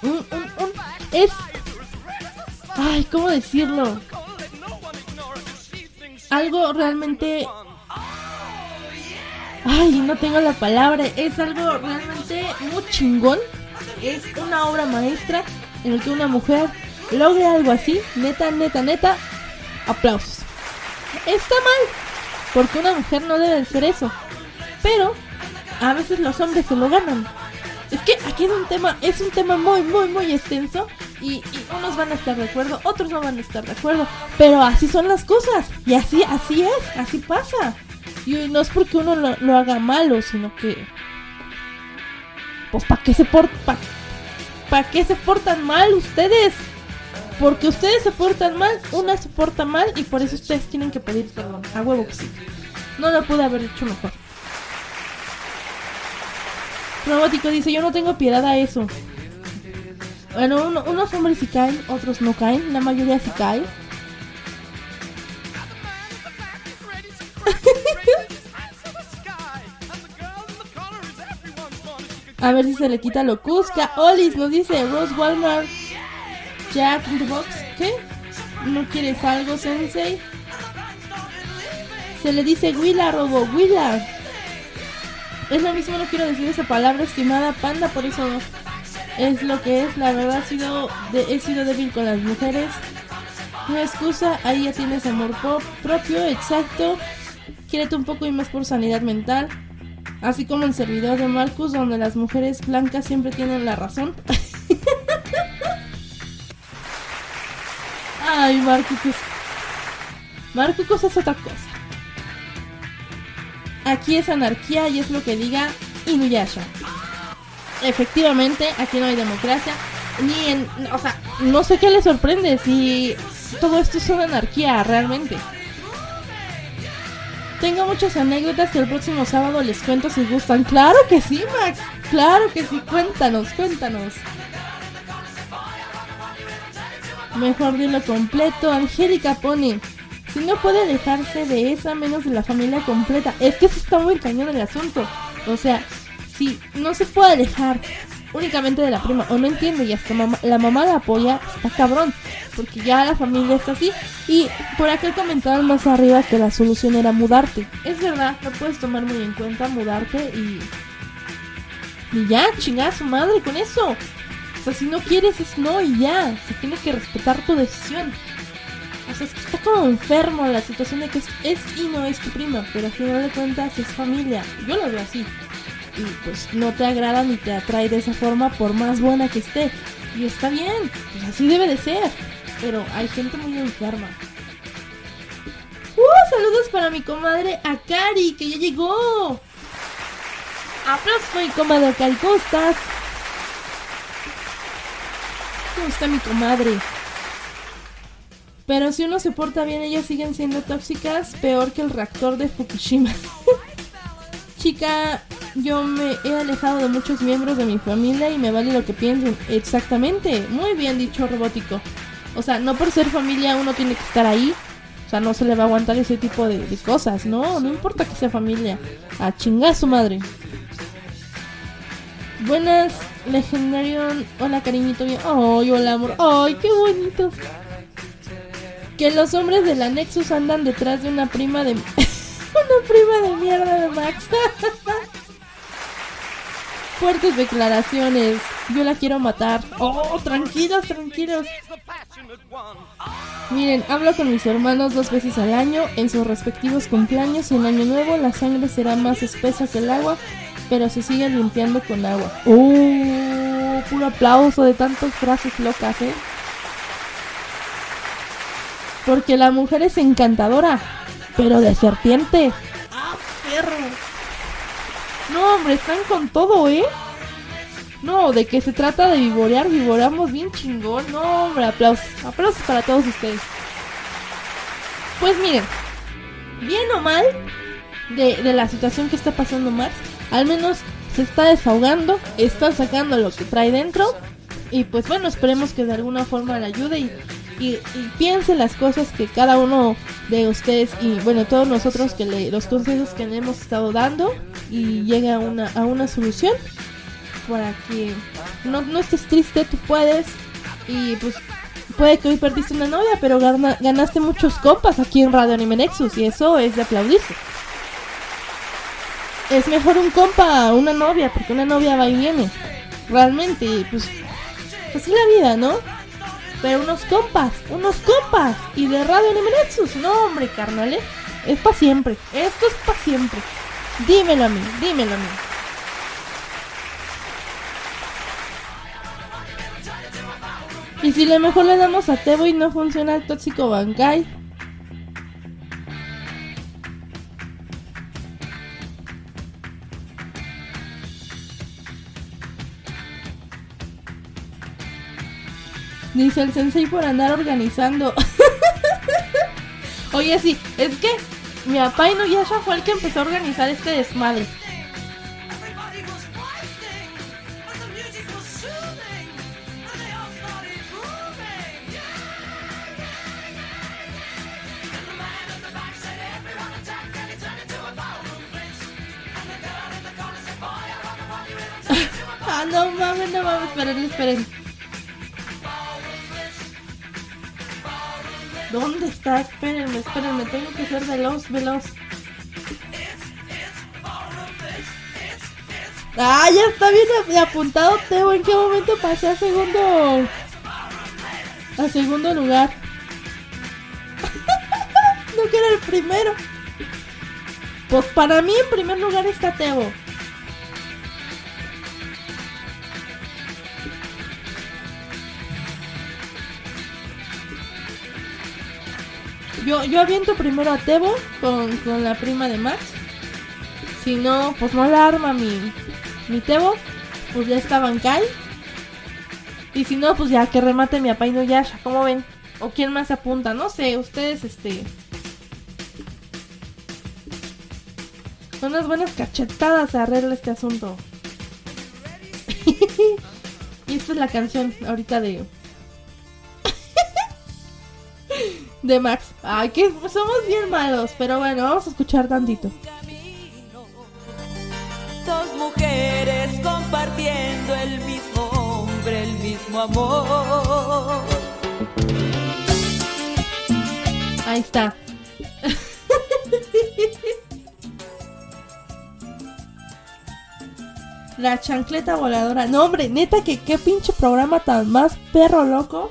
Un, es. Ay, ¿cómo decirlo? Algo realmente. Ay, no tengo la palabra. Es algo realmente muy chingón. Es una obra maestra en el que una mujer logre algo así. Neta, neta, neta. Aplausos. Está mal. Porque una mujer no debe ser eso. Pero a veces los hombres se lo ganan. Es que aquí es un tema, es un tema muy, muy, muy extenso. Y, unos van a estar de acuerdo, otros no van a estar de acuerdo. Pero así son las cosas. Y así, así es, así pasa. Y no es porque uno lo, haga malo, sino que. Pues para qué se portan. ¿Para qué se portan mal ustedes? Porque ustedes se portan mal, una se porta mal y por eso ustedes tienen que pedir perdón. A huevo que sí. No lo pude haber hecho mejor. Robótico dice, yo no tengo piedad a eso. Bueno, uno- unos hombres sí caen, otros no caen, la mayoría sí cae. A ver si se le quita lo Cusca. Olis nos dice Rose Walmart. Jack in the Box. ¿Qué? ¿No quieres algo, Sensei? Se le dice Willa, Robo. Willa. Es lo mismo, no quiero decir esa palabra, estimada panda, por eso es lo que es. La verdad, he sido, de- he sido débil con las mujeres. No excusa, ahí ya tienes amor po- propio, exacto. Quiérete un poco y más por sanidad mental. Así como el servidor de Marcus, donde las mujeres blancas siempre tienen la razón. Ay, Marcus. Marcus es otra cosa. Aquí es anarquía y es lo que diga Inuyasha. Efectivamente, aquí no hay democracia. Ni en. O sea, no sé qué le sorprende si todo esto es una anarquía realmente. Tengo muchas anécdotas que el próximo sábado les cuento si gustan. Claro que sí, Max. Claro que sí. Cuéntanos, cuéntanos. Mejor dilo completo. Angélica pone. Si no puede alejarse de esa menos de la familia completa. Es que se está muy cañón el asunto. O sea, si no se puede alejar únicamente de la prima o no entiende y hasta mamá- la mamá la apoya, está cabrón. Porque ya la familia está así. Y por acá comentaban más arriba que la solución era mudarte. Es verdad, lo puedes tomar muy en cuenta, mudarte y... Y ya, chingada su madre con eso. O sea, si no quieres es no y ya. Se tiene que respetar tu decisión. O sea, es que está como enfermo la situación de que es, y no es tu prima, pero al final de cuentas es familia. Yo lo veo así. Y pues no te agrada ni te atrae de esa forma por más buena que esté. Y está bien, pues así debe de ser. Pero hay gente muy enferma. ¡Uh! Saludos para mi comadre Akari, que ya llegó. Aplausos mi comadre Akari, ¿cómo estás? ¿Cómo está mi comadre? Pero si uno se porta bien, ellas siguen siendo tóxicas, peor que el reactor de Fukushima. Chica, yo me he alejado de muchos miembros de mi familia y me vale lo que piensen. Exactamente, muy bien dicho, robótico. O sea, no por ser familia uno tiene que estar ahí. O sea, no se le va a aguantar ese tipo de, cosas. No, no importa que sea familia. A chingar a su madre. Buenas Legendarion, hola cariñito mío. Ay, hola amor. Ay, qué bonitos. Que los hombres de la Nexus andan detrás de una prima de. una prima de mierda de Max. Fuertes declaraciones. Yo la quiero matar. Oh, tranquilos, tranquilos. Miren, hablo con mis hermanos dos veces al año en sus respectivos cumpleaños y en Año Nuevo la sangre será más espesa que el agua, pero se sigue limpiando con agua. ¡Oh! Puro aplauso de tantas frases locas, ¿eh? Porque la mujer es encantadora, pero de serpientes. ¡Ah, perro! No, hombre, están con todo, ¿eh? No, de que se trata de vivorear, vivoreamos bien chingón. No, hombre, aplausos. Aplausos para todos ustedes. Pues miren, bien o mal de, de la situación que está pasando Max, al menos se está desahogando, está sacando lo que trae dentro. Y pues bueno, esperemos que de alguna forma le ayude y, y, y piense las cosas que cada uno de ustedes y bueno, todos nosotros que le, los consejos que le hemos estado dando y llegue a una, a una solución para que no, no estés triste, tú puedes y pues puede que hoy perdiste una novia, pero gana- ganaste muchos copas aquí en Radio Anime Nexus y eso es de aplaudirse. Es mejor un compa una novia, porque una novia va y viene. Realmente, pues, así la vida, ¿no? Pero unos compas, unos compas. Y de Radio Anime Nexus, no hombre, carnal, ¿eh? Es para siempre. Esto es para siempre. Dímelo a mí, dímelo a mí. Y si le mejor le damos a Tebo y no funciona el tóxico Bankai. Dice el sensei por andar organizando. Oye, sí, es que mi papá y no Yasha fue el que empezó a organizar este desmadre. ah, no mames, no mames, esperen, esperen. ¿Dónde está? Espérenme, espérenme, tengo que ser veloz, veloz. Ah, ya está bien ap- apuntado, Teo. ¿En qué momento pasé a segundo? A segundo lugar. no que era el primero. Pues para mí en primer lugar está Teo. Yo, yo aviento primero a Tebo con, con la prima de Max. Si no, pues no la arma mi, mi Tebo. Pues ya está Bankai. Y si no, pues ya que remate mi Apaino Yasha. ¿Cómo ven? ¿O quién más se apunta? No sé, ustedes este. Son unas buenas cachetadas a arregla este asunto. y esta es la canción ahorita de. de Max. Ay, que somos bien malos. Pero bueno, vamos a escuchar tantito. Dos mujeres compartiendo el mismo hombre, el mismo amor. Ahí está. La chancleta voladora. No, hombre, neta que qué pinche programa tan más perro loco.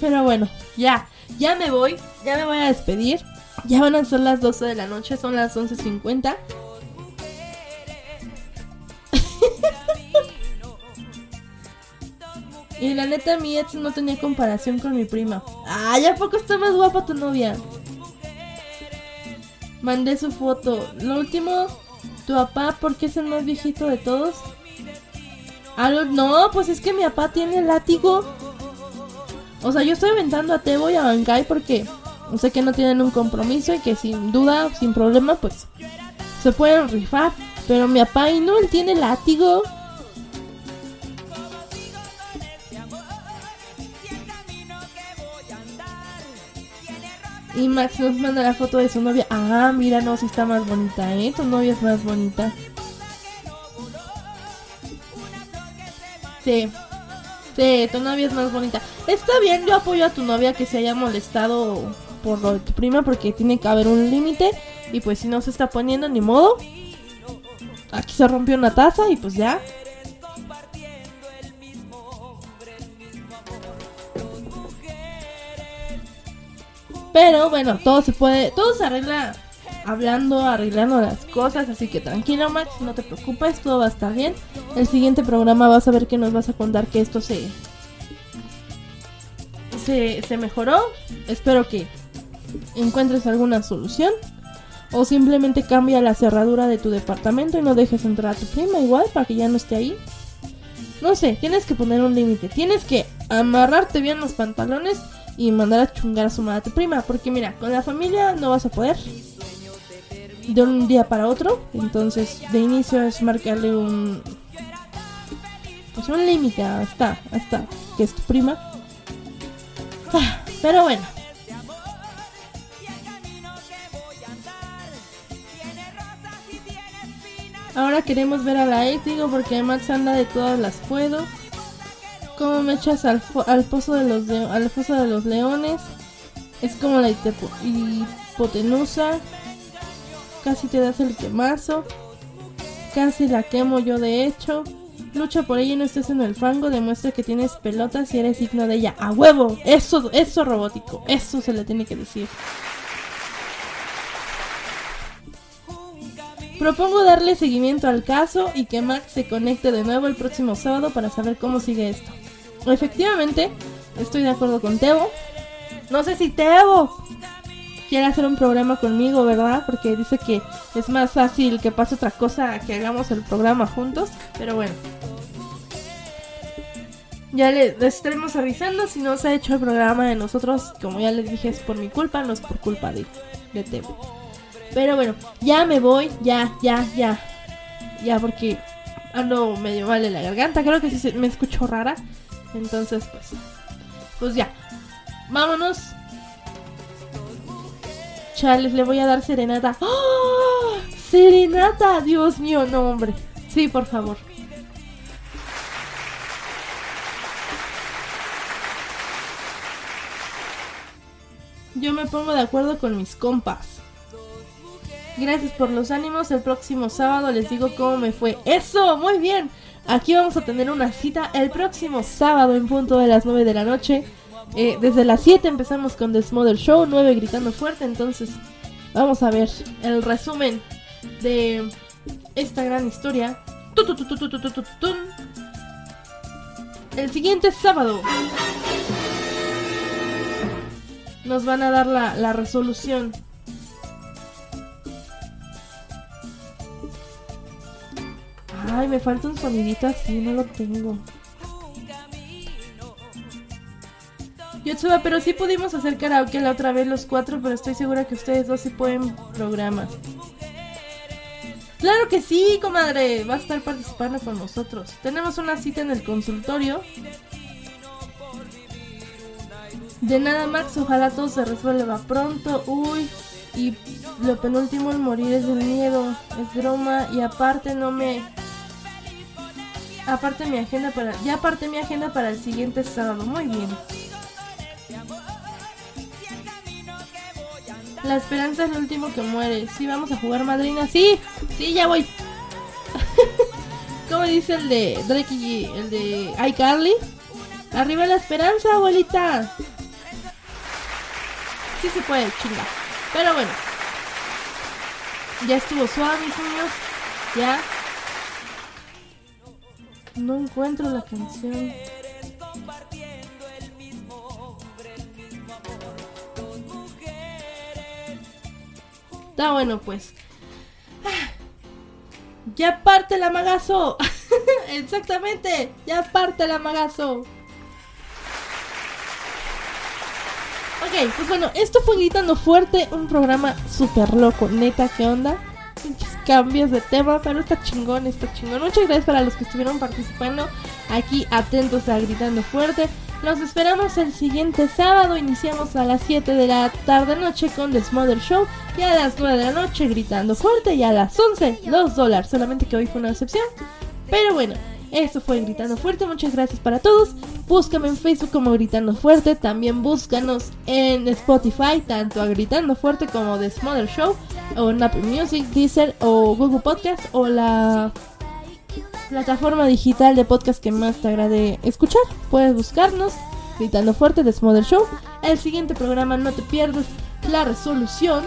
Pero bueno, ya, ya me voy, ya me voy a despedir. Ya van a ser las 12 de la noche, son las 11.50. y la neta, mi ex no tenía comparación con mi prima. Ay, ¿a poco está más guapa tu novia? Mandé su foto. Lo último, tu papá, ¿por qué es el más viejito de todos? Ah, no, pues es que mi papá tiene látigo. O sea, yo estoy aventando a Tebo y a Bankai porque sé que no tienen un compromiso y que sin duda, sin problema, pues se pueden rifar. Pero mi papá no, él tiene látigo. Y Max nos manda la foto de su novia. Ah, mira, no, si está más bonita, ¿eh? Tu novia es más bonita. Sí. Sí, tu novia es más bonita. Está bien, yo apoyo a tu novia que se haya molestado por lo de tu prima porque tiene que haber un límite. Y pues si no se está poniendo, ni modo. Aquí se rompió una taza y pues ya. Pero bueno, todo se puede, todo se arregla hablando, arreglando las cosas, así que tranquilo Max, no te preocupes, todo va a estar bien. El siguiente programa vas a ver que nos vas a contar que esto se se, se mejoró. Espero que encuentres alguna solución. O simplemente cambia la cerradura de tu departamento y no dejes entrar a tu prima igual para que ya no esté ahí. No sé, tienes que poner un límite. Tienes que amarrarte bien los pantalones y mandar a chungar a su madre a tu prima. Porque mira, con la familia no vas a poder. De un día para otro. Entonces, de inicio es marcarle un. Pues un límite hasta, hasta que es tu prima. Pero bueno. Ahora queremos ver a la ex, digo, porque Max anda de todas las puedo. ¿Cómo me echas al, al pozo de los de- al foso de los leones? Es como la hipotenusa. Casi te das el quemazo. Casi la quemo yo de hecho. Lucha por ella y no estés en el fango. Demuestra que tienes pelotas y eres digno de ella. ¡A huevo! Eso, eso robótico. Eso se le tiene que decir. Propongo darle seguimiento al caso y que Max se conecte de nuevo el próximo sábado para saber cómo sigue esto. Efectivamente, estoy de acuerdo con Tebo. No sé si Tebo quiere hacer un programa conmigo, ¿verdad? Porque dice que es más fácil que pase otra cosa que hagamos el programa juntos. Pero bueno. Ya le- les estaremos avisando si no se ha hecho el programa de nosotros. Como ya les dije, es por mi culpa, no es por culpa de, de Tebo. Pero bueno, ya me voy, ya, ya, ya. Ya, porque ando medio mal en la garganta. Creo que sí me escucho rara. Entonces, pues. Pues ya. Vámonos. Chales, le voy a dar serenata. ¡Oh! ¡Serenata! Dios mío, no, hombre. Sí, por favor. Yo me pongo de acuerdo con mis compas. Gracias por los ánimos. El próximo sábado les digo cómo me fue. ¡Eso! Muy bien. Aquí vamos a tener una cita el próximo sábado en punto de las 9 de la noche. Eh, desde las 7 empezamos con The Smother Show, 9 gritando fuerte, entonces vamos a ver el resumen de esta gran historia. El siguiente sábado nos van a dar la, la resolución. Ay, me falta un sonidito así, no lo tengo. Yotsuba, pero sí pudimos hacer karaoke la otra vez los cuatro, pero estoy segura que ustedes dos sí pueden programa. Claro que sí, comadre. Va a estar participando con nosotros. Tenemos una cita en el consultorio. De nada, Max. Ojalá todo se resuelva pronto. Uy. Y lo penúltimo en morir es del miedo. Es broma. Y aparte no me... Aparte mi agenda para... Ya aparte mi agenda para el siguiente sábado. Muy bien. La esperanza es lo último que muere. Sí, vamos a jugar madrina. Sí, sí, ya voy. ¿Cómo dice el de Drake y el de iCarly? Arriba la esperanza, abuelita. Sí se puede, chinga. Pero bueno. Ya estuvo suave, mis niños. Ya. No encuentro la canción. Está bueno, pues. Ah. Ya parte el amagazo. Exactamente. Ya parte el amagazo. Ok, pues bueno, esto fue Gritando Fuerte, un programa súper loco, neta, ¿qué onda? Cambios de tema, pero está chingón, está chingón. Muchas gracias para los que estuvieron participando aquí atentos a Gritando Fuerte. Los esperamos el siguiente sábado. Iniciamos a las 7 de la tarde noche con The Smother Show. Y a las 9 de la noche gritando fuerte. Y a las 11 los dólares. Solamente que hoy fue una excepción. Pero bueno, Eso fue Gritando Fuerte. Muchas gracias para todos. Búscame en Facebook como Gritando Fuerte. También búscanos en Spotify, tanto a Gritando Fuerte como The Smother Show, o en Music, Deezer o Google Podcast, o la plataforma digital de podcast que más te agrade escuchar. Puedes buscarnos, gritando fuerte de Smother Show. El siguiente programa no te pierdas la resolución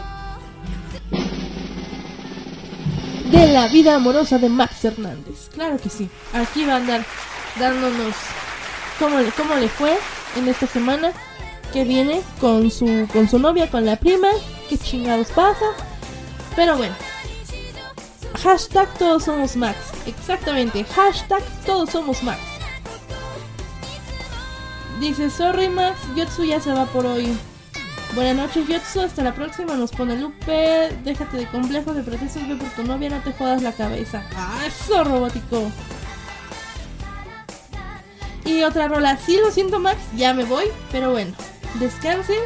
de la vida amorosa de Max Hernández. Claro que sí. Aquí va a andar dándonos cómo, le- cómo le fue en esta semana que viene con su, con su novia, con la prima. ¿Qué chingados pasa? Pero bueno. Hashtag todos somos Max. Exactamente. Hashtag todos somos Max. Dice, sorry Max, Yotsu ya se va por hoy. Buenas noches Yotsu, hasta la próxima. Nos pone Lupe. Déjate de complejos, de pretextos, ve por tu novia, no te jodas la cabeza. Ah, eso robótico. Y otra rola, sí lo siento Max, ya me voy, pero bueno, descansen.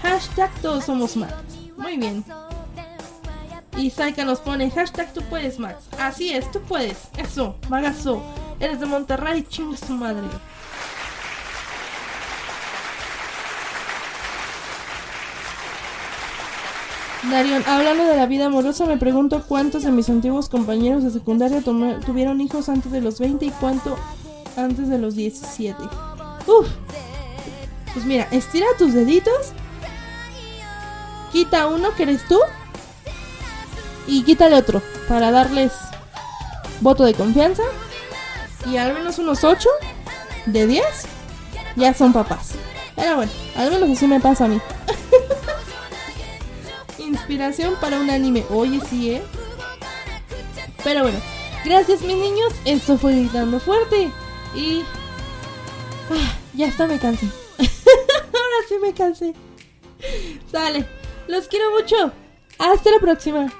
Hashtag todos somos Max. Muy bien. Y Saika nos pone hashtag tú puedes Max. Así es, tú puedes. Eso, magazo. Eres de Monterrey, chingas tu madre. Darion, hablando de la vida amorosa, me pregunto cuántos de mis antiguos compañeros de secundaria tuvieron hijos antes de los 20 y cuánto antes de los 17. Uf. Pues mira, estira tus deditos. Quita uno que eres tú. Y quítale otro para darles voto de confianza. Y al menos unos 8 de 10 ya son papás. Pero bueno, al menos así me pasa a mí. Inspiración para un anime. Oye, sí, ¿eh? Pero bueno, gracias mis niños. Esto fue Gritando Fuerte. Y... ah, ya está, me cansé. Ahora sí me cansé. Sale. Los quiero mucho. Hasta la próxima.